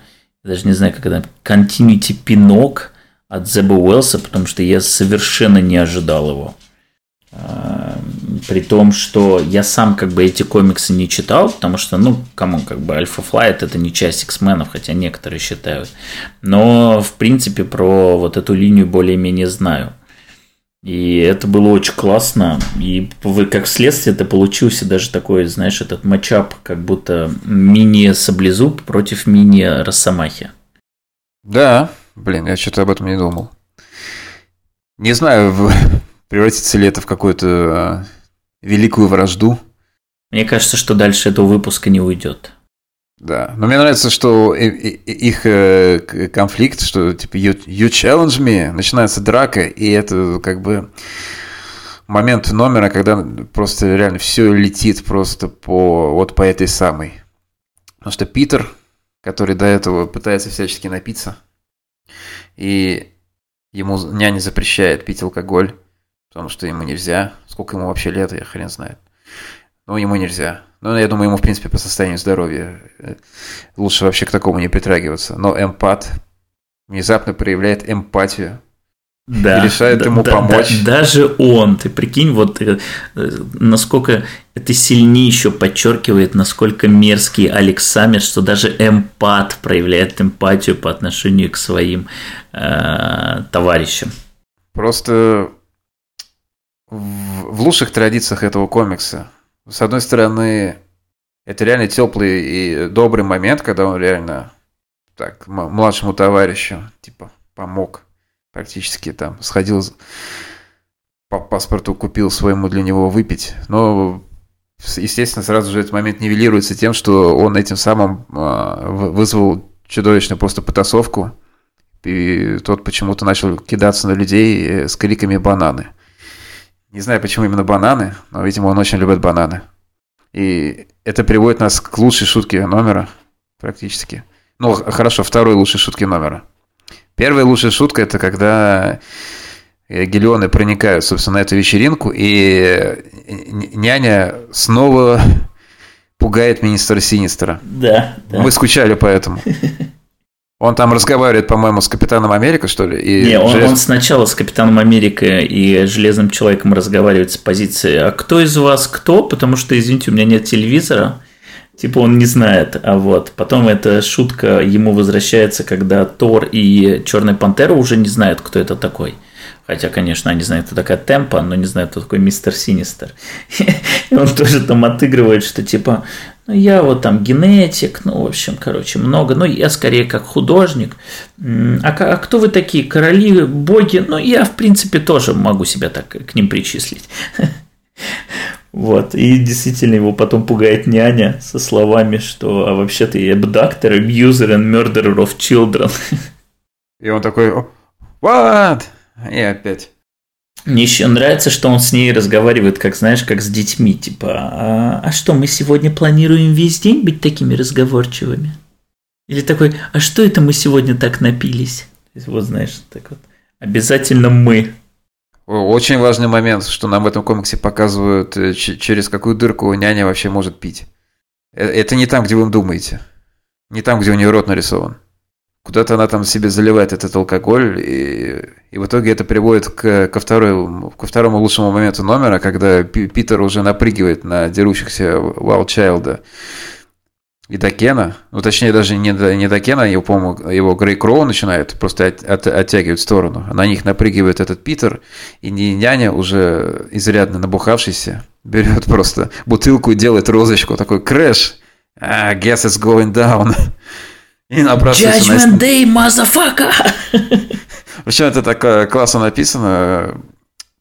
A: даже не знаю, как это, continuity пинок от Зеба Уэлса, потому что я совершенно не ожидал его. Э, при том, что я сам как бы эти комиксы не читал, потому что, ну, кому как бы Альфа Флайт это не часть X-менов, хотя некоторые считают. Но, в принципе, про вот эту линию более-менее знаю. И это было очень классно. И как следствие это получился даже такой, знаешь, этот матчап, как будто мини-саблезуб против мини-росомахи.
B: Да, блин, я что-то об этом не думал. Не знаю, <laughs> превратится ли это в какую-то а, великую вражду.
A: Мне кажется, что дальше этого выпуска не уйдет.
B: Да, но мне нравится, что их э, конфликт, что типа you, you challenge me, начинается драка, и это как бы момент номера, когда просто реально все летит просто по вот по этой самой. Потому что Питер, который до этого пытается всячески напиться, и ему няня запрещает пить алкоголь, потому что ему нельзя. Сколько ему вообще лет, я хрен знает. Но ему нельзя. Ну, я думаю, ему, в принципе, по состоянию здоровья э, лучше вообще к такому не притрагиваться. Но эмпат внезапно проявляет эмпатию.
A: Да,
B: и решает
A: да,
B: ему
A: да,
B: помочь.
A: Да, даже он, ты прикинь, вот э, насколько это сильнее еще подчеркивает, насколько мерзкий Александр, что даже эмпат проявляет эмпатию по отношению к своим э, товарищам.
B: Просто в, в лучших традициях этого комикса с одной стороны, это реально теплый и добрый момент, когда он реально так младшему товарищу типа помог практически там сходил по паспорту купил своему для него выпить, но естественно сразу же этот момент нивелируется тем, что он этим самым а, вызвал чудовищную просто потасовку, и тот почему-то начал кидаться на людей э, с криками бананы. Не знаю, почему именно бананы, но, видимо, он очень любит бананы. И это приводит нас к лучшей шутке номера, практически. Ну, хорошо, второй лучшей шутки номера. Первая лучшая шутка – это когда э, Гелионы проникают, собственно, на эту вечеринку, и э, няня снова пугает министра Синистера.
A: Да,
B: да. Мы скучали по этому. <laughs> Он там разговаривает, по-моему, с Капитаном Америка, что ли?
A: И Не, он, желез... он сначала с Капитаном Америка и Железным Человеком разговаривает с позиции «А кто из вас кто?» Потому что, извините, у меня нет телевизора. Типа он не знает, а вот. Потом эта шутка ему возвращается, когда Тор и Черная Пантера уже не знают, кто это такой. Хотя, конечно, они знают, кто такая Темпа, но не знают, кто такой Мистер Синистер. <laughs> И он тоже там отыгрывает, что типа, ну, я вот там генетик, ну, в общем, короче, много. Ну, я скорее как художник. А, а кто вы такие? Короли, боги? Ну, я, в принципе, тоже могу себя так к ним причислить. <laughs> Вот, и действительно его потом пугает няня со словами, что а вообще-то я абдактор, abuser and murderer of children.
B: И он такой, what? И опять.
A: Мне еще нравится, что он с ней разговаривает, как знаешь, как с детьми. Типа, а, а что, мы сегодня планируем весь день быть такими разговорчивыми? Или такой, а что это мы сегодня так напились? Вот знаешь, так вот. Обязательно мы.
B: Очень важный момент, что нам в этом комиксе показывают, э, через какую дырку няня вообще может пить. Э, это не там, где вы думаете. Не там, где у нее рот нарисован. Куда-то она там себе заливает этот алкоголь, и, и в итоге это приводит к, ко, второй, ко второму лучшему моменту номера, когда Питер уже напрыгивает на дерущихся Вайлдчайлда и Дакена, ну точнее даже не, не Дакена, его, по-моему, его Грей Кроу начинает просто от, от, оттягивать в сторону. На них напрыгивает этот Питер, и няня, уже изрядно набухавшийся, берет просто бутылку и делает розочку, такой crash, ah, guess it's going down. <laughs>
A: И набрасывается Judgment на... Day, motherfucker!
B: Причем это так э, классно написано.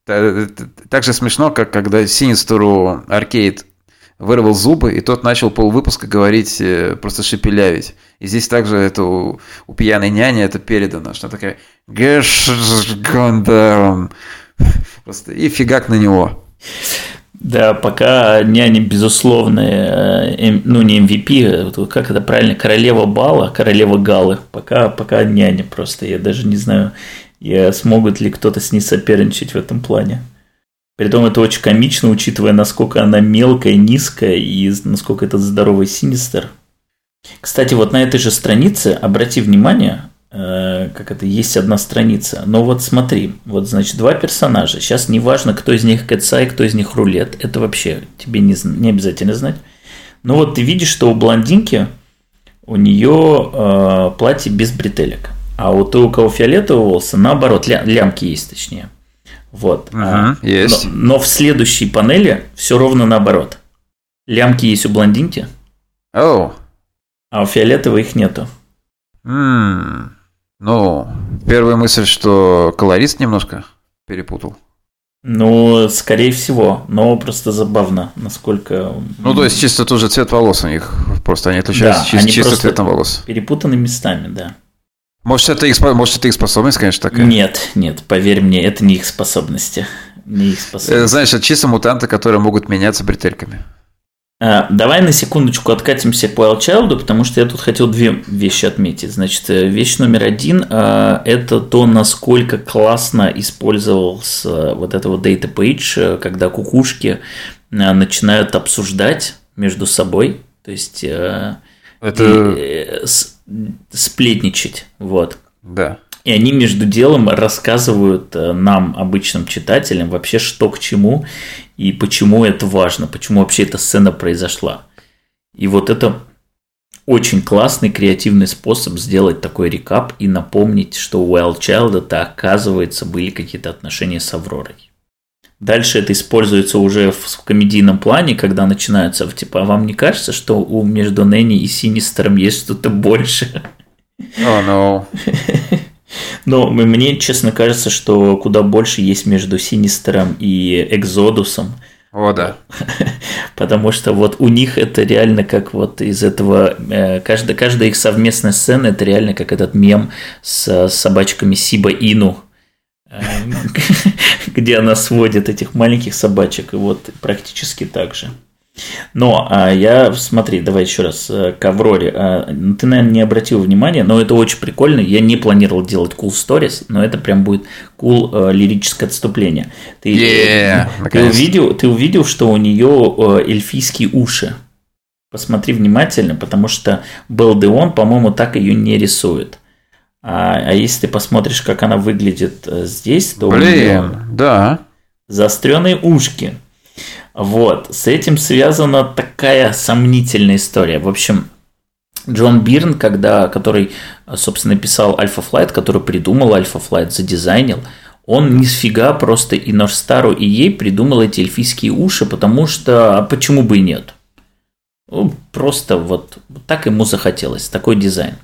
B: Так же смешно, как когда Синистеру Аркейд вырвал зубы, и тот начал полвыпуска говорить, э, просто шепелявить. И здесь также это у, у пьяной няни это передано, что такая Гэш Просто и фигак на него.
A: Да, пока няня безусловная, э, ну не MVP, а как это правильно, королева бала, королева галы. Пока, пока няня просто, я даже не знаю, я смогут ли кто-то с ней соперничать в этом плане. Притом это очень комично, учитывая, насколько она мелкая, низкая и насколько это здоровый синистер. Кстати, вот на этой же странице, обрати внимание, Э, как это, есть одна страница. Но вот смотри, вот значит два персонажа. Сейчас не важно, кто из них Кэтсай, кто из них Рулет. Это вообще тебе не, не обязательно знать. Но вот ты видишь, что у блондинки у нее э, платье без бретелек. А у той, у кого фиолетовые волосы, наоборот, ля, лямки есть точнее. Вот.
B: Угу, а, есть.
A: Но, но в следующей панели все ровно наоборот. Лямки есть у блондинки.
B: Oh.
A: А у фиолетовой их нету.
B: Mm. Ну, первая мысль, что колорист немножко перепутал.
A: Ну, скорее всего, но просто забавно, насколько...
B: Ну, то есть чисто тот же цвет волос у них, просто они отличаются да, чисто, они чисто цветом волос.
A: перепутаны местами, да.
B: Может это, их, может, это их способность, конечно, такая?
A: Нет, нет, поверь мне, это не их способности. Не их способности.
B: Э, знаешь, это чисто мутанты, которые могут меняться бретельками.
A: А, давай на секундочку откатимся к Wild Child, потому что я тут хотел две вещи отметить. Значит, э, вещь номер один а, – это то, насколько классно использовался вот это вот data page, э, когда кукушки э, начинают обсуждать между собой, то есть это... сплетничать, вот.
B: Да.
A: И они между делом рассказывают нам, обычным читателям, вообще что к чему, и почему это важно, почему вообще эта сцена произошла. И вот это очень классный креативный способ сделать такой рекап и напомнить, что у это оказывается были какие-то отношения с Авророй. Дальше это используется уже в комедийном плане, когда начинаются, типа, а вам не кажется, что у между Нэнни и Синистером есть что-то больше?
B: О, oh, <laughs> no.
A: Но мне, честно кажется, что куда больше есть между Синистером и Экзодусом.
B: О, да. <laughs>
A: Потому что вот у них это реально как вот из этого... Э, каждая, каждая их совместная сцена это реально как этот мем с собачками Сиба Ину. <laughs> где она сводит этих маленьких собачек, и вот практически так же. Но а я, смотри, давай еще раз э, к Авроре. А, ты, наверное, не обратил внимания, но это очень прикольно. Я не планировал делать cool stories, но это прям будет cool э, лирическое отступление. Ты, yeah, ты, увидел, ты увидел, что у нее э, эльфийские уши. Посмотри внимательно, потому что Белдеон, по-моему, так ее не рисует. А, а если ты посмотришь, как она выглядит здесь, то
B: Блин, да.
A: заостренные ушки. Вот, с этим связана такая сомнительная история. В общем, Джон Бирн, когда, который, собственно, писал Alpha Flight, который придумал Alpha Flight, задизайнил, он ни сфига просто и наш Стару, и ей придумал эти эльфийские уши, потому что, а почему бы и нет? Ну, просто вот так ему захотелось, такой дизайн.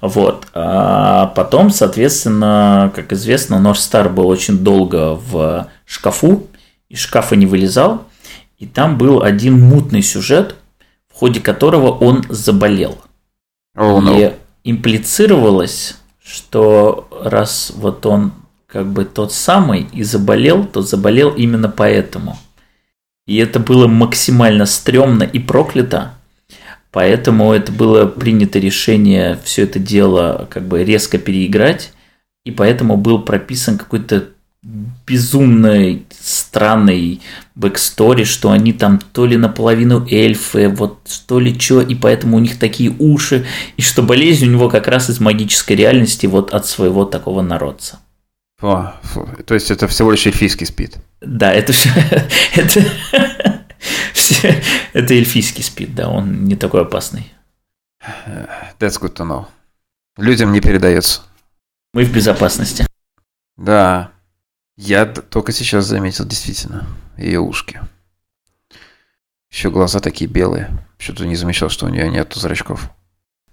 A: Вот. А потом, соответственно, как известно, нож Стар был очень долго в шкафу, из шкафа не вылезал, и там был один мутный сюжет, в ходе которого он заболел. Oh, no. И имплицировалось, что раз вот он как бы тот самый и заболел, то заболел именно поэтому. И это было максимально стрёмно и проклято. Поэтому это было принято решение все это дело как бы резко переиграть. И поэтому был прописан какой-то безумный, странный backstory, что они там то ли наполовину эльфы, вот то ли что, и поэтому у них такие уши, и что болезнь у него как раз из магической реальности вот от своего такого народца.
B: О, фу. То есть это всего лишь эльфийский спид?
A: Да, это все, <laughs> это, все, это эльфийский спид, да, он не такой опасный.
B: That's good to know. Людям не передается.
A: Мы в безопасности.
B: Да, я только сейчас заметил, действительно, ее ушки. Еще глаза такие белые. Что-то не замечал, что у нее нет зрачков.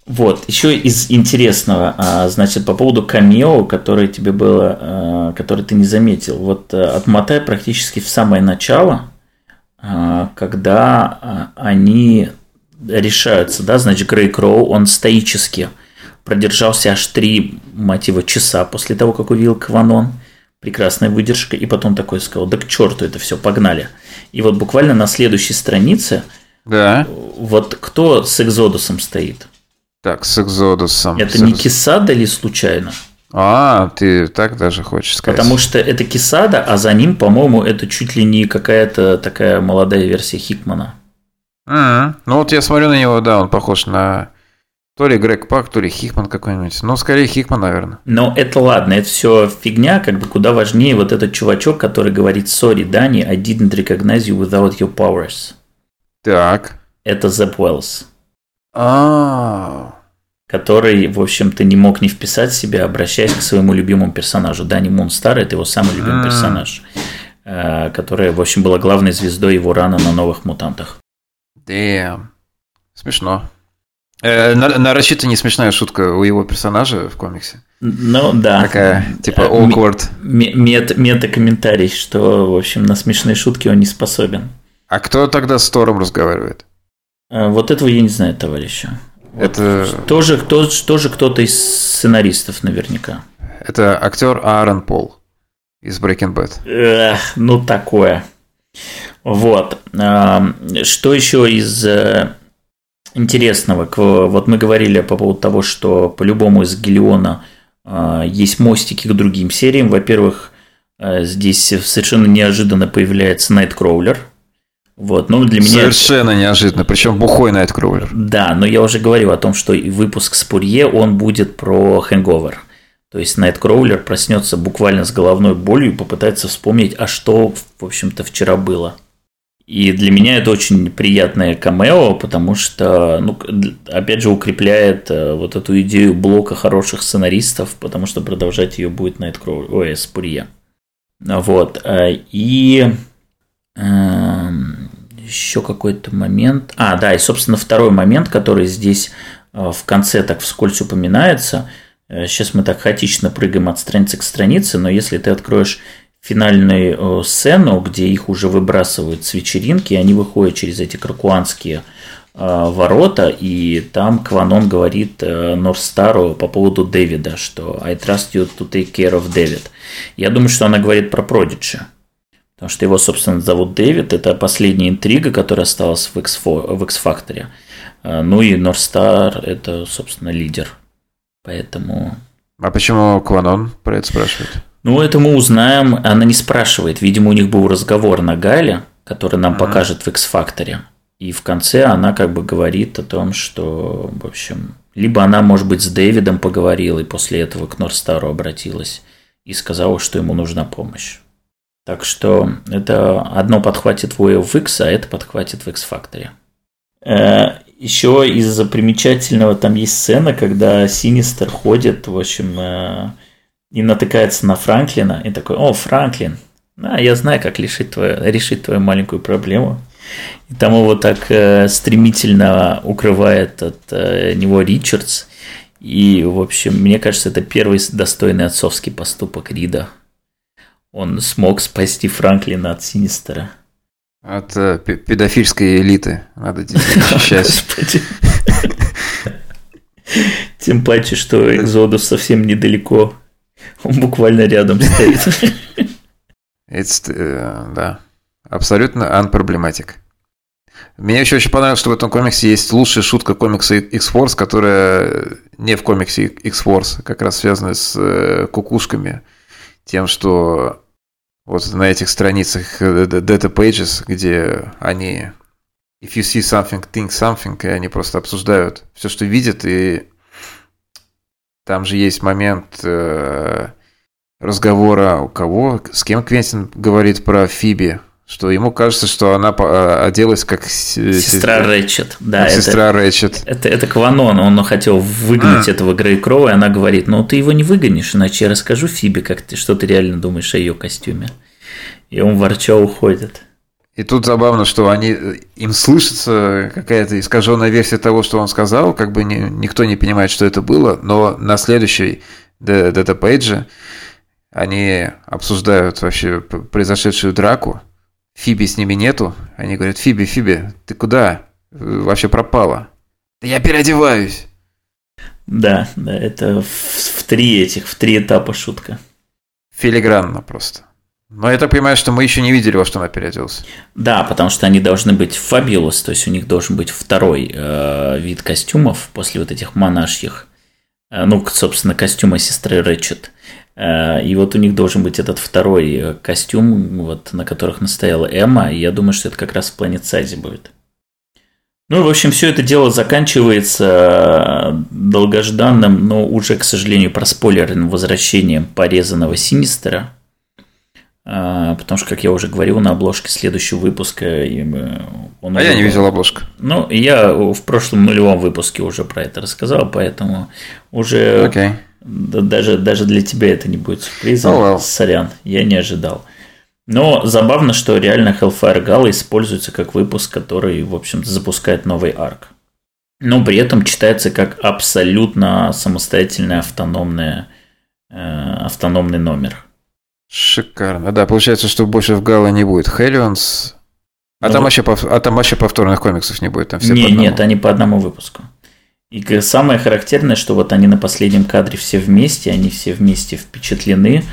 A: Вот, еще из интересного, а, значит, по поводу камео, которое тебе было, а, которое ты не заметил. Вот а, отмотай практически в самое начало, когда они решаются, да, значит, Грей Кроу, он стоически продержался аж три, его, часа после того, как увидел Кванон – прекрасная выдержка, и потом такой сказал, да к черту это все, погнали. И вот буквально на следующей странице,
B: да.
A: вот кто с Экзодусом стоит?
B: Так, с Экзодусом.
A: Это не Кисада ли случайно?
B: А, ты так даже хочешь сказать.
A: Потому что это Кисада, а за ним, по-моему, это чуть ли не какая-то такая молодая версия Хикмана.
B: Mm-hmm. Ну вот я смотрю на него, да, он похож на то ли Грег Пак, то ли Хикман какой-нибудь. Ну, скорее Хикман, наверное.
A: Но это ладно, это все фигня, как бы куда важнее вот этот чувачок, который говорит «Sorry, Дани, I didn't recognize you without your powers».
B: Так.
A: Это Зепп Уэллс.
B: А.
A: Который, в общем-то, не мог не вписать себя, обращаясь к своему любимому персонажу. Дани Мунстар – это его самый любимый персонаж, э, которая, в общем, была главной звездой его рана на новых мутантах.
B: Damn. Смешно. Э, нарочито не смешная шутка у его персонажа в комиксе.
A: Ну да.
B: Такая, типа, э, awkward.
A: Мет, мета-комментарий, что, в общем, на смешные шутки он не способен.
B: А кто тогда с Тором разговаривает?
A: Э, вот этого я не знаю, товарища.
B: Это...
A: тоже, кто, тоже кто-то из сценаристов наверняка.
B: Это актер Аарон Пол из Breaking Bad.
A: Эх, ну такое. Вот. Что еще из интересного. Вот мы говорили по поводу того, что по-любому из Гелиона а, есть мостики к другим сериям. Во-первых, а, здесь совершенно неожиданно появляется Найткроулер. Вот, ну для меня
B: совершенно неожиданно, причем бухой Найткроулер.
A: Да, но я уже говорил о том, что выпуск с Пурье он будет про Хэнговер. То есть Найткроулер проснется буквально с головной болью и попытается вспомнить, а что, в общем-то, вчера было. И для меня это очень приятное камео, потому что, ну, опять же, укрепляет э, вот эту идею блока хороших сценаристов, потому что продолжать ее будет Найткроу, ой, Спурье. Вот. Э, и эм, еще какой-то момент. А, да, и, собственно, второй момент, который здесь э, в конце так вскользь упоминается. Сейчас мы так хаотично прыгаем от страницы к странице, но если ты откроешь финальную сцену, где их уже выбрасывают с вечеринки, они выходят через эти кракуанские ворота, и там Кванон говорит Норстару по поводу Дэвида, что I trust you to take care of David. Я думаю, что она говорит про Продиджи. Потому что его, собственно, зовут Дэвид. Это последняя интрига, которая осталась в X-Factor. Ну и Норстар – это, собственно, лидер. Поэтому...
B: А почему Кванон про это спрашивает?
A: Ну, это мы узнаем. Она не спрашивает. Видимо, у них был разговор на Гале, который нам mm-hmm. покажет в X-Factor. И в конце она как бы говорит о том, что, в общем, либо она, может быть, с Дэвидом поговорила и после этого к Норстару обратилась и сказала, что ему нужна помощь. Так что это одно подхватит в of X, а это подхватит в X-Factor. Э, Еще из-за примечательного там есть сцена, когда Синистер ходит, в общем, э, и натыкается на Франклина, и такой, о, Франклин, а, я знаю, как решить твою, решить твою маленькую проблему. И там его так э, стремительно укрывает от него Ричардс. И, в общем, мне кажется, это первый достойный отцовский поступок Рида он смог спасти Франклина от Синистера.
B: От э, педофильской элиты. Надо защищать. <laughs>
A: Тем паче, что Экзодус совсем недалеко. Он буквально рядом стоит.
B: It's, uh, да. Абсолютно unproblematic. Мне еще очень понравилось, что в этом комиксе есть лучшая шутка комикса X-Force, которая не в комиксе X-Force, как раз связанная с э, кукушками. Тем, что вот на этих страницах э, Data Pages, где они if you see something, think something, и они просто обсуждают все, что видят, и там же есть момент э, разговора у кого, с кем Квентин говорит про Фиби, что ему кажется, что она э, оделась как
A: сестра Рэтчет.
B: Да, как это, сестра Рэтчет.
A: Это, это Кванон, он хотел выгнать а. этого Грей Кроу, и она говорит, ну ты его не выгонишь, иначе я расскажу Фиби, как ты, что ты реально думаешь о ее костюме. И он ворча уходит.
B: И тут забавно, что они, им слышится какая-то искаженная версия того, что он сказал, как бы не, никто не понимает, что это было, но на следующей дата-пейдже они обсуждают вообще произошедшую драку, Фиби с ними нету. Они говорят, Фиби, Фиби, ты куда? Вообще пропала. Да я переодеваюсь.
A: Да, да, это в, в три этих, в три этапа шутка.
B: Филигранно просто. Но я так понимаю, что мы еще не видели, во что она переоделась.
A: Да, потому что они должны быть фабулous, то есть у них должен быть второй э, вид костюмов после вот этих монашьих. Э, ну, собственно, костюма сестры Рэтчет. Э, и вот у них должен быть этот второй э, костюм, вот, на которых настояла Эмма, и я думаю, что это как раз в Planet Size будет. Ну, в общем, все это дело заканчивается э, долгожданным, но уже, к сожалению, проспойлерным возвращением порезанного Синистера. Потому что, как я уже говорил, на обложке следующего выпуска
B: он А я не видел обложку.
A: Ну, я в прошлом нулевом выпуске уже про это рассказал, поэтому уже okay. Даже, даже для тебя это не будет сюрпризом. Oh, well. Сорян, я не ожидал. Но забавно, что реально Hellfire Gala используется как выпуск, который, в общем-то, запускает новый арк. Но при этом читается как абсолютно самостоятельный автономный, э, автономный номер.
B: Шикарно. Да, получается, что больше в Гала не будет. Хелионс. А, ну, там вообще, а там вообще повторных комиксов не будет? Там
A: все не, нет, они по одному выпуску. И самое характерное, что вот они на последнем кадре все вместе, они все вместе впечатлены.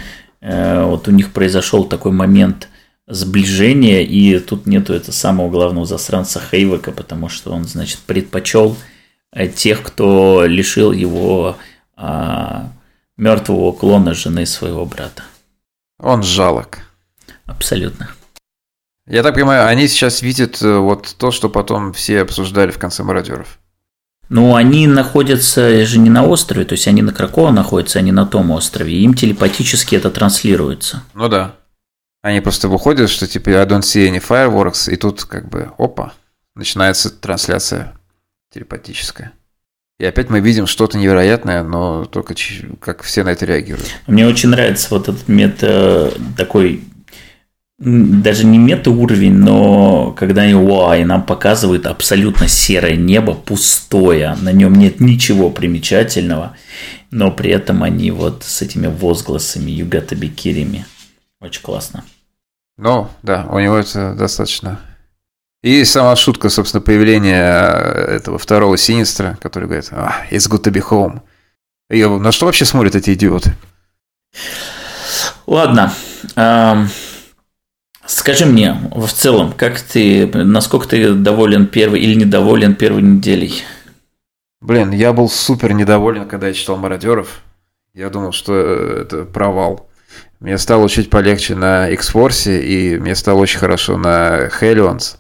A: Э, вот у них произошел такой момент сближения, и тут нету этого самого главного засранца Хейвека, потому что он, значит, предпочел э, тех, кто лишил его а, мертвого клона жены своего брата.
B: Он жалок.
A: Абсолютно.
B: Я так понимаю, они сейчас видят э, вот то, что потом все обсуждали в конце мародеров.
A: Ну, они находятся же не на острове, то есть они на Кракова находятся, а не на том острове. Им телепатически это транслируется.
B: Ну да. Они просто выходят, что типа I don't see any fireworks, и тут как бы опа, начинается трансляция телепатическая. И опять мы видим что-то невероятное, но только как все на это реагируют.
A: Мне очень нравится вот этот мета такой даже не метауровень, но когда они вау, и нам показывают абсолютно серое небо, пустое, на нем нет ничего примечательного, но при этом они вот с этими возгласами me. Очень классно.
B: Ну, да, у него это достаточно. И сама шутка, собственно, появления э, этого второго Синистра, который говорит, ah, it's good to be home. И на что вообще смотрят эти идиоты?
A: Ладно. Скажи мне, в целом, как ты, насколько ты доволен первой или недоволен первой неделей?
B: Блин, я был супер недоволен, когда я читал «Мародеров». Я думал, что это провал. Мне стало чуть полегче на X-Force, и мне стало очень хорошо на Hellions.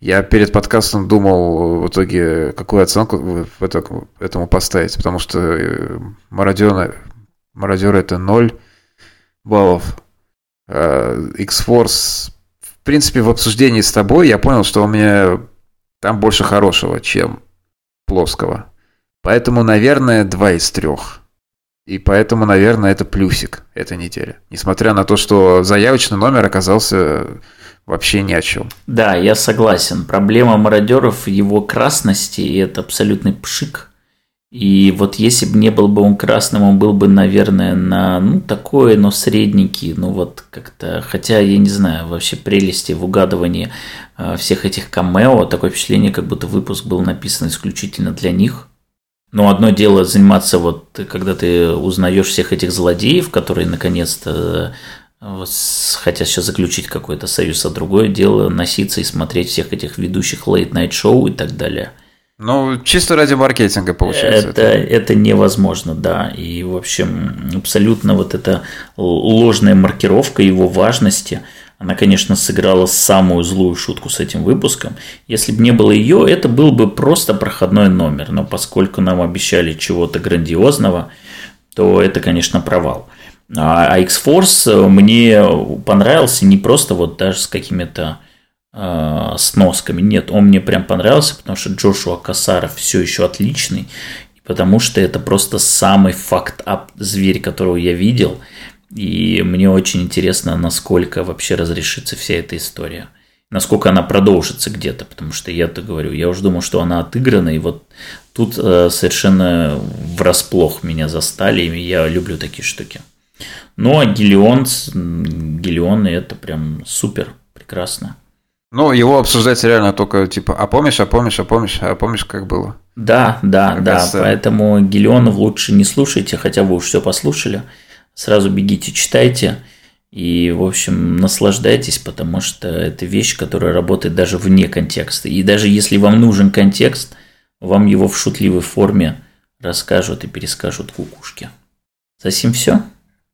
B: Я перед подкастом думал в итоге, какую оценку этому поставить, потому что э, мародеры, мародеры это 0 баллов. А X-Force, в принципе, в обсуждении с тобой я понял, что у меня там больше хорошего, чем плоского. Поэтому, наверное, 2 из 3. И поэтому, наверное, это плюсик этой недели. Несмотря на то, что заявочный номер оказался вообще ни о чем.
A: Да, я согласен. Проблема мародеров его красности, и это абсолютный пшик. И вот если бы не был бы он красным, он был бы, наверное, на, ну, такое, но средненький, ну, вот как-то, хотя, я не знаю, вообще прелести в угадывании э, всех этих камео, такое впечатление, как будто выпуск был написан исключительно для них. Но одно дело заниматься вот, когда ты узнаешь всех этих злодеев, которые наконец-то вот, хотят сейчас заключить какой-то союз, а другое дело носиться и смотреть всех этих ведущих late-night шоу и так далее.
B: Ну, чисто ради маркетинга получается.
A: Это, это. это невозможно, да. И, в общем, абсолютно вот эта ложная маркировка его важности – она, конечно, сыграла самую злую шутку с этим выпуском. Если бы не было ее, это был бы просто проходной номер. Но поскольку нам обещали чего-то грандиозного, то это, конечно, провал. А X-Force мне понравился не просто вот даже с какими-то э, сносками. Нет, он мне прям понравился, потому что Джошуа Касаров все еще отличный. Потому что это просто самый факт-ап зверь, которого я видел – и мне очень интересно, насколько вообще разрешится вся эта история. Насколько она продолжится где-то, потому что я-то говорю, я уже думал, что она отыграна, и вот тут э, совершенно врасплох меня застали, и я люблю такие штуки. Ну, а Гелион, Гелионы это прям супер, прекрасно.
B: Ну, его обсуждать реально только типа, а помнишь, а помнишь, а помнишь, а помнишь, как было?
A: Да, да, как да, кажется... поэтому Гелионов лучше не слушайте, хотя вы уж все послушали сразу бегите, читайте. И, в общем, наслаждайтесь, потому что это вещь, которая работает даже вне контекста. И даже если вам нужен контекст, вам его в шутливой форме расскажут и перескажут кукушки. Засим все.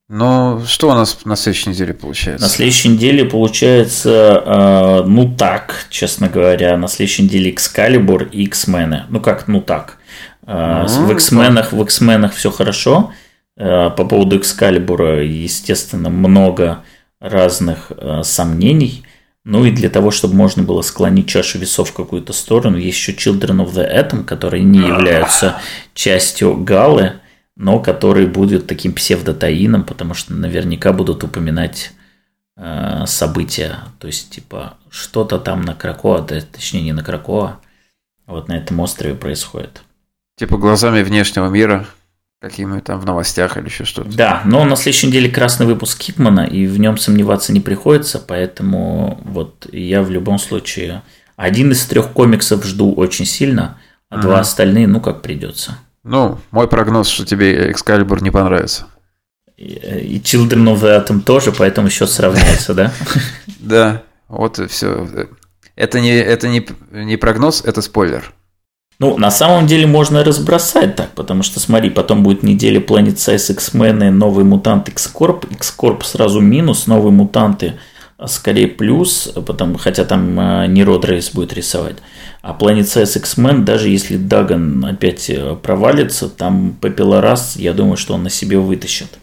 B: Ну, что у нас на следующей неделе получается?
A: На следующей неделе получается, э, ну так, честно говоря, на следующей неделе Excalibur и X-Men. Ну как, ну так. Э, ну, в X-Men в X-Men все хорошо. Э, по поводу Экскалибура, естественно, много разных э, сомнений. Ну и для того, чтобы можно было склонить чашу весов в какую-то сторону, есть еще Children of the Atom, которые не являются частью Галы, но которые будут таким псевдотаином, потому что наверняка будут упоминать э, события. То есть, типа, что-то там на Кракоа, да, точнее, не на Кракоа, а вот на этом острове происходит.
B: Типа глазами внешнего мира какими там в новостях или еще что-то.
A: Да, но на следующей неделе красный выпуск Кикмана, и в нем сомневаться не приходится, поэтому вот я в любом случае один из трех комиксов жду очень сильно, а два остальные, ну как придется.
B: Ну, мой прогноз, что тебе Экскалибур не понравится.
A: И Children of the Atom тоже, поэтому счет сравняется, да? <laughs>
B: Да, вот и все. Это не, это не, не прогноз, это спойлер.
A: Ну, на самом деле можно разбросать так, потому что, смотри, потом будет неделя Planet Size X-Men новый мутант X-Corp. X-Corp сразу минус, новые мутанты скорее плюс, потому, хотя там а, не Род Рейс будет рисовать. А Planet Size X-Men, даже если Даган опять э, провалится, там Пепелорас, я думаю, что он на себе вытащит.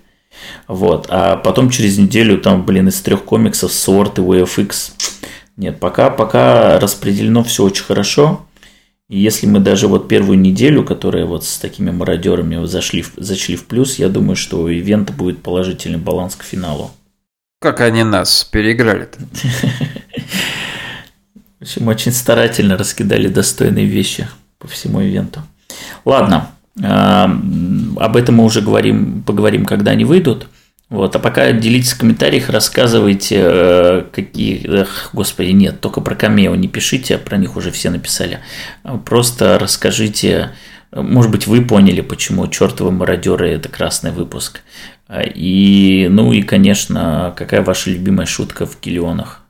A: Вот. А потом через неделю там, блин, из трех комиксов Sword и WFX. Нет, пока, пока распределено все очень хорошо. И если мы даже вот первую неделю, которая вот с такими мародерами зашли, зашли в плюс, я думаю, что у ивента будет положительный баланс к финалу.
B: Как они нас переиграли-то?
A: В общем, очень старательно раскидали достойные вещи по всему ивенту. Ладно, об этом мы уже говорим, поговорим, когда они выйдут. Вот, а пока делитесь в комментариях, рассказывайте, э, какие... Эх, господи, нет, только про камео не пишите, а про них уже все написали. Просто расскажите, может быть, вы поняли, почему «Чертовы мародеры» – это красный выпуск. И, ну и, конечно, какая ваша любимая шутка в Гелионах?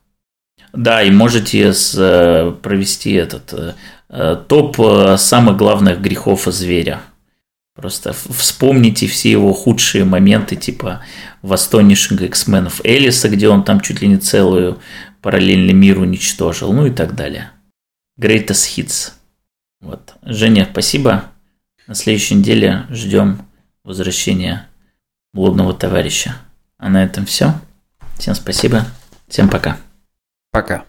A: Да, и можете с, э, провести этот э, топ самых главных грехов зверя – Просто вспомните все его худшие моменты, типа в Astonishing X-Men Элиса, где он там чуть ли не целую параллельный мир уничтожил, ну и так далее. Greatest Hits. Вот. Женя, спасибо. На следующей неделе ждем возвращения блудного товарища. А на этом все. Всем спасибо. Всем пока.
B: Пока.